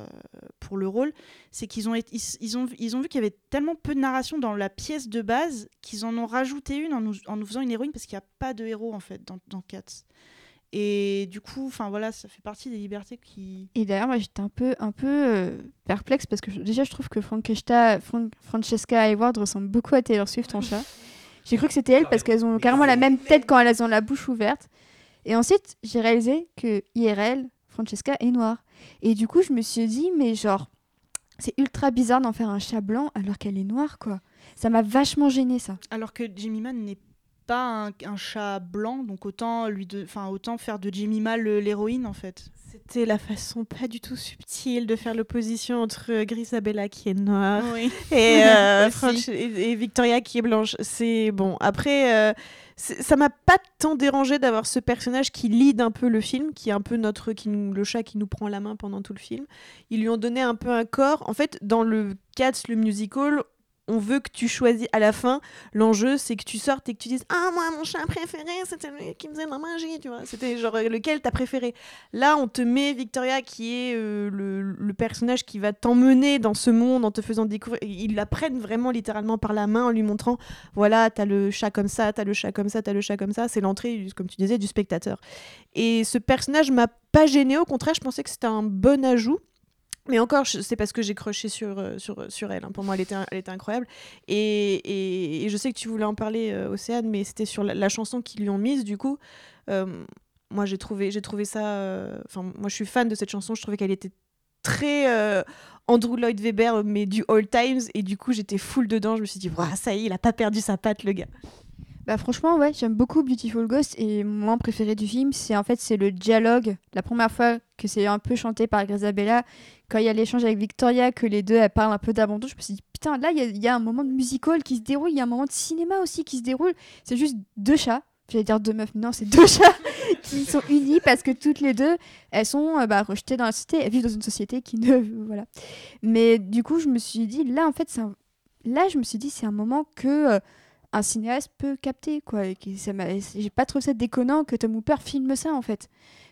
pour le rôle. C'est qu'ils ont, ils ont, ils ont vu qu'il y avait tellement peu de narration dans la pièce de base qu'ils en ont rajouté une en nous, en nous faisant une héroïne parce qu'il n'y a pas de héros en fait dans, dans Cats. Et du coup, enfin voilà, ça fait partie des libertés qui. Et d'ailleurs, moi j'étais un peu, un peu euh, perplexe parce que je- déjà je trouve que Francesca, Fran- Francesca Hayward ressemble beaucoup à Taylor Swift en chat. J'ai cru que c'était elle parce qu'elles ont carrément la même tête quand elles ont la bouche ouverte. Et ensuite, j'ai réalisé que IRL, Francesca est noire. Et du coup, je me suis dit, mais genre, c'est ultra bizarre d'en faire un chat blanc alors qu'elle est noire, quoi. Ça m'a vachement gêné ça. Alors que Jemima n'est pas un, un chat blanc, donc autant lui de, enfin autant faire de Jimmy Mal euh, l'héroïne en fait. C'était la façon pas du tout subtile de faire l'opposition entre euh, Grisabella qui est noire Oui. et, euh, et, et Victoria qui est blanche. C'est bon. Après, euh, ça m'a pas tant dérangé d'avoir ce personnage qui lead un peu le film, qui est un peu notre, qui nous- le chat qui nous prend la main pendant tout le film. Ils lui ont donné un peu un corps. En fait, dans le Cats, le musical. On veut que tu choisis à la fin. L'enjeu, c'est que tu sortes et que tu dises Ah, moi, mon chat préféré, c'était lui qui me faisait de la magie, tu vois. C'était genre euh, lequel t'as préféré? Là, on te met Victoria qui est euh, le, le personnage qui va t'emmener dans ce monde en te faisant découvrir. Ils la prennent vraiment littéralement par la main en lui montrant voilà, t'as le chat comme ça, t'as le chat comme ça, t'as le chat comme ça. C'est l'entrée, comme tu disais, du spectateur. Et ce personnage m'a pas gêné, au contraire, je pensais que c'était un bon ajout. Mais encore, c'est parce que j'ai croché sur, euh, sur, sur elle. hein. Pour moi, elle était, elle était incroyable. Et, et- je sais que tu voulais en parler, euh, Océane, mais c'était sur la, chanson qu'ils lui ont mise, du coup. Euh, moi, j'ai trouvé, trouvé ça. euh, Enfin, moi, je suis fan de cette chanson. Je trouvais qu'elle était très euh, Andrew Lloyd Webber, mais du All Times. Et du coup, j'étais full dedans. Je me suis dit, ça y est, il a pas perdu sa patte, le gars. Bah franchement ouais, j'aime beaucoup Beautiful Ghost et mon moment préféré du film, c'est en fait c'est le dialogue. La première fois que c'est un peu chanté par Grisabella, quand il y a l'échange avec Victoria, que les deux elles parlent un peu d'abandon, je me suis dit putain là il y a- y, a un moment de musical qui se déroule, il y a un moment de cinéma aussi qui se déroule. C'est juste deux chats, j'allais dire deux meufs, non c'est deux chats qui sont unis parce que toutes les deux elles sont euh, bah, rejetées dans la société, elles vivent dans une société qui ne voilà. Mais du coup je me suis dit là en fait c'est un- là je me suis dit c'est un moment que euh, un cinéaste peut capter quoi j'ai pas trouvé ça déconnant que Tom Hooper filme ça en fait.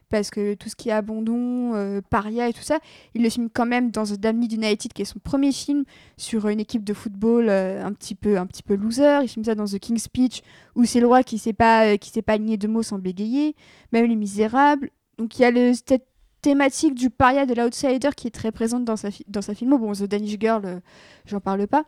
Parce que tout ce qui est abandon euh, paria et tout ça il le filme quand même dans The Damned United qui est son premier film sur une équipe de football euh, un petit peu un petit peu loser. Il filme ça dans The King's Speech où c'est le roi qui sait pas euh, qui sait pas aligner deux mots sans bégayer. Même les misérables. Donc il y a le, cette thématique du paria de l'outsider qui est très présente dans sa dans sa filmo. Bon The Danish Girl j'en parle pas.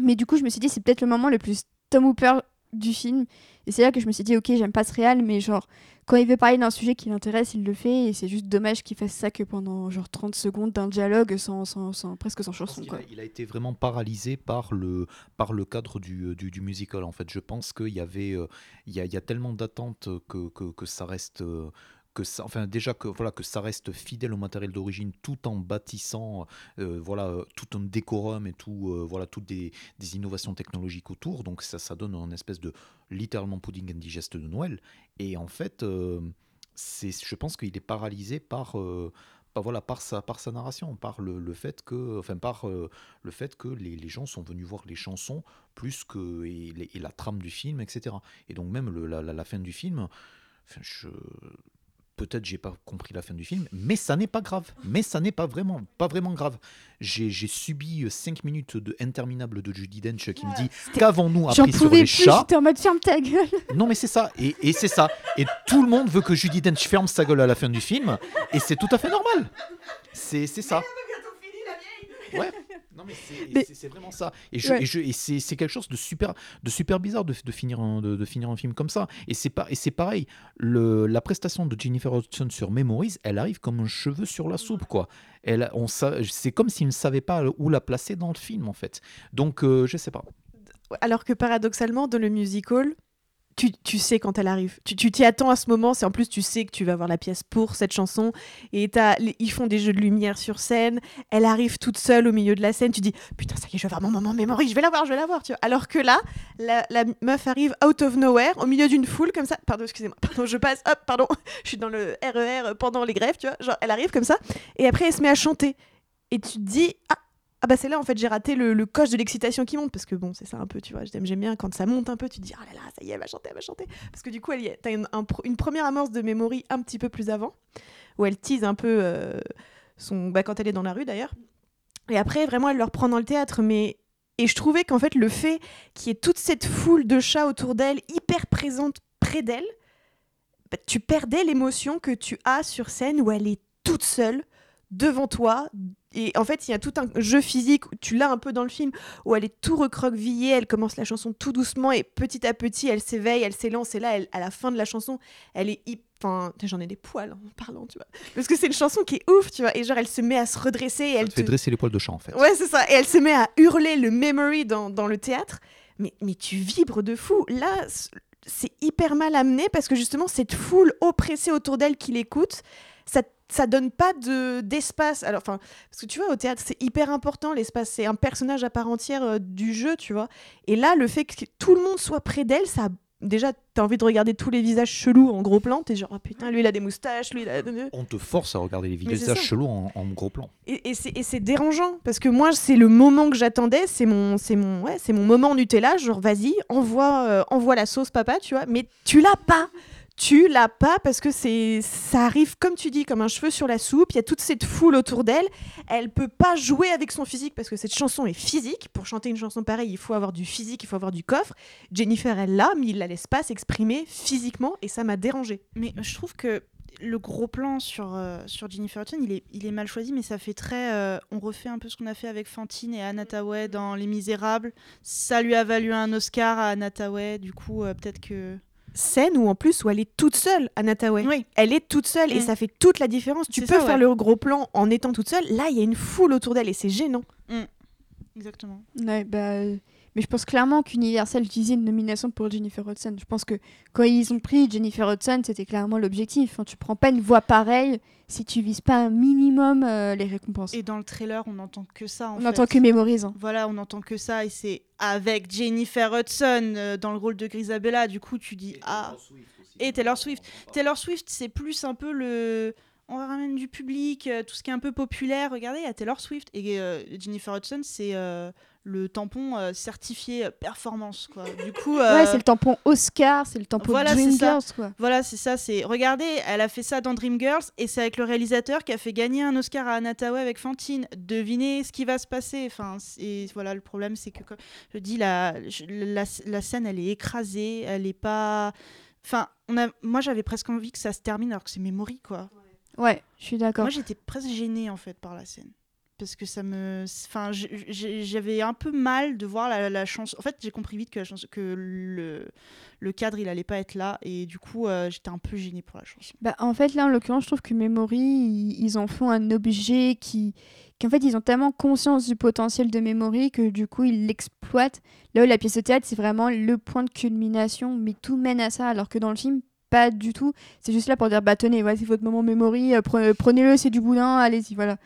Mais du coup je me suis dit c'est peut-être le moment le plus Tom Hooper du film. Et c'est là que je me suis dit, ok, j'aime pas ce réal, mais genre, quand il veut parler d'un sujet qui l'intéresse, il le fait. Et c'est juste dommage qu'il fasse ça que pendant genre 30 secondes d'un dialogue sans, sans, sans- presque sans chanson. Quoi. a, il a été vraiment paralysé par le, par le cadre du, euh, du, du musical. En fait, je pense qu'il y avait, euh, il y, a, il y a tellement d'attentes que, que, que ça reste, euh, que ça, enfin déjà que voilà que ça reste fidèle au matériel d'origine, tout en bâtissant, euh, voilà, euh, tout un décorum et tout, euh, voilà, toutes des, des innovations technologiques autour. Donc ça, ça donne un espèce de littéralement pudding indigeste de Noël. Et en fait, c'est, je pense qu'il est paralysé par par, voilà, par, sa, par sa narration, par le, le fait que, enfin, par le fait que les, les gens sont venus voir les chansons plus que et la trame du film, etc. Et donc même le- la, la- la fin du film, enfin, je peut-être j'ai pas compris la fin du film, mais ça n'est pas grave. Mais ça n'est pas vraiment, pas vraiment grave. J'ai subi 5 minutes de interminable de Judy Dench qui me dit qu'avons-nous appris sur les plus, chats j'étais en mode ferme ta gueule. non, mais c'est ça. Et, et c'est ça. Et tout le monde veut que Judy Dench ferme sa gueule à la fin du film. Et c'est tout à fait normal. C'est c'est ça. Ouais. Non, mais c'est vraiment ça. Et, je, Ouais. et, je- et c'est quelque chose de super, de super bizarre de, de finir un, de, de finir un film comme ça. Et c'est pas, et c'est pareil. Le, la prestation de Jennifer Hudson sur Memories, elle arrive comme un cheveu sur la soupe, quoi. Elle, on c'est comme s'il ne savait pas où la placer dans le film, en fait. Donc, euh, je sais pas. Alors que paradoxalement, dans le musical, tu, tu sais quand elle arrive. Tu t'y attends à ce moment. C'est en plus, tu sais que tu vas voir la pièce pour cette chanson. Et ils font des jeux de lumière sur scène. Elle arrive toute seule au milieu de la scène. Tu dis Putain, ça y est, je vais voir mon moment mémoire. Je vais la voir, je vais la voir. Tu vois. Alors que là, la, la meuf arrive out of nowhere, au milieu d'une foule comme ça. Pardon, excusez-moi. Pardon, je passe. Hop, pardon. Je suis dans le RER pendant les grèves. Tu vois. Genre, elle arrive comme ça. Et après, elle se met à chanter. Et tu te dis Ah, ah bah c'est là en fait j'ai raté le, le coche de l'excitation qui monte parce que bon c'est ça un peu tu vois j'aime bien quand ça monte un peu tu te dis ah là là ça y est elle va chanter elle va chanter. Parce que du coup elle y t'as une, première amorce de memory un petit peu plus avant où elle tease un peu euh, son bah, quand elle est dans la rue d'ailleurs. Et après vraiment elle leur prend dans le théâtre mais et je trouvais qu'en fait le fait qu'il y ait toute cette foule de chats autour d'elle hyper présente près d'elle bah, tu perdais l'émotion que tu as sur scène où elle est toute seule devant toi et en fait, il y a tout un jeu physique, tu l'as un peu dans le film, où elle est tout recroquevillée, elle commence la chanson tout doucement, et petit à petit, elle s'éveille, elle s'élance, et là, elle- à la fin de la chanson, elle est hip... Enfin, j'en ai des poils en parlant, tu vois. Parce que c'est une chanson qui est ouf, tu vois, et genre, elle se met à se redresser, et Ça elle te fait te... dresser les poils de chat, en fait. Ouais, c'est ça, et elle se met à hurler le memory dans, dans le théâtre, mais, mais tu vibres de fou. Là, c'est hyper mal amené parce que justement, cette foule oppressée autour d'elle qui l'écoute, ça ça donne pas de d'espace. Alors, enfin, parce que tu vois, au théâtre, c'est hyper important l'espace. C'est un personnage à part entière euh, du jeu, tu vois. Et là, le fait que tout le monde soit près d'elle, ça. Déjà, t'as envie de regarder tous les visages chelous en gros plan. T'es genre, ah putain, lui il a des moustaches, lui il a. On te force à regarder les visages chelous en, en gros plan. Et, c'est- et c'est dérangeant parce que moi, c'est le moment que j'attendais. C'est mon, c'est mon, ouais, c'est mon moment Nutella. Genre, vas-y, envoie, euh, envoie la sauce, papa, tu vois. Mais tu l'as pas. Tu l'as pas parce que c'est, ça arrive comme tu dis, comme un cheveu sur la soupe. Il y a toute cette foule autour d'elle. Elle peut pas jouer avec son physique parce que cette chanson est physique. Pour chanter une chanson pareille, il faut avoir du physique, il faut avoir du coffre. Jennifer, elle l'a, mais il la laisse pas s'exprimer physiquement et ça m'a dérangé. Mais je trouve que le gros plan sur, euh, sur Jennifer Hudson, il est, il est mal choisi, mais ça fait très. euh, on refait un peu ce qu'on a fait avec Fantine et Anna dans Les Misérables. Ça lui a valu un Oscar à Anna du coup, euh, peut-être que. Scène où en plus où elle est toute seule, Anna Tawai. Oui. Elle est toute seule et Mm. ça fait toute la différence. Tu peux ça, faire ouais. le gros plan en étant toute seule. Là, il y a une foule autour d'elle et c'est gênant. Exactement. Ouais, bah, euh, mais je pense clairement qu'Universal utilisait une nomination pour Jennifer Hudson. Je pense que quand ils ont pris Jennifer Hudson, c'était clairement l'objectif. Hein. Tu prends pas une voix pareille si tu vises pas un minimum euh, les récompenses. Et dans le trailer, on n'entend que ça. En On fait. entend que mémorise. hein. Voilà, on n'entend que ça, et c'est avec Jennifer Hudson euh, dans le rôle de Grisabella. Du coup, tu dis Ah. Et Taylor Swift. Taylor Swift, c'est plus un peu le. On ramène du public, euh, tout ce qui est un peu populaire. Regardez, il y a Taylor Swift. Et euh, Jennifer Hudson, c'est euh, le tampon euh, certifié euh, performance, quoi. Du coup. euh, Ouais, c'est le tampon Oscar, c'est le tampon voilà. Dreamgirls, quoi. Voilà, c'est ça. C'est regardez, elle a fait ça dans Dreamgirls et c'est avec le réalisateur qui a fait gagner un Oscar à Anna Tawai avec Fantine. Devinez ce qui va se passer. Enfin, et voilà, le problème, c'est que comme je dis la, la, la scène, elle est écrasée, elle est pas. Enfin, on a, moi, j'avais presque envie que ça se termine alors que c'est Memory, quoi. Ouais, je suis d'accord. Moi, j'étais presque gênée en fait par la scène. Parce que ça me. Enfin, j'avais un peu mal de voir la, la chanson. En fait, j'ai compris vite que, la chanson, que le, cadre, il allait pas être là. Et du coup, euh, j'étais un peu gênée pour la chanson. Bah, en fait, là, en l'occurrence, je trouve que Memory, ils, en font un objet qui. qu'en fait, ils ont tellement conscience du potentiel de Memory que du coup, ils l'exploitent. Là où la pièce de théâtre, c'est vraiment le point de culmination, mais tout mène à ça, alors que dans le film, pas du tout. C'est juste là pour dire, bah tenez, voici votre moment Memory, euh, pre- prenez-le, c'est du boudin, allez-y, voilà.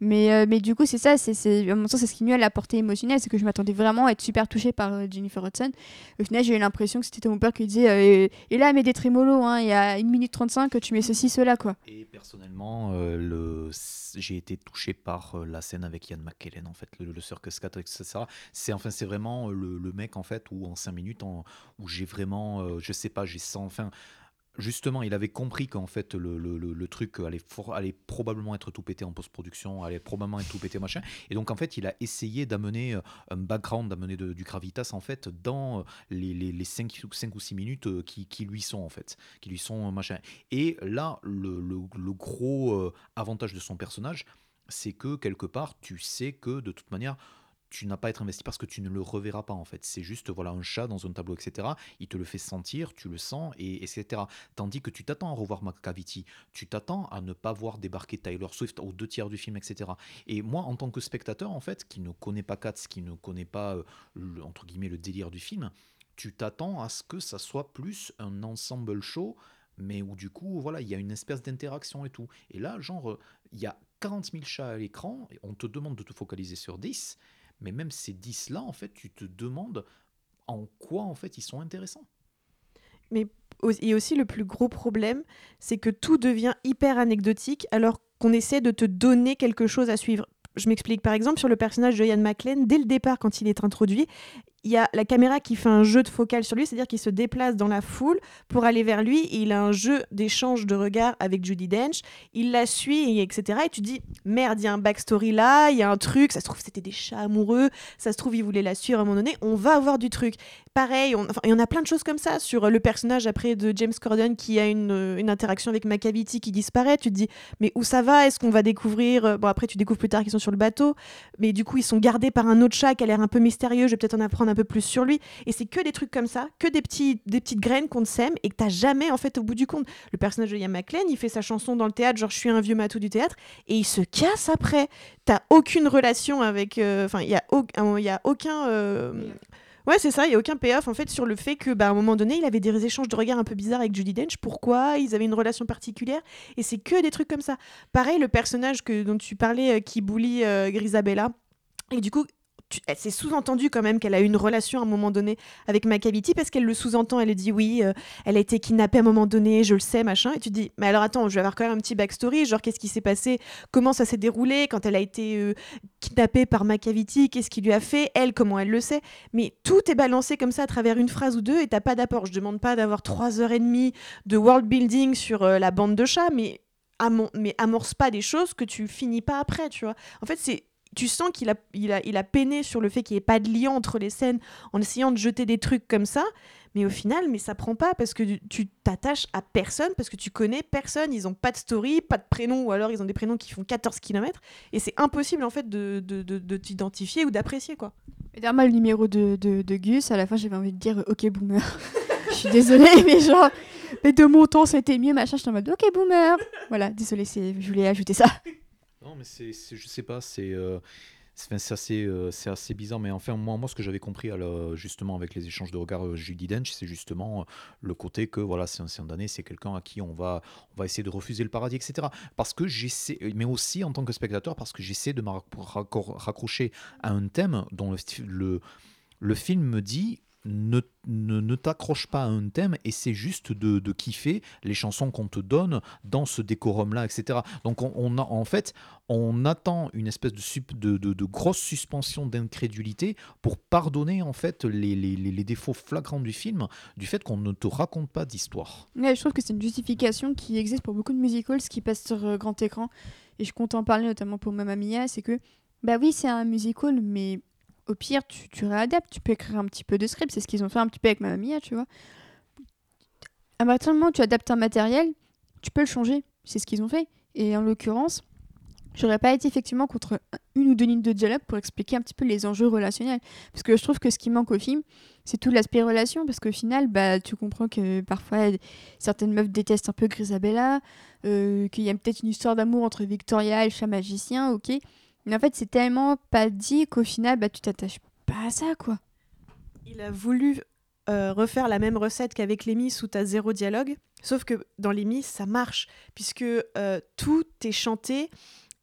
Mais, euh, mais du coup, c'est ça, c'est, c'est, à mon sens, c'est ce qui nuit à la portée émotionnelle, c'est que je m'attendais vraiment à être super touchée par euh, Jennifer Hudson. Au final, j'ai eu l'impression que c'était Tom Hooper qui disait, euh, et là, mets des trémolos, hein, il y a 1 minute 35, tu mets ceci, cela, quoi. Et personnellement, euh, le... j'ai été touché par euh, la scène avec Ian McKellen, en fait, le, le Circus Cat, etc. C'est enfin, c'est vraiment euh, le, le mec, en fait, où en 5 minutes, où j'ai vraiment, euh, je sais pas, j'ai sens, enfin, justement, il avait compris qu'en fait, le, le- truc allait, for- allait probablement être tout pété en post-production, allait probablement être tout pété, machin. Et donc, en fait, il a essayé d'amener euh, un background, d'amener du gravitas, en fait, dans euh, les, les, les 5, ou 6 minutes euh, qui, qui lui sont, en fait, qui lui sont, machin. Et là, le, le- gros avantage de son personnage, c'est que quelque part, tu sais que de toute manière, tu n'as pas à être investi parce que tu ne le reverras pas en fait. C'est juste voilà un chat dans un tableau, etc. Il te le fait sentir, tu le sens, et etc. Tandis que tu t'attends à revoir McCavity, tu t'attends à ne pas voir débarquer Tyler Swift aux deux tiers du film, etc. Et moi, en tant que spectateur, en fait, qui ne connaît pas Katz, qui ne connaît pas euh, le- entre guillemets le délire du film, tu t'attends à ce que ça soit plus un ensemble show mais où du coup, voilà, il y a une espèce d'interaction et tout. Et là, genre, euh, il y a 40 000 chats à l'écran, et on te demande de te focaliser sur 10, mais même ces 10-là, en fait, tu te demandes en quoi, en fait, ils sont intéressants. Au- Et aussi, le plus gros problème, c'est que tout devient hyper anecdotique alors qu'on essaie de te donner quelque chose à suivre. Je m'explique. Par exemple, sur le personnage de Ian McLean, dès le départ, quand il est introduit, il y a la caméra qui fait un jeu de focale sur lui, c'est-à-dire qu'il se déplace dans la foule pour aller vers lui. Il a un jeu d'échange de regards avec Judy Dench. Il la suit, et etc. Et tu dis, merde, il y a un backstory là, il y a un truc. Ça se trouve, c'était des chats amoureux. Ça se trouve, il voulait la suivre à un moment donné. On va avoir du truc. Pareil, on, enfin, il y en a plein de choses comme ça sur le personnage après de James Corden qui a une, euh, une interaction avec Macavity qui disparaît. Tu te dis, mais où ça va? Est-ce qu'on va découvrir euh, Bon, après, tu découvres plus tard qu'ils sont sur le bateau, mais du coup, ils sont gardés par un autre chat qui a l'air un peu mystérieux. Je vais peut-être en apprendre un peu plus sur lui. Et c'est que des trucs comme ça, que des, petits, des petites graines qu'on sème et que t'as jamais, en fait, au bout du compte. Le personnage de Ian McLean, il fait sa chanson dans le théâtre, genre je suis un vieux matou du théâtre, et il se casse après. T'as aucune relation avec. euh, Enfin, il y a, y a aucun. Ouais, c'est ça, il n'y a aucun payoff en fait sur le fait que, bah, à un moment donné, il avait des échanges de regards un peu bizarres avec Judy Dench. Pourquoi Ils avaient une relation particulière? Et c'est que des trucs comme ça. Pareil, le personnage que, dont tu parlais, euh, qui bully euh, Grisabella. Et du coup, c'est sous-entendu quand même qu'elle a eu une relation à un moment donné avec Macavity parce qu'elle le sous-entend. Elle dit oui, euh, elle a été kidnappée à un moment donné, je le sais, machin. Et tu dis, mais alors attends, je vais avoir quand même un petit backstory, genre qu'est-ce qui s'est passé, comment ça s'est déroulé quand elle a été euh, kidnappée par Macavity, qu'est-ce qu'il lui a fait, elle, comment elle le sait? Mais tout est balancé comme ça à travers une phrase ou deux et t'as pas d'apport. Je demande pas d'avoir trois heures et demie de world building sur euh, la bande de chats, mais, mais amorce pas des choses que tu finis pas après, tu vois. En fait, c'est tu sens qu'il a, il a, il a peiné sur le fait qu'il n'y ait pas de lien entre les scènes en essayant de jeter des trucs comme ça. Mais au final, mais ça prend pas parce que tu- t'attaches à personne, parce que tu connais personne. Ils ont pas de story, pas de prénom, ou alors ils ont des prénoms qui font 14 km. Et c'est impossible en fait de, de, de, de t'identifier ou d'apprécier quoi. Le numéro de, de, Gus, à la fin, j'avais envie de dire euh, Ok, boomer. Je suis désolée, mais genre, mais de mon temps, c'était mieux, machin. J'étais en mode Ok, boomer. Voilà, désolée, je voulais ajouter ça. Non, mais c'est, je sais pas, c'est, euh, c'est, assez, euh, assez bizarre. Mais enfin, moi, moi, ce que j'avais compris, alors, justement, avec les échanges de regards euh, Judy Dench, c'est justement euh, le côté que, voilà, c'est un ancien d'année, c'est quelqu'un à qui on va, on va essayer de refuser le paradis, etc. Parce que j'essaie, mais aussi en tant que spectateur, parce que j'essaie de me raccrocher à un thème dont le, le film me dit. Ne, ne, ne t'accroche pas à un thème, et c'est juste de, de kiffer les chansons qu'on te donne dans ce décorum-là, etc. Donc, on, a, en fait, on attend une espèce de, de, de- grosse suspension d'incrédulité pour pardonner en fait les, les- les- défauts flagrants du film, du fait qu'on ne te raconte pas d'histoire. Je trouve que c'est une justification qui existe pour beaucoup de musicals qui passent sur euh, grand écran. Et je compte en parler notamment pour Mamma Mia, c'est que, bah oui, c'est un musical, mais au pire, tu, réadaptes, tu peux écrire un petit peu de script. C'est ce qu'ils ont fait un petit peu avec Mamma Mia, tu vois. À partir du moment où tu adaptes un matériel, tu peux le changer. C'est ce qu'ils ont fait. Et en l'occurrence, j'aurais pas été effectivement contre un- une ou deux lignes de dialogue pour expliquer un petit peu les enjeux relationnels. Parce que je trouve que ce qui manque au film, c'est tout l'aspect relation. Parce qu'au final, bah, tu comprends que parfois, certaines meufs détestent un peu Grisabella, euh, qu'il y a peut-être une histoire d'amour entre Victoria et le chat magicien, ok. Mais en fait, c'est tellement pas dit qu'au final, bah, tu t'attaches pas à ça, quoi. Il a voulu euh, refaire la même recette qu'avec les où tu as zéro dialogue. Sauf que dans les ça marche, puisque euh, tout est chanté.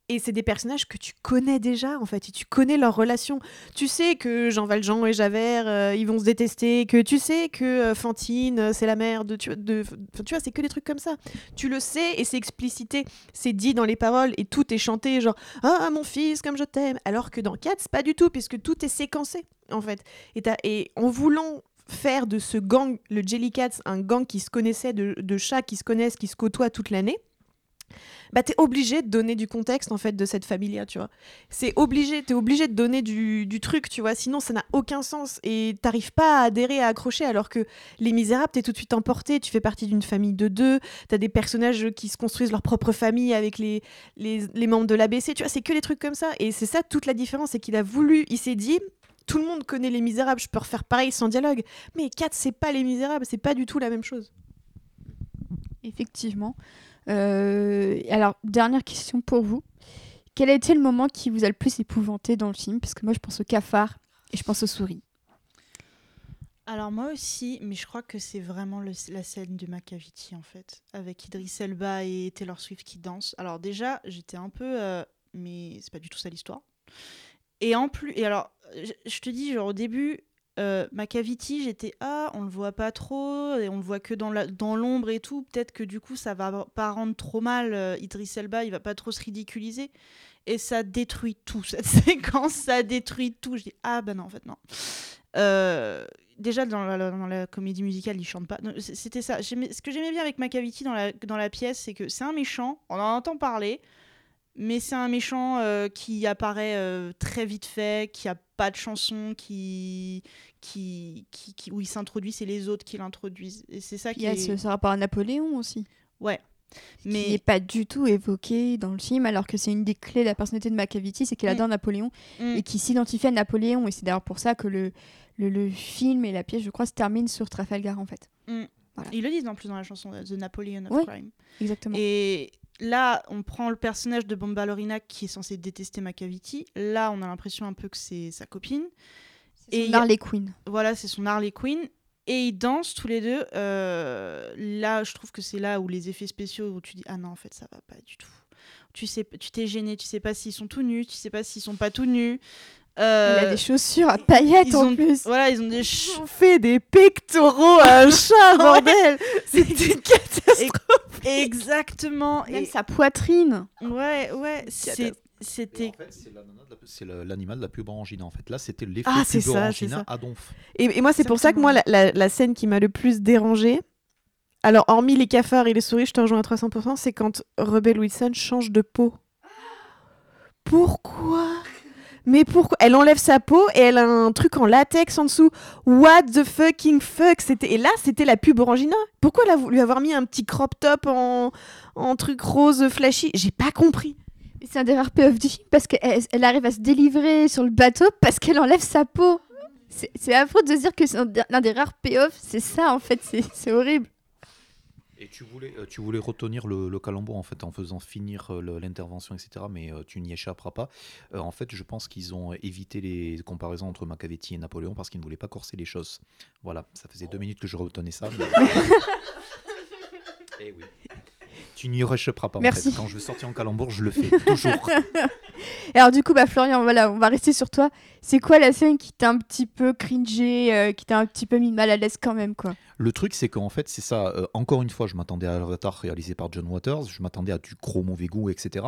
Et c'est des personnages que tu connais déjà, en fait, et tu connais leur relation. Tu sais que Jean Valjean et Javert, euh, ils vont se détester, que tu sais que euh, Fantine, euh, c'est la mère de... Tu, vois, c'est que des trucs comme ça. Tu le sais, et c'est explicité, c'est dit dans les paroles, et tout est chanté, genre « Ah, mon fils, comme je t'aime !» Alors que dans Cats, pas du tout, puisque tout est séquencé, en fait. Et en voulant faire de ce gang, le Jellycats, un gang qui se connaissait, de, de chats qui se connaissent, qui se côtoient toute l'année, bah t'es obligé de donner du contexte en fait de cette famille tu vois. C'est obligé, t'es obligé de donner du, du truc, tu vois, sinon ça n'a aucun sens et t'arrives pas à adhérer, à accrocher alors que Les Misérables, t'es tout de suite emporté, tu fais partie d'une famille de deux, t'as des personnages qui se construisent leur propre famille avec les, les, les membres de l'ABC, tu vois, c'est que des trucs comme ça et c'est ça toute la différence, c'est qu'il a voulu, il s'est dit, tout le monde connaît Les Misérables, je peux refaire pareil sans dialogue, mais 4 c'est pas Les Misérables, c'est pas du tout la même chose. Effectivement. Euh, alors, dernière question pour vous. Quel a été le moment qui vous a le plus épouvanté dans le film? Parce que moi, je pense au cafard et je pense aux souris. Alors moi aussi, mais je crois que c'est vraiment la scène du Macavity en fait, avec Idris Elba et Taylor Swift qui dansent. Alors déjà, j'étais un peu, euh, mais c'est pas du tout ça l'histoire. Et en plus, et alors, je, je te dis, genre au début, euh, Macavity, j'étais ah, on le voit pas trop, et on le voit que dans l'ombre et tout. Peut-être que du coup, ça va pas rendre trop mal euh, Idris Elba, il va pas trop se ridiculiser. Et ça détruit tout cette séquence, ça détruit tout. Je dis ah ben non en fait non. Euh, déjà dans la, comédie musicale, il chante pas. C'était ça. Ce que j'aimais bien avec Macavity dans la, dans la pièce, c'est que c'est un méchant, on en entend parler, mais c'est un méchant euh, qui apparaît euh, très vite fait, qui a pas de chanson, qui, qui, qui, qui- où il s'introduit, c'est les autres qui l'introduisent. Et c'est ça Il qui y a est... ce, rapport à Napoléon aussi. Ouais. Qui Mais n'est pas du tout évoqué dans le film, alors que c'est une des clés de la personnalité de Macavity, c'est qu'il Mm. adore Napoléon Mm. et qui s'identifie à Napoléon. Et c'est d'ailleurs pour ça que le, le, le film et la pièce, je crois, se terminent sur Trafalgar en fait. Voilà. ils le disent en plus dans la chanson The Napoleon of. Crime. Exactement. Et là, on prend le personnage de Bombalorina qui est censé détester Macavity. Là, on a l'impression un peu que c'est sa copine. Et Et il y a- Harley Quinn. Voilà, c'est son Harley Quinn. Et ils dansent tous les deux. Euh, là, je trouve que c'est là où les effets spéciaux, où tu dis Ah non, en fait, ça va pas du tout. Tu sais, tu t'es gêné, tu sais pas s'ils sont tout nus, tu sais pas s'ils sont pas tout nus. Il Euh, a des chaussures à paillettes ils en ont- plus. Voilà, ils ont des ch- On fait des pectoraux à un chat, bordel C'était une catastrophe Exactement. Même Et... sa poitrine. Ouais, ouais. C'était. en fait, c'est l'animal de la pub orangina. En fait, là, c'était l'effet Ah, orangina c'est ça. à donf. Et, et moi, c'est pour ça que moi, la, la- la scène qui m'a le plus dérangée, alors hormis les cafards et les souris, je te rejoins à 300%, c'est quand Rebel Wilson change de peau. Pourquoi? Mais pourquoi? Elle enlève sa peau et elle a un truc en latex en dessous. What the fucking fuck? C'était Et là, c'était la pub Orangina. Pourquoi elle a voulu avoir mis un petit crop top en, en truc rose flashy? J'ai pas compris. C'est un des rares film parce qu'elle elle arrive à se délivrer sur le bateau parce qu'elle enlève sa peau. C'est affreux de se dire que c'est un- l'un des rares payoffs. C'est ça en fait, c'est horrible. Et tu voulais, euh, tu voulais retenir le, le calembour en fait en faisant finir euh, l'intervention, etc. Mais euh, tu n'y échapperas pas. Euh, en fait, je pense qu'ils ont évité les comparaisons entre Machiavetti et Napoléon parce qu'ils ne voulaient pas corser les choses. Voilà, ça faisait deux minutes que je retenais ça. mais- Eh oui. Tu n'y échapperas pas. en Merci. fait. Quand je veux sortir en calembour, je le fais toujours. Alors du coup, bah Florian, voilà, on va rester sur toi. C'est quoi la scène qui t'a un petit peu cringé, euh, qui t'a un petit peu mis mal à l'aise quand même, quoi? Le truc, c'est qu'en fait, c'est ça. euh, encore une fois, je m'attendais à Avatar réalisé par John Waters. Je m'attendais à du gros mauvais goût, etc.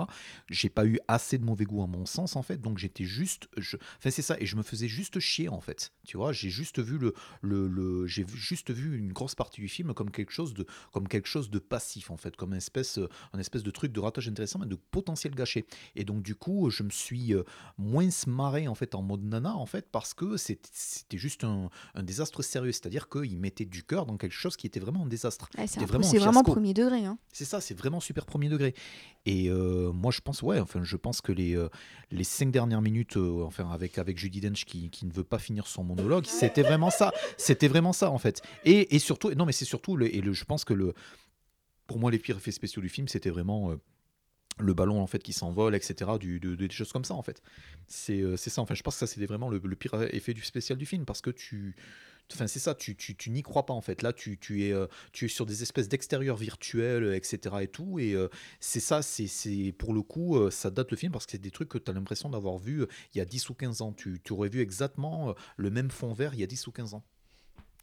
J'ai pas eu assez de mauvais goût à mon sens, en fait. Donc j'étais juste. Je... Enfin, c'est ça. Et je me faisais juste chier, en fait. Tu vois, j'ai juste vu le. le, J'ai juste vu une grosse partie du film comme quelque chose de, comme quelque chose de passif, en fait. Comme une espèce, euh, un espèce de truc de ratage intéressant, mais de potentiel gâché. Et donc, du coup, je me suis euh, moins marré, en fait, en mode nana, en fait, parce que c'était juste un, un désastre sérieux. C'est-à-dire qu'il mettait du cœur dans quelque chose qui était vraiment un désastre. Ouais, C'est vraiment premier degré. Hein. C'est ça, c'est vraiment super premier degré. Et euh, moi, je pense, ouais, enfin, je pense que les, euh, les cinq dernières minutes, euh, enfin, avec, avec Judy Dench qui, qui ne veut pas finir son monologue, c'était vraiment ça. C'était vraiment ça, en fait. Et, et surtout, non, mais c'est surtout, le, et le, je pense que le, pour moi, les pires effets spéciaux du film, c'était vraiment. euh, le ballon en fait qui s'envole etc du, de- de- des choses comme ça en fait. C'est euh, ça enfin je pense que ça c'était vraiment le, pire effet du spécial du film parce que tu enfin c'est ça tu, tu, tu n'y crois pas en fait. Là tu, tu es euh, tu es sur des espèces d'extérieurs virtuels etc et tout et euh, c'est ça c'est pour le coup ça date le film parce que c'est des trucs que tu as l'impression d'avoir vu il y a 10 ou 15 ans. Tu, tu aurais vu exactement le même fond vert il y a 10 ou 15 ans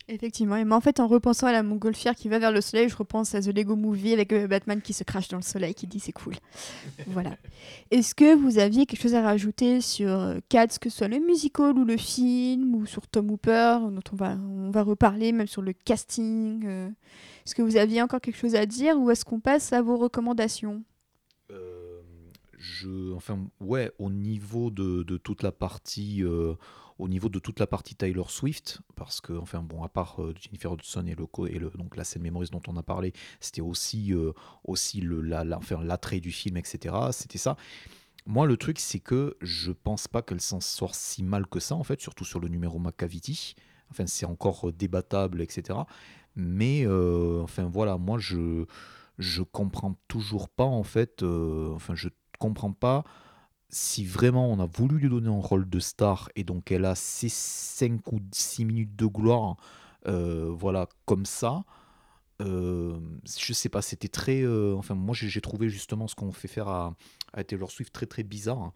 Effectivement. Et moi, en fait, en repensant à la montgolfière qui va vers le soleil, je repense à The Lego Movie avec euh, Batman qui se crache dans le soleil, qui dit c'est cool. voilà. Est-ce que vous aviez quelque chose à rajouter sur euh, Cats, que ce soit le musical ou le film, ou sur Tom Hooper, dont on va, on va reparler, même sur le casting euh, Est-ce que vous aviez encore quelque chose à dire, ou est-ce qu'on passe à vos recommandations? Euh, je, enfin, ouais, au niveau de, de toute la partie, euh, au niveau de toute la partie Taylor Swift, parce que, enfin, bon, à part euh, Jennifer Hudson et le, et le donc la scène Memories dont on a parlé, c'était aussi, euh, aussi le, la, enfin, l'attrait du film, etc. C'était ça. Moi, le truc, c'est que je pense pas qu'elle s'en sort si mal que ça, en fait, surtout sur le numéro McCavity. Enfin, c'est encore euh, débattable, etc. Mais, enfin, voilà, moi, je je comprends toujours pas en fait enfin je comprends pas si vraiment on a voulu lui donner un rôle de star et donc elle a ses 5 ou 6 minutes de gloire euh, voilà comme ça euh, je sais pas c'était très euh, enfin moi j'ai trouvé justement ce qu'on fait faire à, à Taylor Swift très très bizarre hein.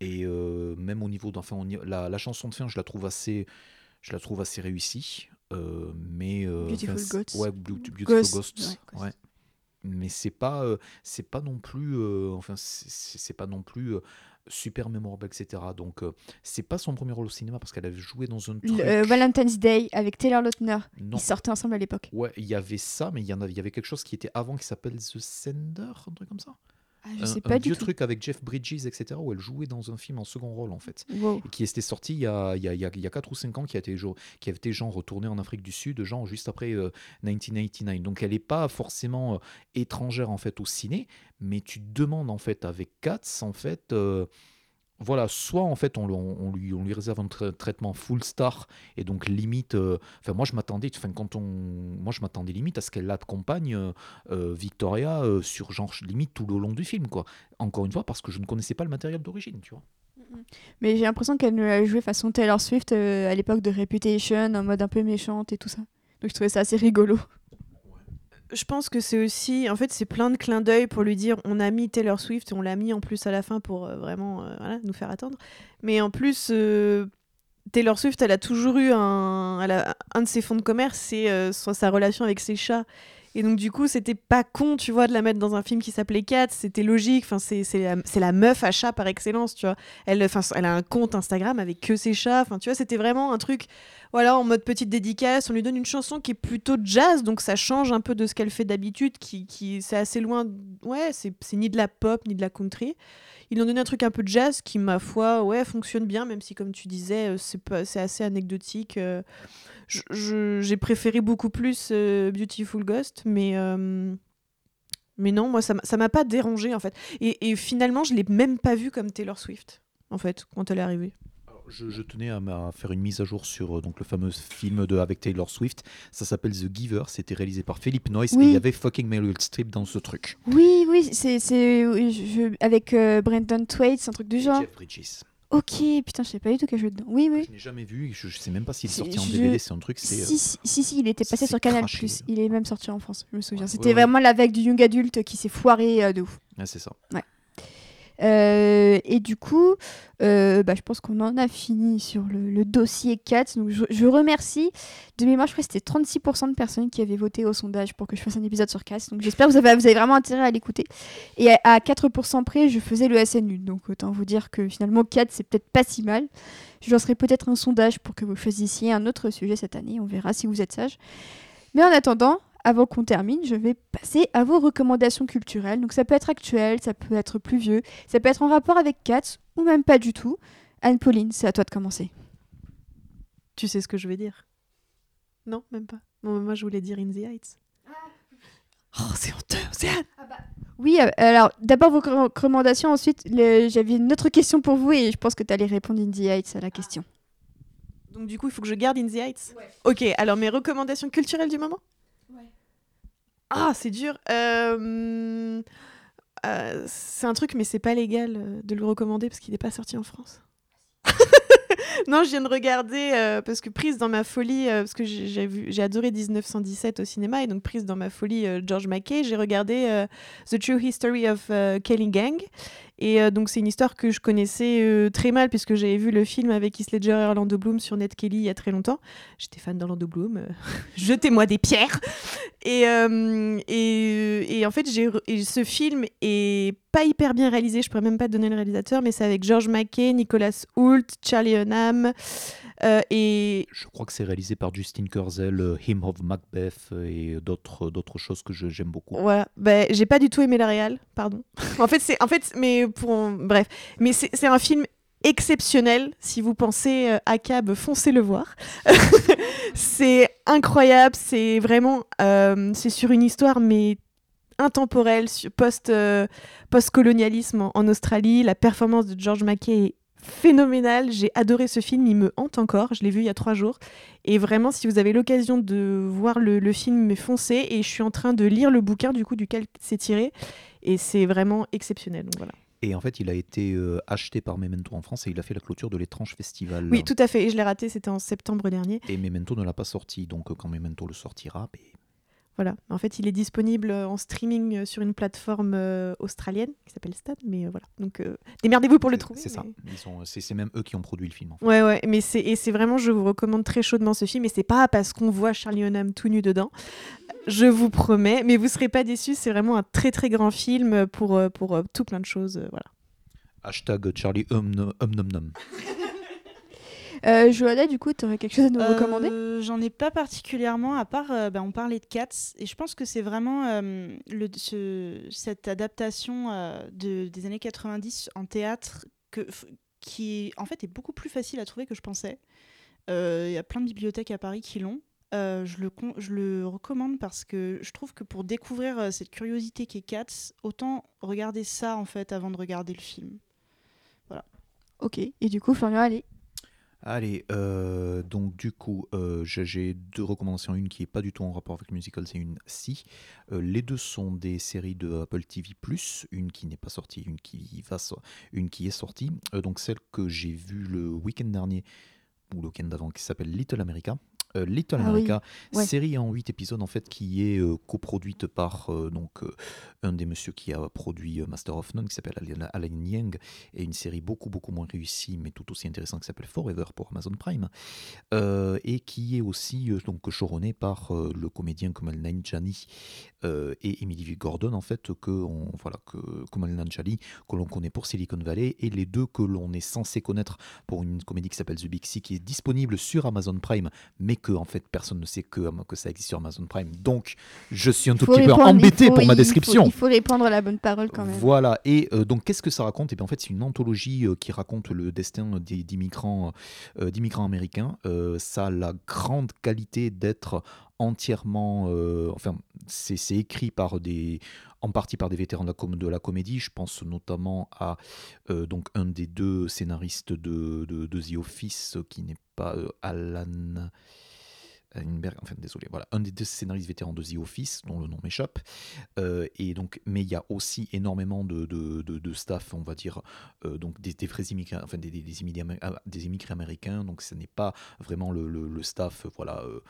et euh, même au niveau d'enfin la, la chanson de fin je la trouve assez je la trouve assez réussie mais Beautiful enfin, Ghosts. ouais Beautiful Ghosts, Ghosts, ouais, mais c'est pas euh, c'est pas non plus euh, enfin c'est- pas non plus super mémorable etc donc euh, c'est pas son premier rôle au cinéma parce qu'elle avait joué dans un truc Le, euh, Valentine's Day avec Taylor Lautner. Ils sortaient ensemble à l'époque. ouais il y avait ça mais il y en avait il y avait quelque chose qui était avant qui s'appelle The Sender un truc comme ça Ah, je un, sais un pas du vieux tout. truc avec Jeff Bridges etc où elle jouait dans un film en second rôle en fait Wow. qui était sorti il y a, il y, a, il y a- il y a 4 ou 5 ans, qui, a été, qui avait été genre retourné en Afrique du Sud, genre juste après euh, 1989. Donc elle n'est pas forcément euh, étrangère en fait au ciné, mais tu te demandes en fait avec Katz, en fait, euh, voilà, soit en fait on, lui, réserve un tra- traitement full star et donc limite, euh, enfin moi je m'attendais, enfin quand on, moi je m'attendais limite à ce qu'elle accompagne euh, euh, Victoria sur genre limite tout le long du film quoi. Encore une fois parce que je ne connaissais pas le matériel d'origine, tu vois. Mais j'ai l'impression qu'elle l'a joué façon Taylor Swift à l'époque de Reputation, en mode un peu méchante et tout ça. Donc je trouvais ça assez rigolo. Je pense que c'est aussi, en fait, c'est plein de clins d'œil pour lui dire on a mis Taylor Swift, on l'a mis en plus à la fin pour euh, vraiment euh, voilà, nous faire attendre. Mais en plus, euh, Taylor Swift, elle a toujours eu un, un de ses fonds de commerce, c'est sa relation avec ses chats. Et donc, du coup, c'était pas con, tu vois, de la mettre dans un film qui s'appelait Cats, c'était logique. Enfin, c'est la, la meuf à chat par excellence, tu vois. Elle, elle a un compte Instagram avec que ses chats. Enfin, tu vois, c'était vraiment un truc, voilà, en mode petite dédicace. On lui donne une chanson qui est plutôt jazz, donc ça change un peu de ce qu'elle fait d'habitude, qui, qui c'est assez loin. Ouais, c'est ni de la pop, ni de la country. Ils ont donné un truc un peu jazz qui, ma foi, ouais, fonctionne bien, même si, comme tu disais, euh, c'est assez anecdotique. euh. J'ai préféré beaucoup plus euh, Beautiful Ghost, mais, euh, mais non, moi, ça m'a- ça m'a pas dérangé, en fait. Et, et finalement, je l'ai même pas vu comme Taylor Swift, en fait, quand elle est arrivée. Je, je tenais à, faire une mise à jour sur euh, donc, le fameux film de, avec Taylor Swift. Ça s'appelle The Giver. C'était réalisé par Philip Noyce Oui. et il y avait fucking Meryl Streep dans ce truc. Oui, oui, c'est avec euh, Brendan Thwaites, c'est un truc du Et genre. Jeff Bridges. Ok, putain, je sais pas du tout qu'elle jouait dedans. Oui, oui. Je n'ai jamais vu. Je, je sais même pas s'il est sorti en je- DVD. C'est un truc. Si, si, si, si, il était passé sur Canal+. craché. Il est même sorti en France, je me souviens. Ouais, C'était ouais, ouais. vraiment la vague du young adulte qui s'est foiré euh, de ouf. ouais, c'est ça. Euh, et du coup, euh, bah, je pense qu'on en a fini sur le, dossier 4. Donc je, je remercie. De mémoire, je crois que c'était 36% de personnes qui avaient voté au sondage pour que je fasse un épisode sur 4. Donc j'espère que vous avez, vraiment intérêt à l'écouter. Et à, à 4% près, je faisais le SNU. Donc autant vous dire que finalement 4, c'est peut-être pas si mal. Je lancerai peut-être un sondage pour que vous choisissiez un autre sujet cette année. On verra si vous êtes sage. Mais en attendant, avant qu'on termine, je vais passer à vos recommandations culturelles. Donc ça peut être actuel, ça peut être plus vieux, ça peut être en rapport avec Cats ou même pas du tout. Anne-Pauline, c'est à toi de commencer. Tu sais ce que je vais dire? Non, même pas. Bon, moi, je voulais dire In the Heights. Oh, c'est honteux, Océane Oui, euh, alors d'abord vos recom- recommandations, ensuite le- j'avais une autre question pour vous et je pense que tu allais répondre in the Heights à la question. Donc, du coup, il faut que je garde In the Heights? Ok, alors mes recommandations culturelles du moment? Ah, c'est dur. Euh, euh, c'est un truc, mais c'est pas légal euh, de le recommander parce qu'il n'est pas sorti en France. non, je viens de regarder euh, parce que prise dans ma folie, euh, parce que j'ai vu, j'ai adoré 1917 au cinéma et donc prise dans ma folie euh, George Mackay, j'ai regardé The True History of Kelly Gang et euh, donc c'est une histoire que je connaissais euh, très mal puisque j'avais vu le film avec Heath Ledger et Orlando Bloom sur Ned Kelly il y a très longtemps. J'étais fan d'Orlando Bloom. euh, Jetez-moi des pierres. Et, en fait, ce film est pas hyper bien réalisé. Je pourrais même pas te donner le réalisateur, mais c'est avec George Mackay, Nicholas Hoult, Charlie Hunnam. Euh, et Je crois que c'est réalisé par Justin Kurzel, euh, Hymn of Macbeth euh, et d'autres d'autres choses que j'aime beaucoup. voilà, bah, j'ai pas du tout aimé la réal, pardon. en fait, c'est en fait, mais pour bref, mais c'est un film exceptionnel. Si vous pensez euh, à Cab, foncez le voir. c'est incroyable. C'est vraiment, euh, c'est sur une histoire, mais intemporelle, post, euh, post-colonialisme en, en Australie. La performance de George Mackay est phénoménale. J'ai adoré ce film. Il me hante encore. Je l'ai vu il y a trois jours. Et vraiment, si vous avez l'occasion de voir le, le film, foncez. Et je suis en train de lire le bouquin du coup duquel c'est tiré. Et c'est vraiment exceptionnel. Donc voilà. Et en fait, il a été euh, acheté par Memento en France et il a fait la clôture de l'étrange festival. Oui, tout à fait. Et je l'ai raté. C'était en septembre dernier. Et Memento ne l'a pas sorti. Donc, euh, quand Memento le sortira, ben, Voilà. En fait, il est disponible euh, en streaming euh, sur une plateforme euh, australienne qui s'appelle Stad. Mais euh, voilà. Donc euh, démerdez-vous pour le trouver. C'est ça. mais- C'est même eux qui ont produit le film. en fait. Ouais, ouais, mais c'est et c'est vraiment, je vous recommande très chaudement ce film. Et c'est pas parce qu'on voit Charlie Hunnam tout nu dedans, je vous promets. Mais vous serez pas déçus. C'est vraiment un très très grand film pour pour tout plein de choses. voilà. Hashtag Charlie Hum Nom Hum Nom Nom. Euh, Johanna, du coup, tu aurais quelque chose à nous Euh, recommander? J'en ai pas particulièrement, à part, euh, bah, on parlait de Cats, et je pense que c'est vraiment euh, le, ce- cette adaptation de, des années 90 en théâtre que, qui, en fait, est beaucoup plus facile à trouver que je pensais. Il y a plein de bibliothèques à Paris qui l'ont. Je, le con- je le recommande parce que je trouve que pour découvrir cette curiosité qu'est Cats, autant regarder ça en fait avant de regarder le film. Ok, et du coup, Florian, allez. Allez, euh, donc du coup, euh, j'ai- deux recommandations. Une qui est pas du tout en rapport avec le musical, c'est une si. Euh, les deux sont des séries de Apple TV+, une qui n'est pas sortie, une qui va une qui est sortie. Donc celle que j'ai vue le week-end dernier ou le week-end d'avant, qui s'appelle Little America. Euh, Little Ah oui, America, ouais. série en 8 épisodes en fait qui est euh, coproduite par euh, donc un des messieurs qui a produit Master of None qui s'appelle Alan, Yang et une série beaucoup beaucoup moins réussie mais tout aussi intéressante qui s'appelle Forever pour Amazon Prime et qui est aussi donc choronée par le comédien Kumail Nanjiani euh, et Emily V. Gordon en fait que on, voilà que Kumail Nanjiani que l'on connaît pour Silicon Valley et les deux que l'on est censé connaître pour une comédie qui s'appelle The Big Sea qui est disponible sur Amazon Prime mais que en fait personne ne sait que, que ça existe sur Amazon Prime donc je suis un tout petit peu embêté pour ma il faut- description Il faut, répandre la bonne parole quand même. voilà, et euh, donc qu'est-ce que ça raconte? Et bien en fait, c'est une anthologie euh, qui raconte le destin des- euh, américains. Euh, ça a la grande qualité d'être entièrement. euh, enfin, c'est écrit par des. En partie par des vétérans de la, com- de la comédie. Je pense notamment à euh, donc un des deux scénaristes de, de, de The Office, euh, qui n'est pas euh, Alan. Enfin désolé, voilà, un des scénaristes vétérans de The Office, dont le nom m'échappe. Euh, et donc, mais il y a aussi énormément de, de, de- staff, on va dire, euh, donc des, des vrais immigrés, enfin des, des, immigrés, américains. Donc, ce n'est pas vraiment le, le- staff, voilà. euh,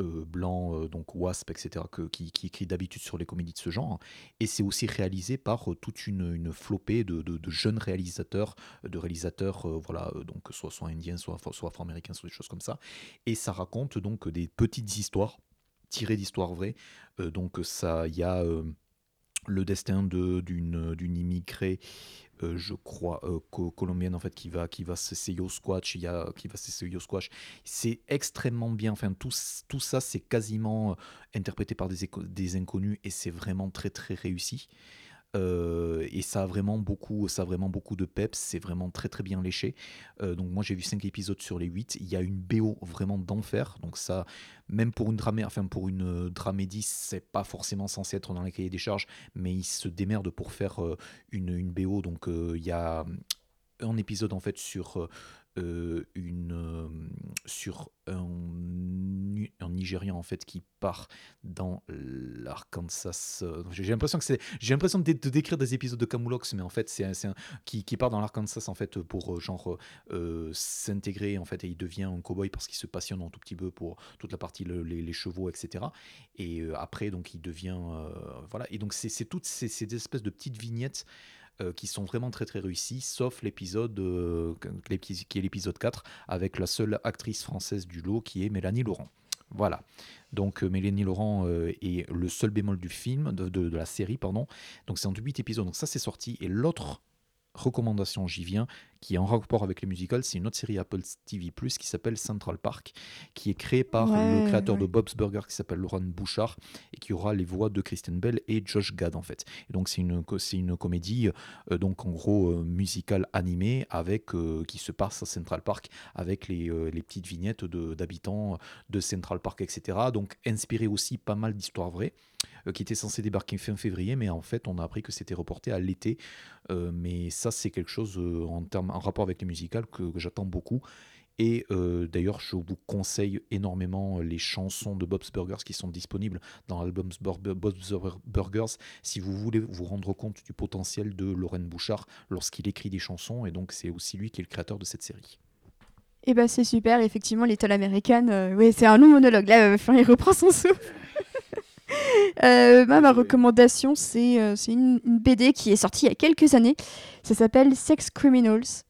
euh, blanc, euh, donc WASP, etc., qui, écrit d'habitude sur les comédies de ce genre. Et c'est aussi réalisé par euh, toute une, flopée de, jeunes réalisateurs, de réalisateurs, voilà, donc soit, soit indiens, soit, soit afro-américains, soit des choses comme ça. Et ça raconte donc des petites histoires tirées d'histoires vraies. Donc ça, il y a le destin de- d'une d'une immigrée, euh, je crois, euh, co- colombienne en fait, qui va qui va s'essayer au squash. Il y a qui va. C'est extrêmement bien. Enfin, tout, tout ça, c'est quasiment euh, interprété par des, des inconnus et c'est vraiment très très réussi. Euh, et ça a vraiment beaucoup, ça a vraiment beaucoup de peps, c'est vraiment très très bien léché. Euh, donc moi j'ai vu 5 épisodes sur les 8, il y a une BO vraiment d'enfer, donc ça, même pour une dramé, enfin pour une euh, dramédie, c'est pas forcément censé être dans les cahiers des charges, mais ils se démerdent pour faire une, BO, donc il y a un épisode en fait sur une euh, sur un, un Nigérian en fait qui part dans l'Arkansas. euh, J'ai l'impression que c'est j'ai l'impression de, dé- de décrire des épisodes de Camoulox, mais en fait c'est un, qui, qui part dans l'Arkansas en fait pour euh, genre euh, s'intégrer en fait et il devient un cowboy parce qu'il se passionne un tout petit peu pour toute la partie le- les, chevaux etc. Et euh, après donc il devient euh, voilà et donc c'est toutes ces espèces de petites vignettes euh, qui sont vraiment très très réussies, sauf l'épisode euh, qui est l'épisode 4 avec la seule actrice française du lot qui est Mélanie Laurent. Voilà. Donc euh, Mélanie Laurent est le seul bémol du film, de, de- de la série, pardon. Donc c'est en 8 épisodes, donc ça c'est sorti. Et l'autre recommandation, j'y viens, qui est en rapport avec les musicals, c'est une autre série Apple TV+, qui s'appelle Central Park, qui est créée par Ouais, le créateur de. Bob's Burger, qui s'appelle Laurent Bouchard, et qui aura les voix de Kristen Bell et Josh Gad, en fait. Et donc c'est une, c'est une comédie, euh, donc en gros, euh, musicale animée, avec, euh, qui se passe à Central Park, avec les, euh, les petites vignettes de- d'habitants de Central Park, etc. Donc inspiré aussi pas mal d'histoires vraies, qui étaient censées débarquer fin février, mais en fait on a appris que c'était reporté à l'été. Mais ça c'est quelque chose en, termes, en rapport avec les musicales que, j'attends beaucoup. Et euh, d'ailleurs, je vous conseille énormément les chansons de Bob's Burgers qui sont disponibles dans l'album Bob's Burgers si vous voulez vous rendre compte du potentiel de Lauren Bouchard lorsqu'il écrit des chansons. Et donc, c'est aussi lui qui est le créateur de cette série. Et bah c'est super, effectivement, Little American, euh, ouais, c'est un long monologue, là, il reprend son souffle. Euh, moi, ma recommandation, c'est euh, une, une BD qui est sortie il y a quelques années. Ça s'appelle Sex Criminals,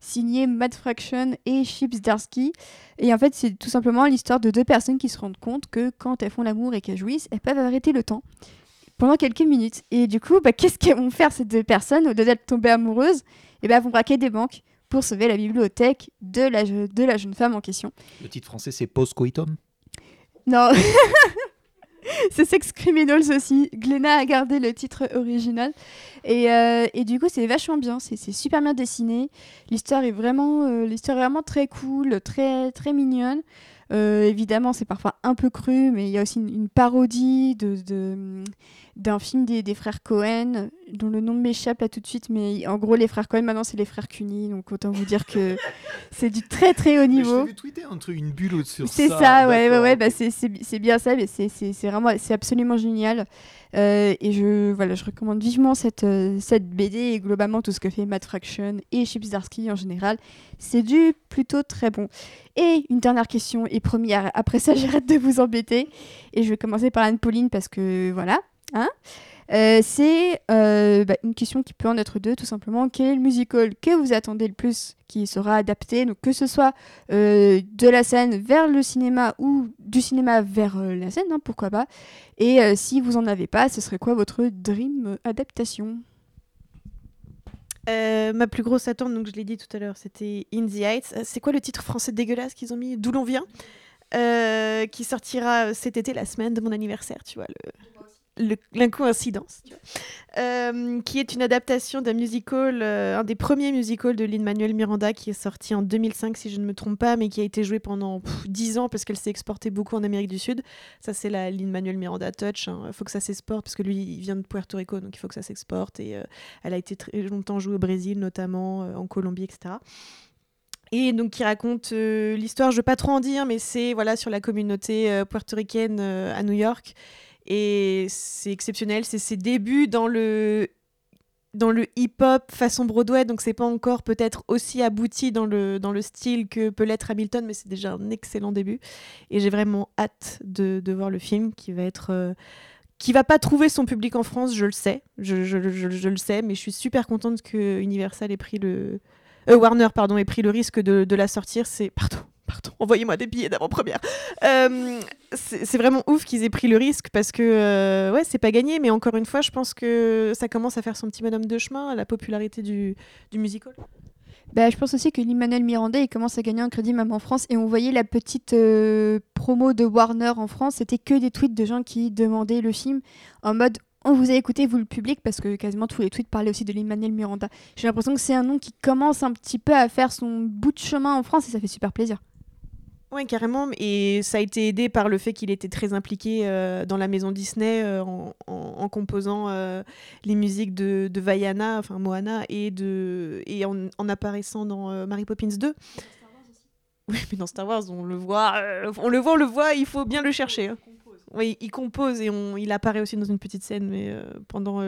signé Matt Fraction et Chips Darsky. Et en fait, c'est tout simplement l'histoire de deux personnes qui se rendent compte que quand elles font l'amour et qu'elles jouissent, elles peuvent arrêter le temps pendant quelques minutes. Et du coup, bah, qu'est-ce qu'elles vont faire ces deux personnes au-delà d'être tombées amoureuses? Et ben, elles vont braquer des banques pour sauver la bibliothèque de la, de la jeune femme en question. Le titre français, c'est Post Coitum? Non, c'est Sex Criminals aussi. Glenna a gardé le titre original. Et, euh, et du coup, c'est vachement bien. C'est super bien dessiné. L'histoire est vraiment, euh, vraiment très cool, très, très mignonne. Euh, évidemment, c'est parfois un peu cru, mais il y a aussi une, parodie de- d'un film des, des frères Cohen, dont le nom m'échappe là tout de suite, mais en gros, les frères Cohen, maintenant, c'est les frères Cuny, donc autant vous dire que c'est du très très haut niveau. t'ai vu tweeter un truc, une bulle ça. C'est ça, ouais, ouais, ouais, ok. bah c'est- bien ça, mais c'est- vraiment, c'est absolument génial. Euh, et je, voilà, je recommande vivement cette, euh, cette BD et globalement tout ce que fait Matt Fraction et Chip Zdarsky en général. C'est du plutôt très bon. Et une dernière question, et promis, ar- après ça, j'arrête de vous embêter. Et je vais commencer par Anne-Pauline parce que voilà. Hein Euh, c'est euh, bah, une question qui peut en être deux, tout simplement. Quel est le musical que vous attendez le plus qui sera adapté? Donc, que ce soit euh, de la scène vers le cinéma ou du cinéma vers la scène, hein, pourquoi pas. Et si vous en avez pas, ce serait quoi votre dream adaptation? Ma plus grosse attente, donc je l'ai dit tout à l'heure, c'était In the Heights. C'est quoi le titre français dégueulasse qu'ils ont mis? D'où l'on vient? Qui sortira cet été, la semaine de mon anniversaire, tu vois. L'incoïncidence. Euh, qui est une adaptation d'un musical, euh, un des premiers musicals de Lin-Manuel Miranda qui est sorti en 2005 si je ne me trompe pas, mais qui a été joué pendant pff, 10 ans parce qu'elle s'est exportée beaucoup en Amérique du Sud. Ça c'est la Lin-Manuel Miranda Touch, il faut que ça s'exporte parce que lui il vient de Puerto Rico donc il faut que ça s'exporte et euh, elle a été très longtemps jouée au Brésil notamment, en Colombie etc. Et donc qui raconte l'histoire, je ne veux pas trop en dire, mais c'est voilà sur la communauté euh, puertoricaine à New York. Et c'est exceptionnel, c'est ses débuts dans le dans le hip-hop façon Broadway, donc c'est pas encore peut-être aussi abouti dans le, dans le style que peut l'être Hamilton, mais c'est déjà un excellent début. Et j'ai vraiment hâte de, de voir le film qui va être... euh, qui va pas trouver son public en France, je le sais, je, je- le sais, mais je suis super contente que Universal ait pris le... euh, Warner, pardon, ait pris le risque de, de la sortir. C'est... Pardon, pardon, envoyez-moi des billets d'avant-première. Euh, c'est vraiment ouf qu'ils aient pris le risque parce que euh, ouais c'est pas gagné mais encore une fois je pense que ça commence à faire son petit bonhomme de chemin la popularité du, musical Bah, je pense aussi que Lin-Manuel Miranda il commence à gagner un crédit même en France et on voyait la petite euh, promo de Warner en France, c'était que des tweets de gens qui demandaient le film en mode on vous a écouté vous le public parce que quasiment tous les tweets parlaient aussi de Lin-Manuel Miranda. J'ai l'impression que c'est un nom qui commence un petit peu à faire son bout de chemin en France et ça fait super plaisir. Ouais carrément et ça a été aidé par le fait qu'il était très impliqué euh, dans la maison Disney euh, en, composant euh, les musiques de, de Vaiana enfin Moana et de et en, apparaissant dans Mary Poppins 2 oui mais dans Star Wars on le voit on le voit on le voit il faut bien le chercher hein. Oui, il compose et il apparaît aussi dans une petite scène, mais pendant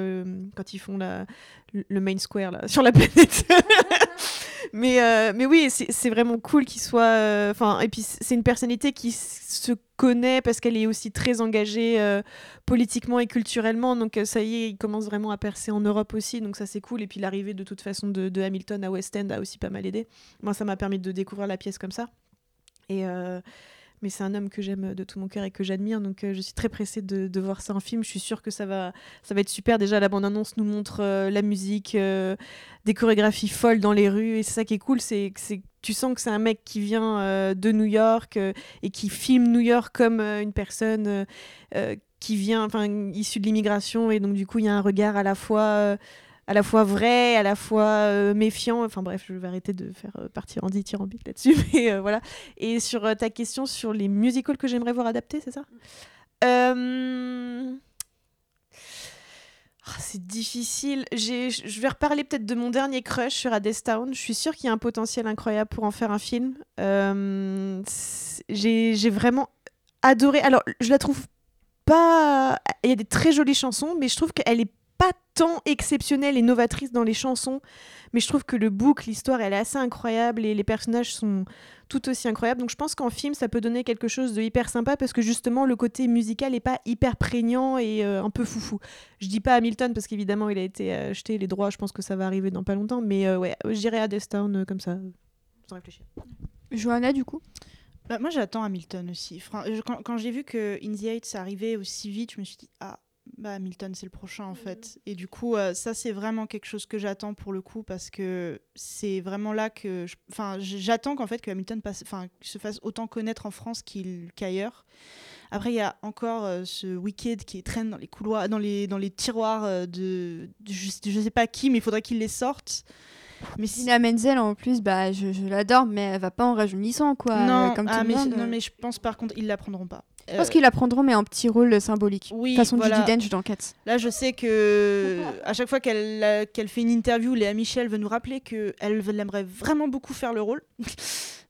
quand ils font la, le main square sur la planète. mais, euh, mais oui, c'est vraiment cool qu'il soit. euh, Enfin, et puis c'est une personnalité qui se connaît parce qu'elle est aussi très engagée euh, politiquement et culturellement. Donc ça y est, il commence vraiment à percer en Europe aussi. Donc ça c'est cool. Et puis l'arrivée de toute façon de, de Hamilton à West End a aussi pas mal aidé. Moi, ça m'a permis de découvrir la pièce comme ça. Et mais c'est un homme que j'aime de tout mon cœur et que j'admire, donc euh, je suis très pressée de, voir ça en film. Je suis sûre que ça va, ça va être super. Déjà, la bande-annonce nous montre euh, la musique, euh, des chorégraphies folles dans les rues, et c'est ça qui est cool, c'est que tu sens que c'est un mec qui vient euh, de New York euh, et qui filme New York comme euh, une personne euh, euh, qui vient, enfin, issue de l'immigration, et donc du coup, il y a un regard à la fois. À la fois vrai, à la fois euh, méfiant. Enfin bref, je vais arrêter de faire euh, partir en dithyrambique là-dessus. Mais euh, voilà. Et sur euh, ta question sur les musicals que j'aimerais voir adaptés, c'est ça? Euh, ah, C'est difficile. Je vais reparler peut-être de mon dernier crush sur Town. Je suis sûre qu'il y a un potentiel incroyable pour en faire un film. J'ai vraiment adoré. Alors, je la trouve pas. Il y a des très jolies chansons, mais je trouve qu'elle est tant exceptionnelle et novatrice dans les chansons. Mais je trouve que le book, l'histoire, elle est assez incroyable et les personnages sont tout aussi incroyables. Donc je pense qu'en film, ça peut donner quelque chose de hyper sympa parce que justement, le côté musical est pas hyper prégnant et euh, un peu foufou. Je dis pas Hamilton parce qu'évidemment, il a été acheté les droits. Je pense que ça va arriver dans pas longtemps. Mais euh, ouais, je dirais à Town euh, comme ça, sans réfléchir. Johanna du coup? Bah, moi, j'attends Hamilton aussi. Quand, quand j'ai vu que In the Heights arrivait aussi vite, je me suis dit, ah, bah Hamilton, c'est le prochain en fait. Et du coup, euh, ça, c'est vraiment quelque chose que j'attends pour le coup parce que c'est vraiment là que. je- Enfin, j'attends qu'en fait que Hamilton passe, enfin, se fasse autant connaître en France qu'il- qu'ailleurs. Après, il y a encore euh, ce Wicked qui traîne dans les couloirs, dans les, dans les tiroirs euh, de, de je, je sais pas qui, mais il faudrait qu'il les sorte. Mais si- Dina Menzel en plus, bah je, je l'adore, mais elle va pas en rajeunissant quoi, non, comme ah, tout mais, monde. non, mais je pense par contre, ils la prendront pas. Je pense qu'ils la prendront, mais un petit rôle symbolique. Oui, façon voilà. Judi Dench dans Cats. Là, je sais que à chaque fois qu'elle qu'elle fait une interview, Léa Michel veut nous rappeler que elle aimerait vraiment beaucoup faire le rôle.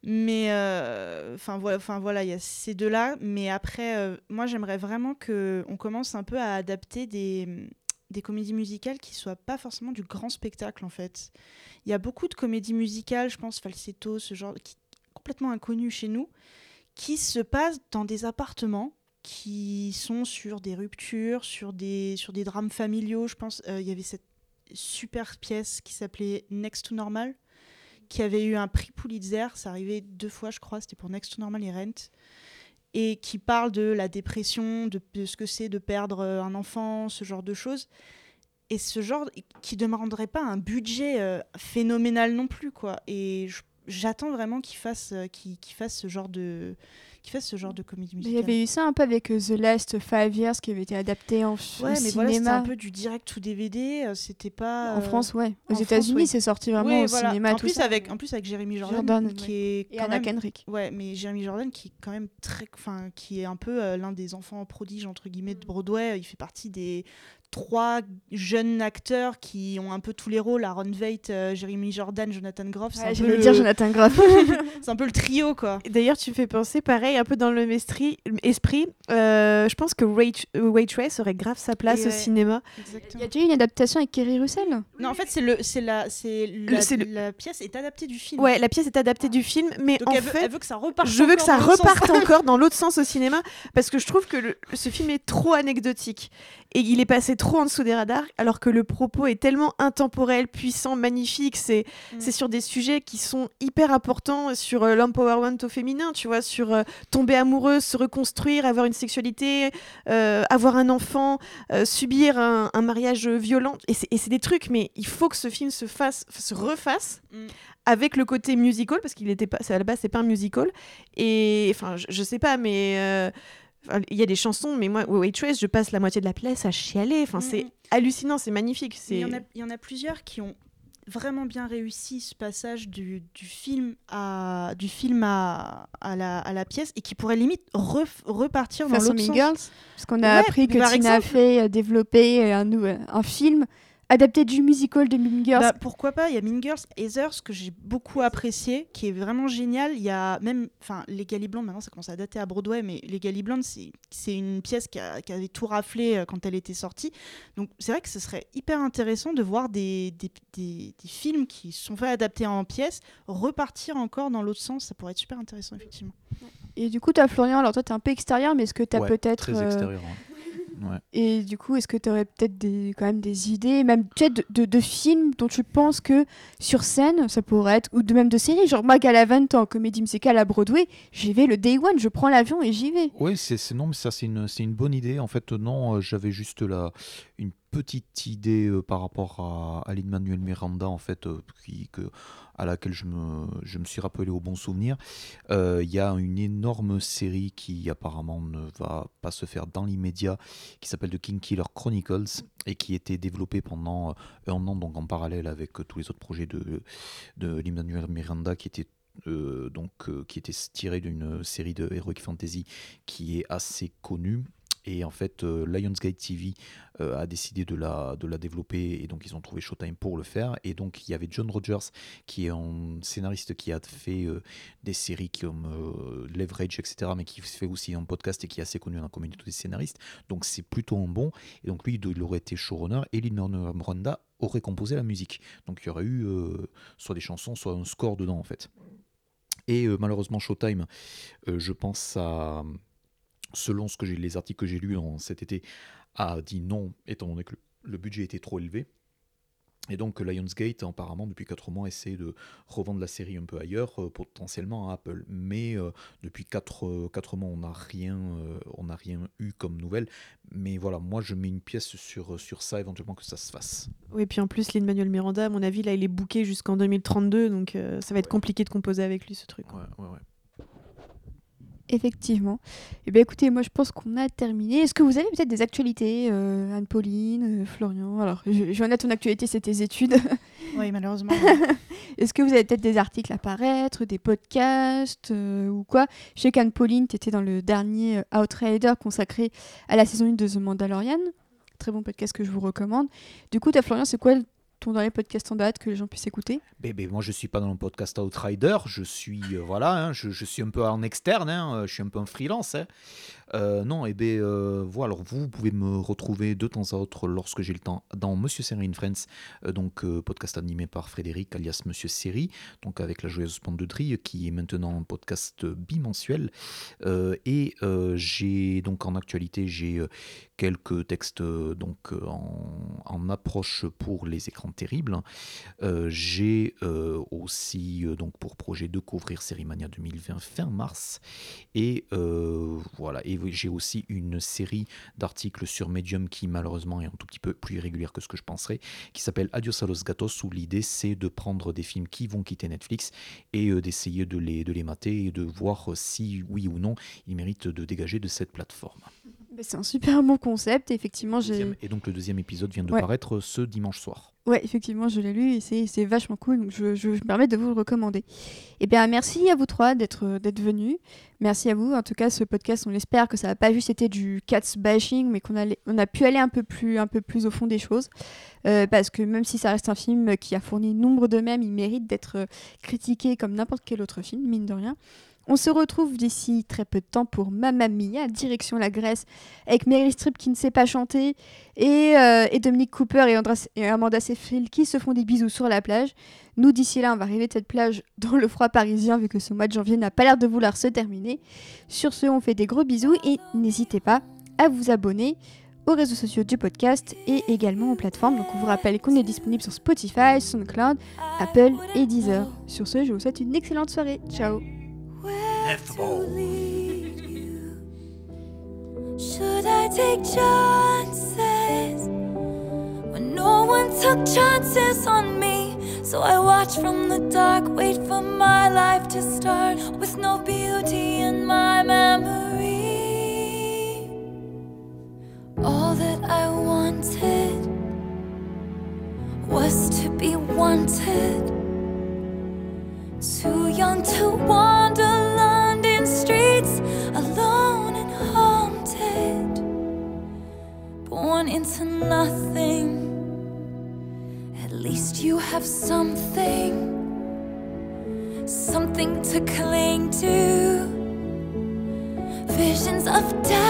Mais euh, enfin voilà, enfin voilà, il y a ces deux-là. Mais après, euh, moi, j'aimerais vraiment que on commence un peu à adapter des des comédies musicales qui soient pas forcément du grand spectacle en fait. Il y a beaucoup de comédies musicales, je pense falsetto, ce genre qui complètement inconnu chez nous, qui se passent dans des appartements qui sont sur des ruptures, sur des, sur des drames familiaux. Je pense euh, il y avait cette super pièce qui s'appelait Next to Normal, qui avait eu un prix Pulitzer. Ça arrivait deux fois, je crois. C'était pour Next to Normal et Rent. Et qui parle de la dépression, de, de ce que c'est de perdre euh, un enfant, ce genre de choses. Et ce genre qui ne demanderait pas un budget euh, phénoménal non plus, quoi. Et je- j'attends vraiment qu'il fasse, euh, qu'il qu'il fasse ce genre de, qu'il fasse ce genre de comédie Mais Il musicale. y avait eu ça un peu avec euh, The Last Five Years qui avait été adapté en Ouais, mais voilà, c'était cinéma. un peu du direct to DVD. euh, C'était pas. En euh, France, ouais. Aux États-Unis, ouais. c'est sorti vraiment ouais, au voilà. cinéma. En tout plus, ça. avec, en plus avec Jeremy Jordan, Jordan, qui est Et quand Anna même. Kendrick. Ouais, mais Jeremy Jordan qui est quand même très, enfin, qui est un peu euh, l'un des enfants prodiges entre guillemets de Broadway. Il fait partie des trois jeunes acteurs qui ont un peu tous les rôles. Aaron Veidt, euh, Jeremy Jordan, Jonathan Groff. Ouais, J'allais dire Jonathan Groff. c'est un peu le trio quoi. D'ailleurs, tu me fais penser, pareil, un peu dans le même esprit, euh, je pense que Wait- euh, Waitress aurait grave sa place Et au ouais. cinéma. Il y a déjà eu une adaptation avec Kerry Russell Non, en fait, c'est le, c'est la, c'est la, c'est le- la pièce est adaptée du film. Ouais, la pièce est adaptée du film, mais Donc en elle, veut, fait, elle veut que ça reparte. je veux que ça reparte encore dans l'autre sens au cinéma parce que je trouve que le- ce film est trop anecdotique et il est passé trop en dessous des radars alors que le propos est tellement intemporel, puissant, magnifique. C'est Mm. c'est sur des sujets qui sont hyper importants sur euh, l'empowerment au féminin, tu vois, sur euh, tomber amoureuse, se reconstruire, avoir une sexualité, euh, avoir un enfant, subir un, un mariage violent. Et c'est des trucs, mais il faut que ce film se fasse, se refasse Mm. avec le côté musical parce qu'il était pas à la base c'est pas un musical et enfin je, je sais pas mais euh, il y a des chansons mais moi Waitress je passe la moitié de la place à chialer enfin Mm, c'est mm. hallucinant c'est magnifique Il c'est y, en a, il y en a plusieurs qui ont vraiment bien réussi ce passage du, du film, à, du film à, à, la, à la pièce et qui pourraient limite repartir dans façon l'autre sens. Girls. Parce qu'on a Ouais, appris que Tina exemple. Fey a développé un, nou- un film adapté du musical de Mean Girls. Bah, pourquoi pas Il y a Mean Girls, Heather, ce que j'ai beaucoup apprécié, qui est vraiment génial. Il y a même, enfin, Les Gali Blondes, maintenant ça commence à dater à Broadway, mais Les Gali Blondes, c'est une pièce qui, a- qui avait tout raflé euh, quand elle était sortie. Donc c'est vrai que ce serait hyper intéressant de voir des, des, des- des films qui sont faits adaptés en pièces repartir encore dans l'autre sens. Ça pourrait être super intéressant, effectivement. Et du coup, toi, Florian, alors toi, t'es un peu extérieur, mais est-ce que t'as Ouais, peut-être. Très euh, extérieur. hein. Ouais. Et du coup, est-ce que tu aurais peut-être des, quand même des idées, même de, de, de films dont tu penses que sur scène, ça pourrait être, ou de même de séries, genre moi, Galavant en comédie musicale à Broadway, j'y vais le day one, je prends l'avion et j'y vais. Oui, c'est non, mais ça c'est une, c'est une bonne idée. En fait, non, euh, j'avais juste là une petite idée euh, par rapport à, à Miranda, en fait, euh, à laquelle je me, suis rappelé au bon souvenir. Euh, Il y a une énorme série qui apparemment ne va pas se faire dans l'immédiat, qui s'appelle The King Killer Chronicles et qui était développée pendant un an, donc en parallèle avec tous les autres projets de, de Miranda, qui étaient euh, donc qui était tiré d'une série de Heroic Fantasy qui est assez connue. Et en fait, euh, Lionsgate TV euh, a décidé de la, de la développer et donc ils ont trouvé Showtime pour le faire. Et donc il y avait John Rogers qui est un scénariste qui a fait euh, des séries comme euh, Leverage, etc., mais qui fait aussi un podcast et qui est assez connu dans la communauté des scénaristes. Donc c'est plutôt un bon. Et donc lui, il aurait été showrunner et Lin Miranda aurait composé la musique. Donc il y aurait eu soit des chansons, soit un score dedans en fait. Et malheureusement, Showtime, je pense à, selon ce que j'ai, les articles que j'ai lus en cet été, a dit non, étant donné que le, budget était trop élevé. Et donc Lionsgate, apparemment, depuis 4 mois, essaie de revendre la série un peu ailleurs, euh, potentiellement à Apple. Mais euh, depuis 4, mois, on n'a rien, euh, on rien eu comme nouvelle. Mais voilà, moi, je mets une pièce sur, sur ça, éventuellement que ça se fasse. oui puis en plus Lin Manuel Miranda à mon avis là il est booké jusqu'en 2032 donc euh, ça va être compliqué de composer avec lui ce truc Ouais, ouais, ouais. Effectivement. Et bien écoutez, moi je pense qu'on a terminé. Est-ce que vous avez peut-être des actualités, euh, Anne-Pauline, euh, Florian? Alors, je, en ton actualité, c'est tes études. Oui, malheureusement. Est-ce que vous avez peut-être des articles à paraître, des podcasts euh, ou quoi? Je sais qu'Anne-Pauline, tu étais dans le dernier Outrider consacré à la saison 1 de The Mandalorian. Très bon podcast que je vous recommande. Du coup, ta Florian, c'est quoi ton dernier podcast en date que les gens puissent écouter ben, ben, moi, je suis pas dans le podcast Outrider. Je suis euh, voilà, hein, je, suis un peu en externe. Hein, je suis un peu un freelance. Hein. Euh, non, et eh bien euh, voilà, vous pouvez me retrouver de temps à autre lorsque j'ai le temps dans Monsieur Série Friends, euh, donc podcast animé par Frédéric alias Monsieur Série, donc avec la joyeuse penderie qui est maintenant un podcast bimensuel. et j'ai donc en actualité j'ai quelques textes donc en, approche pour les écrans terribles. j'ai aussi donc pour projet de couvrir Série Mania 2020 fin mars et voilà j'ai aussi une série d'articles sur Medium qui malheureusement est un tout petit peu plus irrégulière que ce que je penserais, qui s'appelle Adios a los gatos, où l'idée c'est de prendre des films qui vont quitter Netflix et euh, d'essayer de les, de les mater et de voir si oui ou non ils méritent de dégager de cette plateforme. C'est un super bon concept, effectivement. Et donc le deuxième épisode vient de paraître ce dimanche soir. Ouais, effectivement, je l'ai lu et c'est vachement cool, donc je, je, me permets de vous le recommander. Eh bien, merci à vous trois d'être venus. Merci à vous. En tout cas, ce podcast, on l'espère que ça n'a pas juste été du cats bashing, mais qu'on a, on a pu aller un peu plus, un peu plus au fond des choses. Euh, parce que même si ça reste un film qui a fourni nombre de mèmes, il mérite d'être critiqué comme n'importe quel autre film, mine de rien. On se retrouve d'ici très peu de temps pour Mamma Mia, direction la Grèce, avec Meryl Streep qui ne sait pas chanter, et, euh, Dominique Cooper et, Amanda Seyfried qui se font des bisous sur la plage. Nous, d'ici là, on va arriver de cette plage dans le froid parisien, vu que ce mois de janvier n'a pas l'air de vouloir se terminer. Sur ce, on fait des gros bisous, et n'hésitez pas à vous abonner aux réseaux sociaux du podcast et également aux plateformes. Donc on vous rappelle qu'on est disponible sur Spotify, SoundCloud, Apple et Deezer. Sur ce, je vous souhaite une excellente soirée. Ciao Should I take chances when no one took chances on me? So I watch from the dark, wait for my life to start with no beauty in my memory. All that I wanted was to be wanted, too young to wander nothing. At least you have something, something to cling to. Visions of dazzling